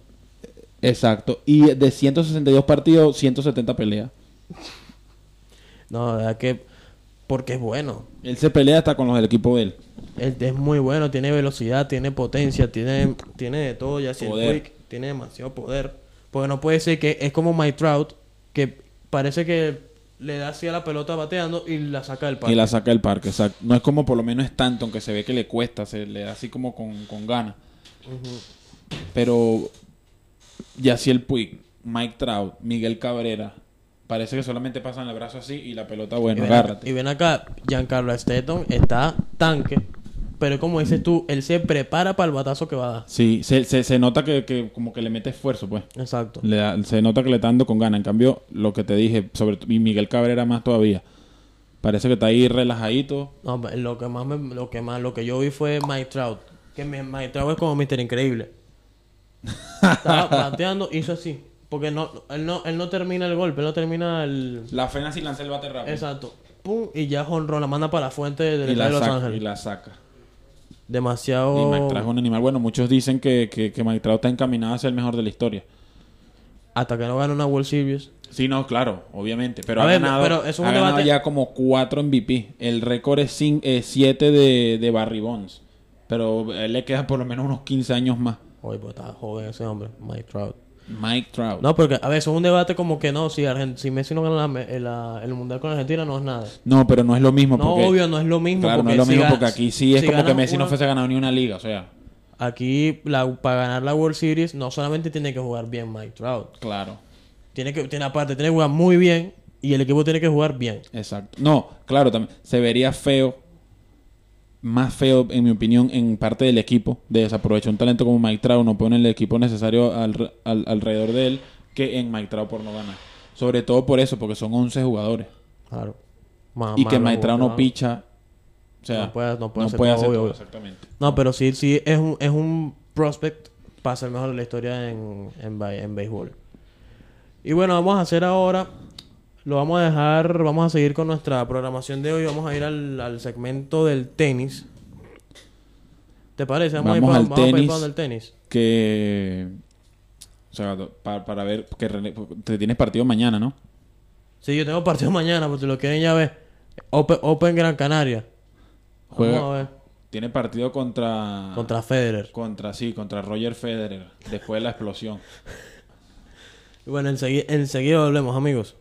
[SPEAKER 1] Exacto. Y de 162 partidos, 170 peleas.
[SPEAKER 2] No, la verdad que... Porque es bueno.
[SPEAKER 1] Él se pelea hasta con los del equipo de él.
[SPEAKER 2] Él es muy bueno, tiene velocidad, tiene potencia, tiene, tiene de todo. Ya si. Quick tiene demasiado poder. Porque no puede ser que es como My Trout, que parece que le da así a la pelota bateando y la saca del parque.
[SPEAKER 1] Y la saca del parque, exacto. No es como por lo menos Stanton, que se ve que le cuesta, se le da así como con, con ganas. Pero ya si el Puig, Mike Trout, Miguel Cabrera, parece que solamente pasan el brazo así y la pelota,
[SPEAKER 2] y,
[SPEAKER 1] bueno,
[SPEAKER 2] ven,
[SPEAKER 1] agárrate.
[SPEAKER 2] y ven acá, Giancarlo Stanton está tanque, pero como dices tú, él se prepara para el batazo que va a dar.
[SPEAKER 1] Sí, se, se, se nota que, que como que le mete esfuerzo, pues.
[SPEAKER 2] Exacto.
[SPEAKER 1] Le da- se nota que le está dando con ganas. En cambio, lo que te dije, sobre y Miguel Cabrera más todavía. Parece que está ahí relajadito.
[SPEAKER 2] No, lo que más me- lo que más lo que yo vi fue Mike Trout, que mi- Mike Trout es como Mr. Increíble. Estaba bateando, hizo así, porque no él no él no termina el golpe, él no termina el
[SPEAKER 1] La frena si lanza el bate rápido.
[SPEAKER 2] exacto. Pum y ya jonrón la manda para la fuente del
[SPEAKER 1] la,
[SPEAKER 2] de Los Ángeles.
[SPEAKER 1] y la saca.
[SPEAKER 2] Demasiado
[SPEAKER 1] Y Mike Trout es un animal. Bueno, muchos dicen que, que, que Mike Trout está encaminado a ser el mejor de la historia.
[SPEAKER 2] hasta que no gane una World Series.
[SPEAKER 1] Sí, no, claro, obviamente. Pero
[SPEAKER 2] A
[SPEAKER 1] ha
[SPEAKER 2] ver,
[SPEAKER 1] ganado,
[SPEAKER 2] pero eso es
[SPEAKER 1] ha ganado ya como cuatro MVP. El récord es 7 de, de Barry Bonds. Pero él le queda por lo menos unos 15 años más.
[SPEAKER 2] Oye, pues está joven ese hombre, Mike Trout.
[SPEAKER 1] Mike Trout.
[SPEAKER 2] No, porque a ver, eso es un debate como que no, si, Argen- si Messi no gana la me- la- el mundial con Argentina no es nada.
[SPEAKER 1] No, pero no es lo mismo.
[SPEAKER 2] No,
[SPEAKER 1] porque,
[SPEAKER 2] obvio, no es lo mismo.
[SPEAKER 1] Claro, no es lo mismo porque aquí sí es
[SPEAKER 2] si
[SPEAKER 1] como que Messi no fuese ganado ni una liga. O sea,
[SPEAKER 2] Aquí, la, para ganar la World Series, no solamente tiene que jugar bien Mike Trout.
[SPEAKER 1] claro.
[SPEAKER 2] Tiene que, tiene, aparte, tiene que jugar muy bien y el equipo tiene que jugar bien.
[SPEAKER 1] Exacto. No, claro, también se vería feo, más feo, en mi opinión, en parte del equipo, de desaprovechar un talento como Mike Trout, no pone el equipo necesario al- al- alrededor de él, que en Mike Trout por no ganar. Sobre todo por eso, porque son 11 jugadores.
[SPEAKER 2] Claro. Más-
[SPEAKER 1] y
[SPEAKER 2] más
[SPEAKER 1] que Mike Trout no picha. O sea,
[SPEAKER 2] No puede- no puede hacer
[SPEAKER 1] puede
[SPEAKER 2] todo,
[SPEAKER 1] hacer
[SPEAKER 2] obvio,
[SPEAKER 1] todo,
[SPEAKER 2] obvio.
[SPEAKER 1] exactamente.
[SPEAKER 2] No, pero sí, sí, es un, es un prospect para ser mejor de la historia en, en, en béisbol. Y bueno, vamos a hacer ahora, lo vamos a dejar, vamos a seguir con nuestra programación de hoy, vamos a ir al, al segmento del tenis. ¿Te parece? Vamos, a ir
[SPEAKER 1] Vamos
[SPEAKER 2] pa-
[SPEAKER 1] al
[SPEAKER 2] vamos a ir
[SPEAKER 1] tenis.
[SPEAKER 2] el tenis.
[SPEAKER 1] Que. O sea, para, para ver. Que te tienes partido mañana, ¿no?
[SPEAKER 2] Sí, yo tengo partido mañana, si lo quieren ya ver. Open, Open Gran Canaria.
[SPEAKER 1] Juega-
[SPEAKER 2] Vamos a ver.
[SPEAKER 1] Tiene partido contra.
[SPEAKER 2] Contra Federer.
[SPEAKER 1] Contra, sí, contra Roger Federer. Después de la explosión.
[SPEAKER 2] Y bueno, enseguida, enseguida volvemos, amigos.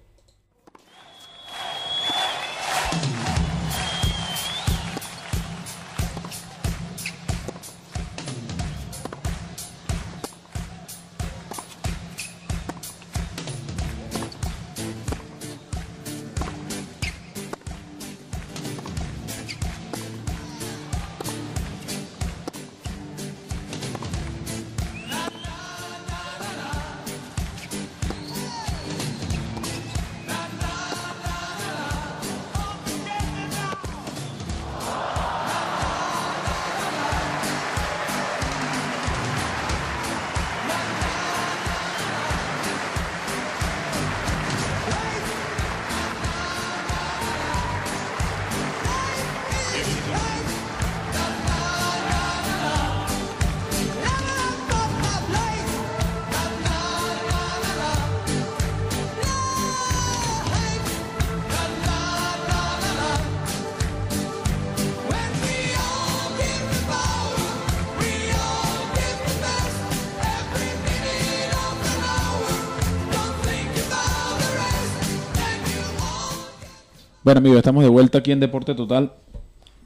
[SPEAKER 1] Bueno, amigos, estamos de vuelta aquí en Deporte Total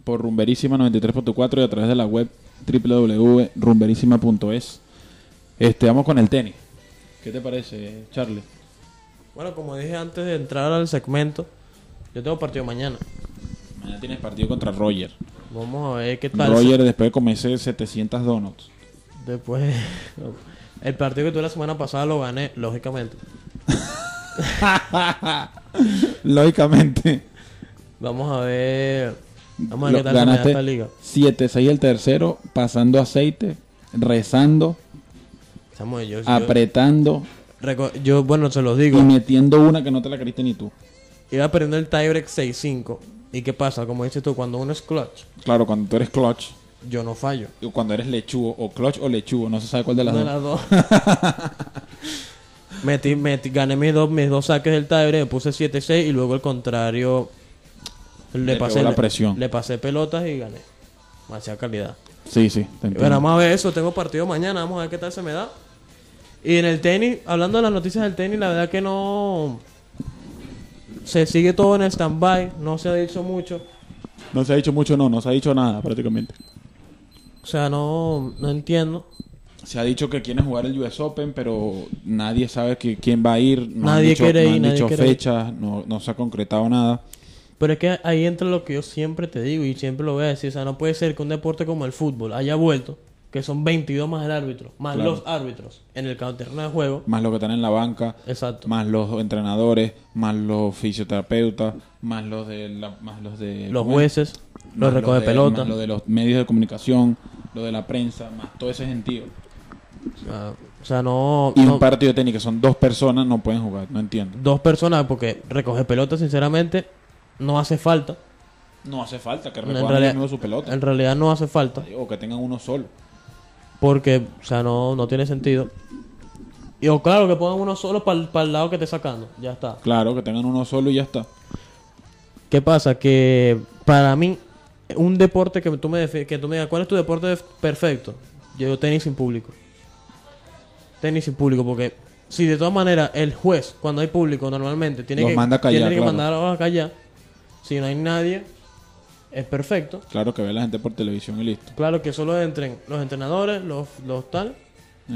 [SPEAKER 1] por Rumberísima 93.4 y a través de la web www.rumberísima.es. Este, vamos con el tenis. ¿Qué te parece, Charlie?
[SPEAKER 2] Bueno, como dije antes de entrar al segmento, yo tengo partido mañana.
[SPEAKER 1] Mañana tienes partido contra Roger.
[SPEAKER 2] Vamos a ver qué tal.
[SPEAKER 1] Roger después de comerse 700 donuts.
[SPEAKER 2] Después, el partido que tuve la semana pasada lo gané, lógicamente.
[SPEAKER 1] Lógicamente.
[SPEAKER 2] Vamos a ver. Vamos a ver qué tal se me da
[SPEAKER 1] ganaste
[SPEAKER 2] esta liga.
[SPEAKER 1] 7-6 el tercero, pasando aceite, rezando,
[SPEAKER 2] Samuel, yo, yo-
[SPEAKER 1] apretando
[SPEAKER 2] reco- yo, bueno, se los digo.
[SPEAKER 1] y metiendo una que no te la creíste ni tú.
[SPEAKER 2] Iba perdiendo el tiebreak 6-5. ¿Y qué pasa? Como dices tú, cuando uno es clutch,
[SPEAKER 1] Claro, cuando tú eres clutch,
[SPEAKER 2] yo no fallo.
[SPEAKER 1] y cuando eres lechugo, o clutch o lechugo, no se sabe cuál de las
[SPEAKER 2] Una
[SPEAKER 1] dos.
[SPEAKER 2] de las dos. metí, metí- gané mis dos, mis dos saques del tiebreak, me puse 7-6 y luego el contrario le
[SPEAKER 1] Le
[SPEAKER 2] pasé
[SPEAKER 1] la presión.
[SPEAKER 2] Le, pasé pelotas y gané. Demasiada calidad.
[SPEAKER 1] Sí, sí, te.
[SPEAKER 2] Bueno, vamos a ver eso. Tengo partido mañana. Vamos a ver qué tal se me da. Y en el tenis, hablando de las noticias del tenis, la verdad que no. Se sigue todo en stand-by, no se ha dicho mucho.
[SPEAKER 1] No se ha dicho mucho, no, no se ha dicho nada prácticamente.
[SPEAKER 2] O sea, no, no entiendo.
[SPEAKER 1] Se ha dicho que quieren jugar el US Open, pero nadie sabe que, quién va a ir. No
[SPEAKER 2] Nadie
[SPEAKER 1] han dicho,
[SPEAKER 2] quiere
[SPEAKER 1] no
[SPEAKER 2] ir,
[SPEAKER 1] han
[SPEAKER 2] nadie
[SPEAKER 1] dicho
[SPEAKER 2] ir.
[SPEAKER 1] fechas, no, no se ha concretado nada.
[SPEAKER 2] Pero es que ahí entra lo que yo siempre te digo y siempre lo voy a decir. O sea, no puede ser que un deporte como el fútbol haya vuelto, que son 22 más el árbitro, más
[SPEAKER 1] Claro.
[SPEAKER 2] los árbitros en el terreno de juego.
[SPEAKER 1] Más los que están en la banca,
[SPEAKER 2] Exacto.
[SPEAKER 1] más los entrenadores, más los fisioterapeutas, más los de la- más los de
[SPEAKER 2] Los jueces, los recoge
[SPEAKER 1] de-
[SPEAKER 2] pelota.
[SPEAKER 1] más lo de los medios de comunicación, lo de la prensa, más todo ese sentido.
[SPEAKER 2] O sea, o sea, no.
[SPEAKER 1] Y
[SPEAKER 2] no-
[SPEAKER 1] un partido de tenis que son dos personas no pueden jugar, no entiendo.
[SPEAKER 2] dos personas, porque recoge pelota, sinceramente, no hace falta.
[SPEAKER 1] No hace falta que recojan su pelota.
[SPEAKER 2] en realidad no hace falta.
[SPEAKER 1] O que tengan uno solo.
[SPEAKER 2] Porque, o sea, no, no tiene sentido. Y o claro, que pongan uno solo para el lado que esté sacando. Ya está.
[SPEAKER 1] Claro, que tengan uno solo y ya está.
[SPEAKER 2] ¿Qué pasa? Que para mí, un deporte que tú me, que tú me digas, ¿cuál es tu deporte perfecto? Yo digo tenis sin público. Tenis sin público, porque si de todas maneras el juez, cuando hay público, normalmente tiene
[SPEAKER 1] Los
[SPEAKER 2] que,
[SPEAKER 1] manda a callar,
[SPEAKER 2] tiene que
[SPEAKER 1] claro.
[SPEAKER 2] mandarlos a callar. Si no hay nadie, es perfecto.
[SPEAKER 1] Claro que ve la gente por televisión y listo.
[SPEAKER 2] Claro que solo entren los entrenadores, los, los tal,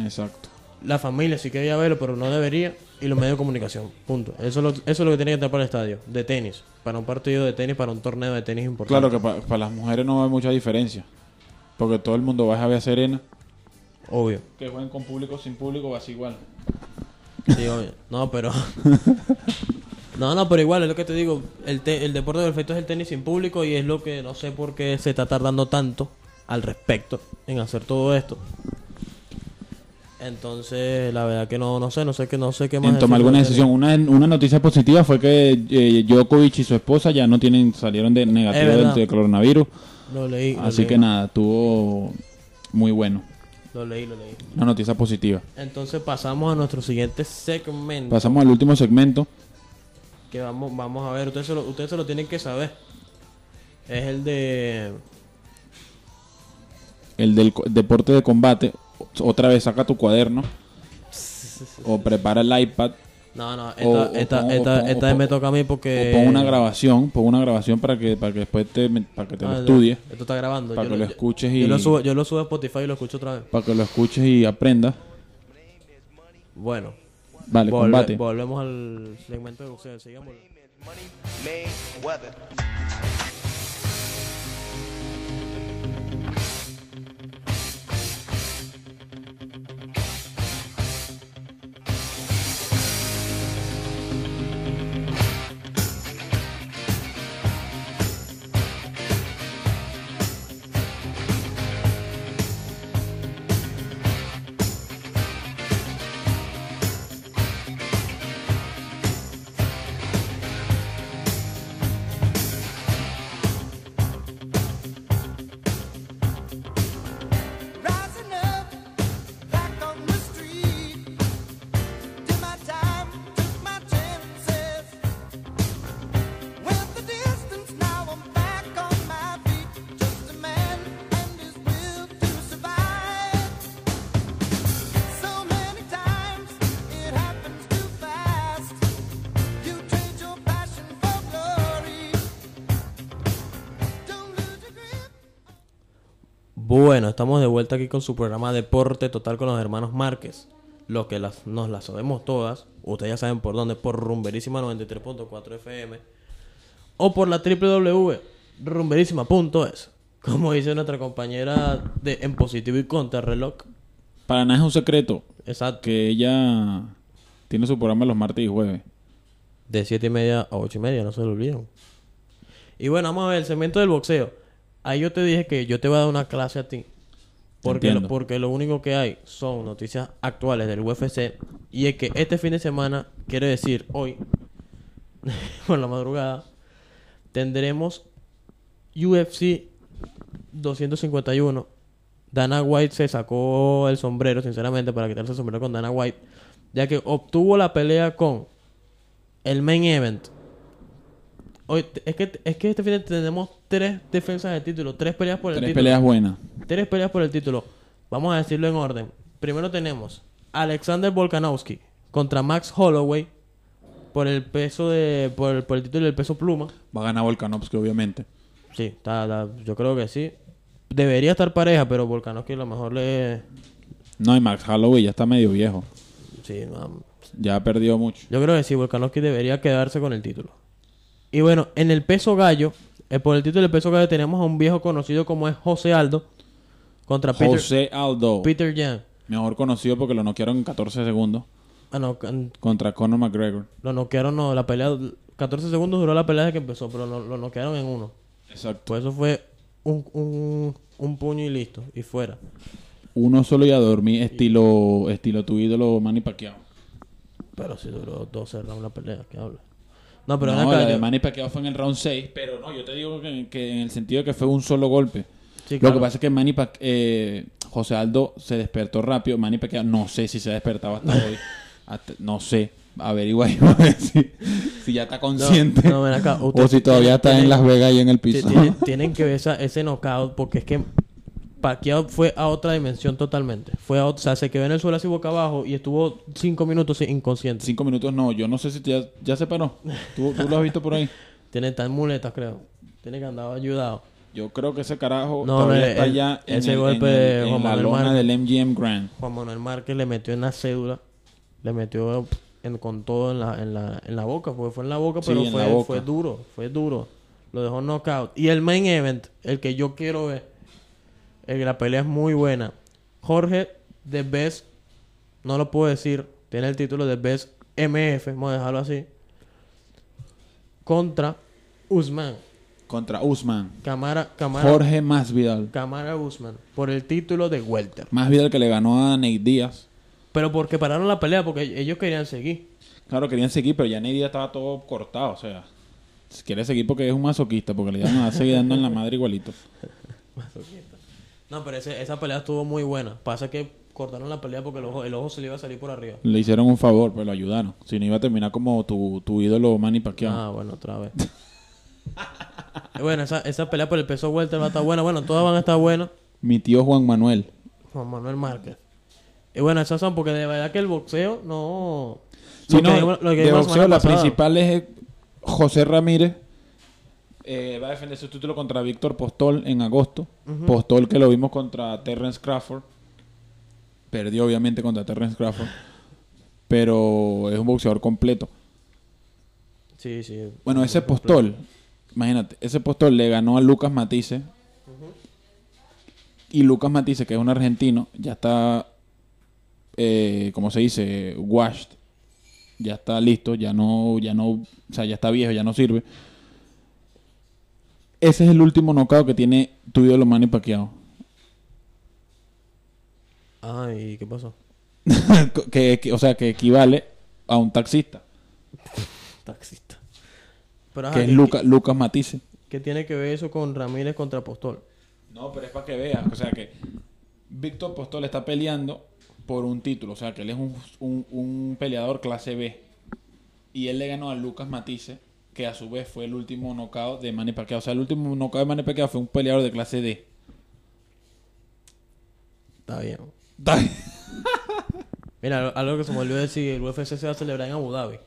[SPEAKER 1] Exacto.
[SPEAKER 2] la familia si quería verlo, pero no debería, y los medios de comunicación. Punto. Eso es lo, eso es lo que tiene que estar para el estadio, de tenis. Para un partido de tenis, para un torneo de tenis importante.
[SPEAKER 1] Claro que para las mujeres no hay mucha diferencia. Porque todo el mundo va a ver a Serena.
[SPEAKER 2] Obvio.
[SPEAKER 1] Que jueguen con público sin público va a ser igual.
[SPEAKER 2] Sí, obvio. No, pero. no, no, pero igual, es lo que te digo. El, te- el deporte perfecto es el tenis sin público y es lo que no sé por qué se está tardando tanto al respecto en hacer todo esto. Entonces, la verdad que no, no sé, no sé qué, no sé qué más.
[SPEAKER 1] En tomar alguna decisión. Una, una noticia positiva fue que eh, Djokovic y su esposa ya no tienen, salieron de negativo del coronavirus.
[SPEAKER 2] Lo leí. lo
[SPEAKER 1] Así
[SPEAKER 2] leí,
[SPEAKER 1] que nada, tuvo muy bueno.
[SPEAKER 2] Lo leí, lo leí.
[SPEAKER 1] Una noticia positiva.
[SPEAKER 2] Entonces pasamos a nuestro siguiente segmento.
[SPEAKER 1] Pasamos al último segmento.
[SPEAKER 2] Que vamos, vamos a ver, ustedes se, lo, ustedes se lo tienen que saber. Es el de.
[SPEAKER 1] El del deporte de combate. Otra vez saca tu cuaderno. O prepara el iPad.
[SPEAKER 2] No, no, esta,
[SPEAKER 1] O- o
[SPEAKER 2] esta,
[SPEAKER 1] pon-
[SPEAKER 2] esta,
[SPEAKER 1] pon-
[SPEAKER 2] esta
[SPEAKER 1] pon-
[SPEAKER 2] me toca a mí porque.
[SPEAKER 1] O pon una grabación. Pon una grabación para que, para que después te, para que te
[SPEAKER 2] Ah,
[SPEAKER 1] lo estudies.
[SPEAKER 2] Esto está grabando.
[SPEAKER 1] Para
[SPEAKER 2] Yo
[SPEAKER 1] que lo escuches
[SPEAKER 2] yo
[SPEAKER 1] y-
[SPEAKER 2] lo subo, yo lo subo a Spotify y lo escucho otra vez.
[SPEAKER 1] Para que lo escuches y aprendas.
[SPEAKER 2] Bueno,
[SPEAKER 1] Vale,
[SPEAKER 2] volve-
[SPEAKER 1] combate.
[SPEAKER 2] volvemos al segmento de boxeo. Sigamos. Bueno, estamos de vuelta aquí con su programa Deporte Total con los hermanos Márquez. Lo que las, nos las sabemos todas. Ustedes ya saben por dónde. Por Rumberísima 93.4 FM. O por la www.rumberísima.es. Como dice nuestra compañera de En Positivo y Contrarreloj.
[SPEAKER 1] Para nada es un secreto
[SPEAKER 2] Exacto.
[SPEAKER 1] que ella tiene su programa los martes y jueves.
[SPEAKER 2] De 7 y media a 8 y media, no se lo olviden. Y bueno, vamos a ver el segmento del boxeo. Ahí yo te dije que yo te voy a dar una clase a ti. Porque lo, porque lo único que hay son noticias actuales del UFC. Y es que este fin de semana, quiero decir hoy, por la madrugada, tendremos UFC 251. Dana White se sacó el sombrero, sinceramente, para quitarse el sombrero con Dana White. Ya que obtuvo la pelea con el main event. Hoy, es, que, es que este fin de tenemos tres defensas de título, tres peleas por el
[SPEAKER 1] Tres
[SPEAKER 2] título.
[SPEAKER 1] peleas buenas.
[SPEAKER 2] Tres peleas por el título. Vamos a decirlo en orden. Primero tenemos Alexander Volkanovski contra Max Holloway por el peso de por el, por el título del peso pluma.
[SPEAKER 1] Va a ganar Volkanovski, obviamente.
[SPEAKER 2] Sí, está, está- yo creo que sí. Debería estar pareja, pero Volkanovski a lo mejor le
[SPEAKER 1] No, y Max Holloway ya está medio viejo.
[SPEAKER 2] sí, no,
[SPEAKER 1] Ya ha perdido mucho.
[SPEAKER 2] Yo creo que sí, Volkanovski debería quedarse con el título. Y bueno, en el peso gallo, eh, por el título del peso gallo tenemos a un viejo conocido como es José Aldo contra Peter,
[SPEAKER 1] José Aldo.
[SPEAKER 2] Peter Yan.
[SPEAKER 1] Mejor conocido porque lo noquearon en 14 segundos
[SPEAKER 2] Ah, no,
[SPEAKER 1] contra Conor McGregor.
[SPEAKER 2] lo noquearon, no, la pelea, 14 segundos duró la pelea desde que empezó, pero lo, lo noquearon en uno.
[SPEAKER 1] Exacto.
[SPEAKER 2] Pues eso fue un, un, un puño y listo, y fuera.
[SPEAKER 1] Uno solo y a dormir, estilo, estilo tu ídolo Manny Pacquiao.
[SPEAKER 2] Pero sí duró 12 rounds la pelea, ¿qué habla? No, pero
[SPEAKER 1] no, la de Manny Pacquiao fue en el round 6, pero no, yo te digo que, que en el sentido de que fue un solo golpe.
[SPEAKER 2] Sí,
[SPEAKER 1] Lo que pasa es que Manny Pac- eh, José Aldo se despertó rápido. Manny Pacquiao no sé si se ha despertado hasta hoy. Hasta- no sé. Averigua ahí, a ver si, si ya está consciente.
[SPEAKER 2] no, ven acá,
[SPEAKER 1] o si todavía está en Las Vegas y en el piso.
[SPEAKER 2] tienen, tienen que ver esa- ese knockout porque es que Pacquiao fue a otra dimensión totalmente. Fue a o sea, se quedó en el suelo así boca abajo y estuvo cinco minutos inconsciente.
[SPEAKER 1] Cinco minutos no. Yo no sé si ya, ya se paró. ¿Tú, tú lo has visto por ahí.
[SPEAKER 2] Tiene tan muletas, creo. Tiene que andar ayudado.
[SPEAKER 1] Yo creo que ese carajo
[SPEAKER 2] No,
[SPEAKER 1] todavía
[SPEAKER 2] el-
[SPEAKER 1] está
[SPEAKER 2] el-
[SPEAKER 1] ya en,
[SPEAKER 2] ese
[SPEAKER 1] el-
[SPEAKER 2] golpe
[SPEAKER 1] en el- la lona
[SPEAKER 2] Márquez.
[SPEAKER 1] del MGM Grand.
[SPEAKER 2] Juan Manuel Márquez le metió en la cédula. Le metió en- con todo en la, en, la, en la boca. Porque fue en la boca,
[SPEAKER 1] Sí,
[SPEAKER 2] pero
[SPEAKER 1] boca.
[SPEAKER 2] fue duro. Fue duro. Lo dejó knockout. Y el main event, el que yo quiero ver. Que la pelea es muy buena. Jorge The Best. No lo puedo decir. Tiene el título de Best MF. Vamos a dejarlo así. Contra Usman.
[SPEAKER 1] Contra Usman.
[SPEAKER 2] Camara, Camara,
[SPEAKER 1] Jorge Masvidal.
[SPEAKER 2] Camara Usman. Por el título de Welter.
[SPEAKER 1] Masvidal que le ganó a Nate Díaz.
[SPEAKER 2] Pero porque pararon la pelea, porque ellos querían seguir.
[SPEAKER 1] Claro, querían seguir, pero ya Nate Díaz estaba todo cortado. O sea, quiere seguir porque es un masoquista, porque le iban a seguir dando en la madre igualito.
[SPEAKER 2] No, pero ese- esa pelea estuvo muy buena. Pasa que cortaron la pelea porque el ojo, el ojo se le iba a salir por arriba.
[SPEAKER 1] Le hicieron un favor, pero lo ayudaron. Si no iba a terminar como tu, tu ídolo Manny Pacquiao.
[SPEAKER 2] Ah, bueno, otra vez. Y bueno, esa, esa pelea por el peso welter va a estar buena. Bueno, todas van a estar buenas.
[SPEAKER 1] Mi tío Juan Manuel.
[SPEAKER 2] Juan Manuel Márquez. Y bueno, esas son porque de verdad que el boxeo no...
[SPEAKER 1] Sí,
[SPEAKER 2] lo que
[SPEAKER 1] no,
[SPEAKER 2] dijimos- lo que
[SPEAKER 1] de boxeo, la
[SPEAKER 2] pasada.
[SPEAKER 1] principal es José Ramírez. Eh, va a defender su título contra Víctor Postol en agosto. Postol que lo vimos contra Terrence Crawford. Perdió obviamente contra Terrence Crawford. Pero es un boxeador completo.
[SPEAKER 2] Sí, sí.
[SPEAKER 1] Bueno, ese Postol, imagínate, ese Postol le ganó a Lucas Matisse. Y Lucas Matisse, que es un argentino, ya está, eh, como se dice, washed. Ya está listo, ya no, ya no, o sea, ya está viejo, ya no sirve. Ese es el último knockout que tiene tu ídolo Manny Pacquiao.
[SPEAKER 2] Ay, ¿qué pasó?
[SPEAKER 1] que, que- o sea, que equivale a un taxista,
[SPEAKER 2] Taxista. Pero, ajá,
[SPEAKER 1] que es
[SPEAKER 2] ¿qué-
[SPEAKER 1] Luca- Lucas Matisse.
[SPEAKER 2] ¿Qué tiene que ver eso con Ramírez contra Postol?
[SPEAKER 1] No, pero es para que veas. O sea que Víctor Postol está peleando por un título. O sea que él es un, un- un peleador clase B. Y él le ganó a Lucas Matisse, que a su vez fue el último knockout de Manny Pacquiao. O sea, el último knockout de Manny Pacquiao fue un peleador de clase D.
[SPEAKER 2] Está bien. Mira, algo que se me olvidó decir, el UFC se va a celebrar en Abu Dhabi.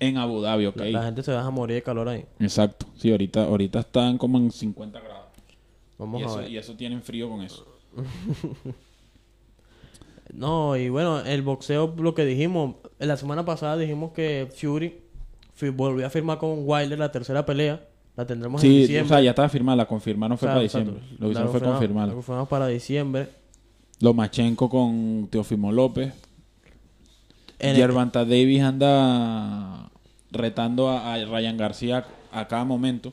[SPEAKER 1] en Abu Dhabi, ok.
[SPEAKER 2] La, la gente se va a morir de calor ahí.
[SPEAKER 1] Exacto. Sí, ahorita, ahorita están como en 50 grados.
[SPEAKER 2] Vamos
[SPEAKER 1] Y
[SPEAKER 2] a
[SPEAKER 1] eso,
[SPEAKER 2] ver.
[SPEAKER 1] y eso tienen frío con eso.
[SPEAKER 2] No, y bueno, el boxeo, lo que dijimos, la semana pasada dijimos que Fury volvió a firmar con Wilder la tercera pelea. La tendremos en
[SPEAKER 1] Sí, o
[SPEAKER 2] diciembre.
[SPEAKER 1] sea, ya estaba firmada, la confirmaron fue
[SPEAKER 2] O sea,
[SPEAKER 1] para
[SPEAKER 2] exacto.
[SPEAKER 1] diciembre. Lo que hicieron fue confirmarla.
[SPEAKER 2] la confirmamos para diciembre.
[SPEAKER 1] Lomachenko con Teofimo López.
[SPEAKER 2] En el-
[SPEAKER 1] Davis anda retando a, a Ryan García a cada momento.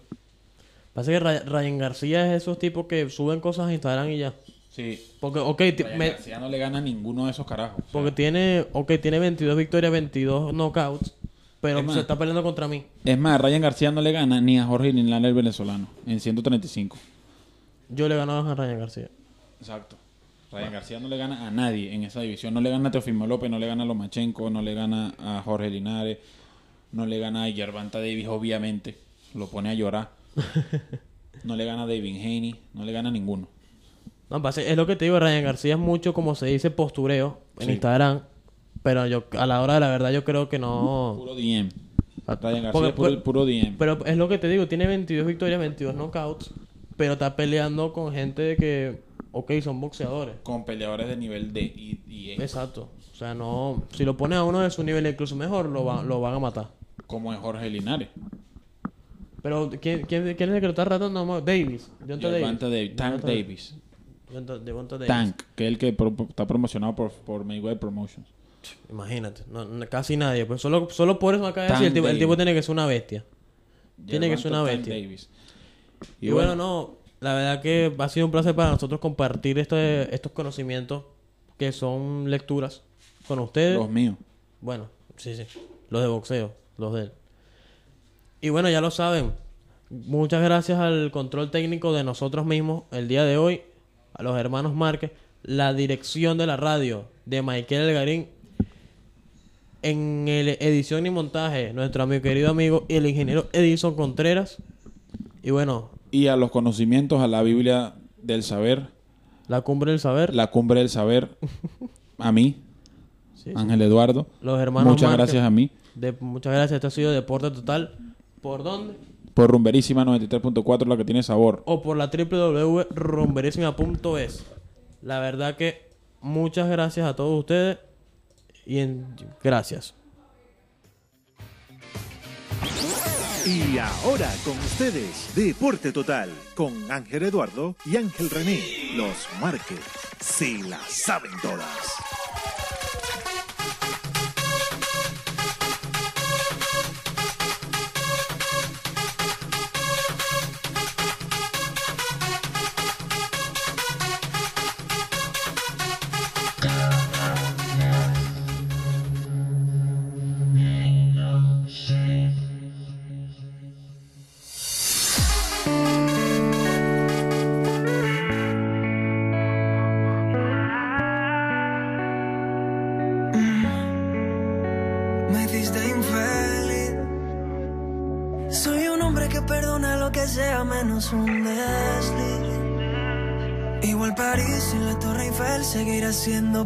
[SPEAKER 2] Pasa que Ray- Ryan García es esos tipos que suben cosas a Instagram y ya.
[SPEAKER 1] Sí.
[SPEAKER 2] Porque, ok,
[SPEAKER 1] Ryan
[SPEAKER 2] me-
[SPEAKER 1] García no le gana a ninguno de esos carajos. O sea,
[SPEAKER 2] porque tiene, ok, tiene 22 victorias, 22 knockouts, pero
[SPEAKER 1] Es más.
[SPEAKER 2] se está peleando contra mí.
[SPEAKER 1] Es más, Ryan García no le gana ni a Jorge Linares el venezolano en 135.
[SPEAKER 2] Yo le ganaba a Ryan García.
[SPEAKER 1] Exacto. Ryan García no le gana a nadie en esa división. No le gana a Teofimo López, no le gana a Lomachenko, no le gana a Jorge Linares, no le gana a Gervonta Davis, obviamente. Lo pone a llorar. No le gana a David Haney, no le gana a ninguno.
[SPEAKER 2] No, pasa- es lo que te digo, Ryan García es mucho, como se dice, postureo en
[SPEAKER 1] Sí.
[SPEAKER 2] Instagram. Pero yo, a la hora de la verdad, yo creo que no.
[SPEAKER 1] Puro DM. Ryan García,
[SPEAKER 2] Porque-
[SPEAKER 1] puro,
[SPEAKER 2] pues-
[SPEAKER 1] puro DM.
[SPEAKER 2] Pero es lo que te digo, tiene 22 victorias, 22 knockouts. Pero está peleando con gente que, ok, son boxeadores.
[SPEAKER 1] Con peleadores de nivel D y, y E.
[SPEAKER 2] Exacto. O sea, no. Si lo pones a uno de su nivel incluso mejor, lo, va- lo van a matar.
[SPEAKER 1] Como en Jorge Linares.
[SPEAKER 2] Pero, ¿quién, quién, quién es el que lo está tratando? No, Davis. Davis.
[SPEAKER 1] Devonta Davis. Tank Davis. Tank, que es el que pro- está promocionado por, por Mayweather Promotions.
[SPEAKER 2] Imagínate. No, no- casi nadie. Pues solo, solo por eso acá decir, el tipo, el tipo tiene que ser una bestia. Tiene que ser una bestia.
[SPEAKER 1] Davis.
[SPEAKER 2] Y, bueno, no, la verdad que ha sido un placer para nosotros compartir este, estos conocimientos que son lecturas con ustedes.
[SPEAKER 1] Los míos.
[SPEAKER 2] Bueno, sí, sí. Los de boxeo, los de él. Y bueno, ya lo saben. Muchas gracias al control técnico de nosotros mismos el día de hoy, a los hermanos Márquez, la dirección de la radio de Michael Elgarín, en el edición y montaje, nuestro amigo querido amigo, el ingeniero Edison Contreras. Y bueno,
[SPEAKER 1] Y a los conocimientos, a la Biblia del saber,
[SPEAKER 2] la cumbre del saber,
[SPEAKER 1] la cumbre del saber, a mí,
[SPEAKER 2] Sí, sí.
[SPEAKER 1] Ángel Eduardo.
[SPEAKER 2] los hermanos
[SPEAKER 1] Muchas gracias a mí.
[SPEAKER 2] De, muchas gracias, esto ha sido Deporte Total. ¿Por dónde?
[SPEAKER 1] Por Rumberísima 93.4, la que tiene sabor.
[SPEAKER 2] o por la www.rumberísima.es. La verdad que muchas gracias a todos ustedes y en- gracias.
[SPEAKER 5] Y ahora con ustedes, Deporte Total, con Ángel Eduardo y Ángel René, los Márquez. Se la saben todas.
[SPEAKER 7] París sin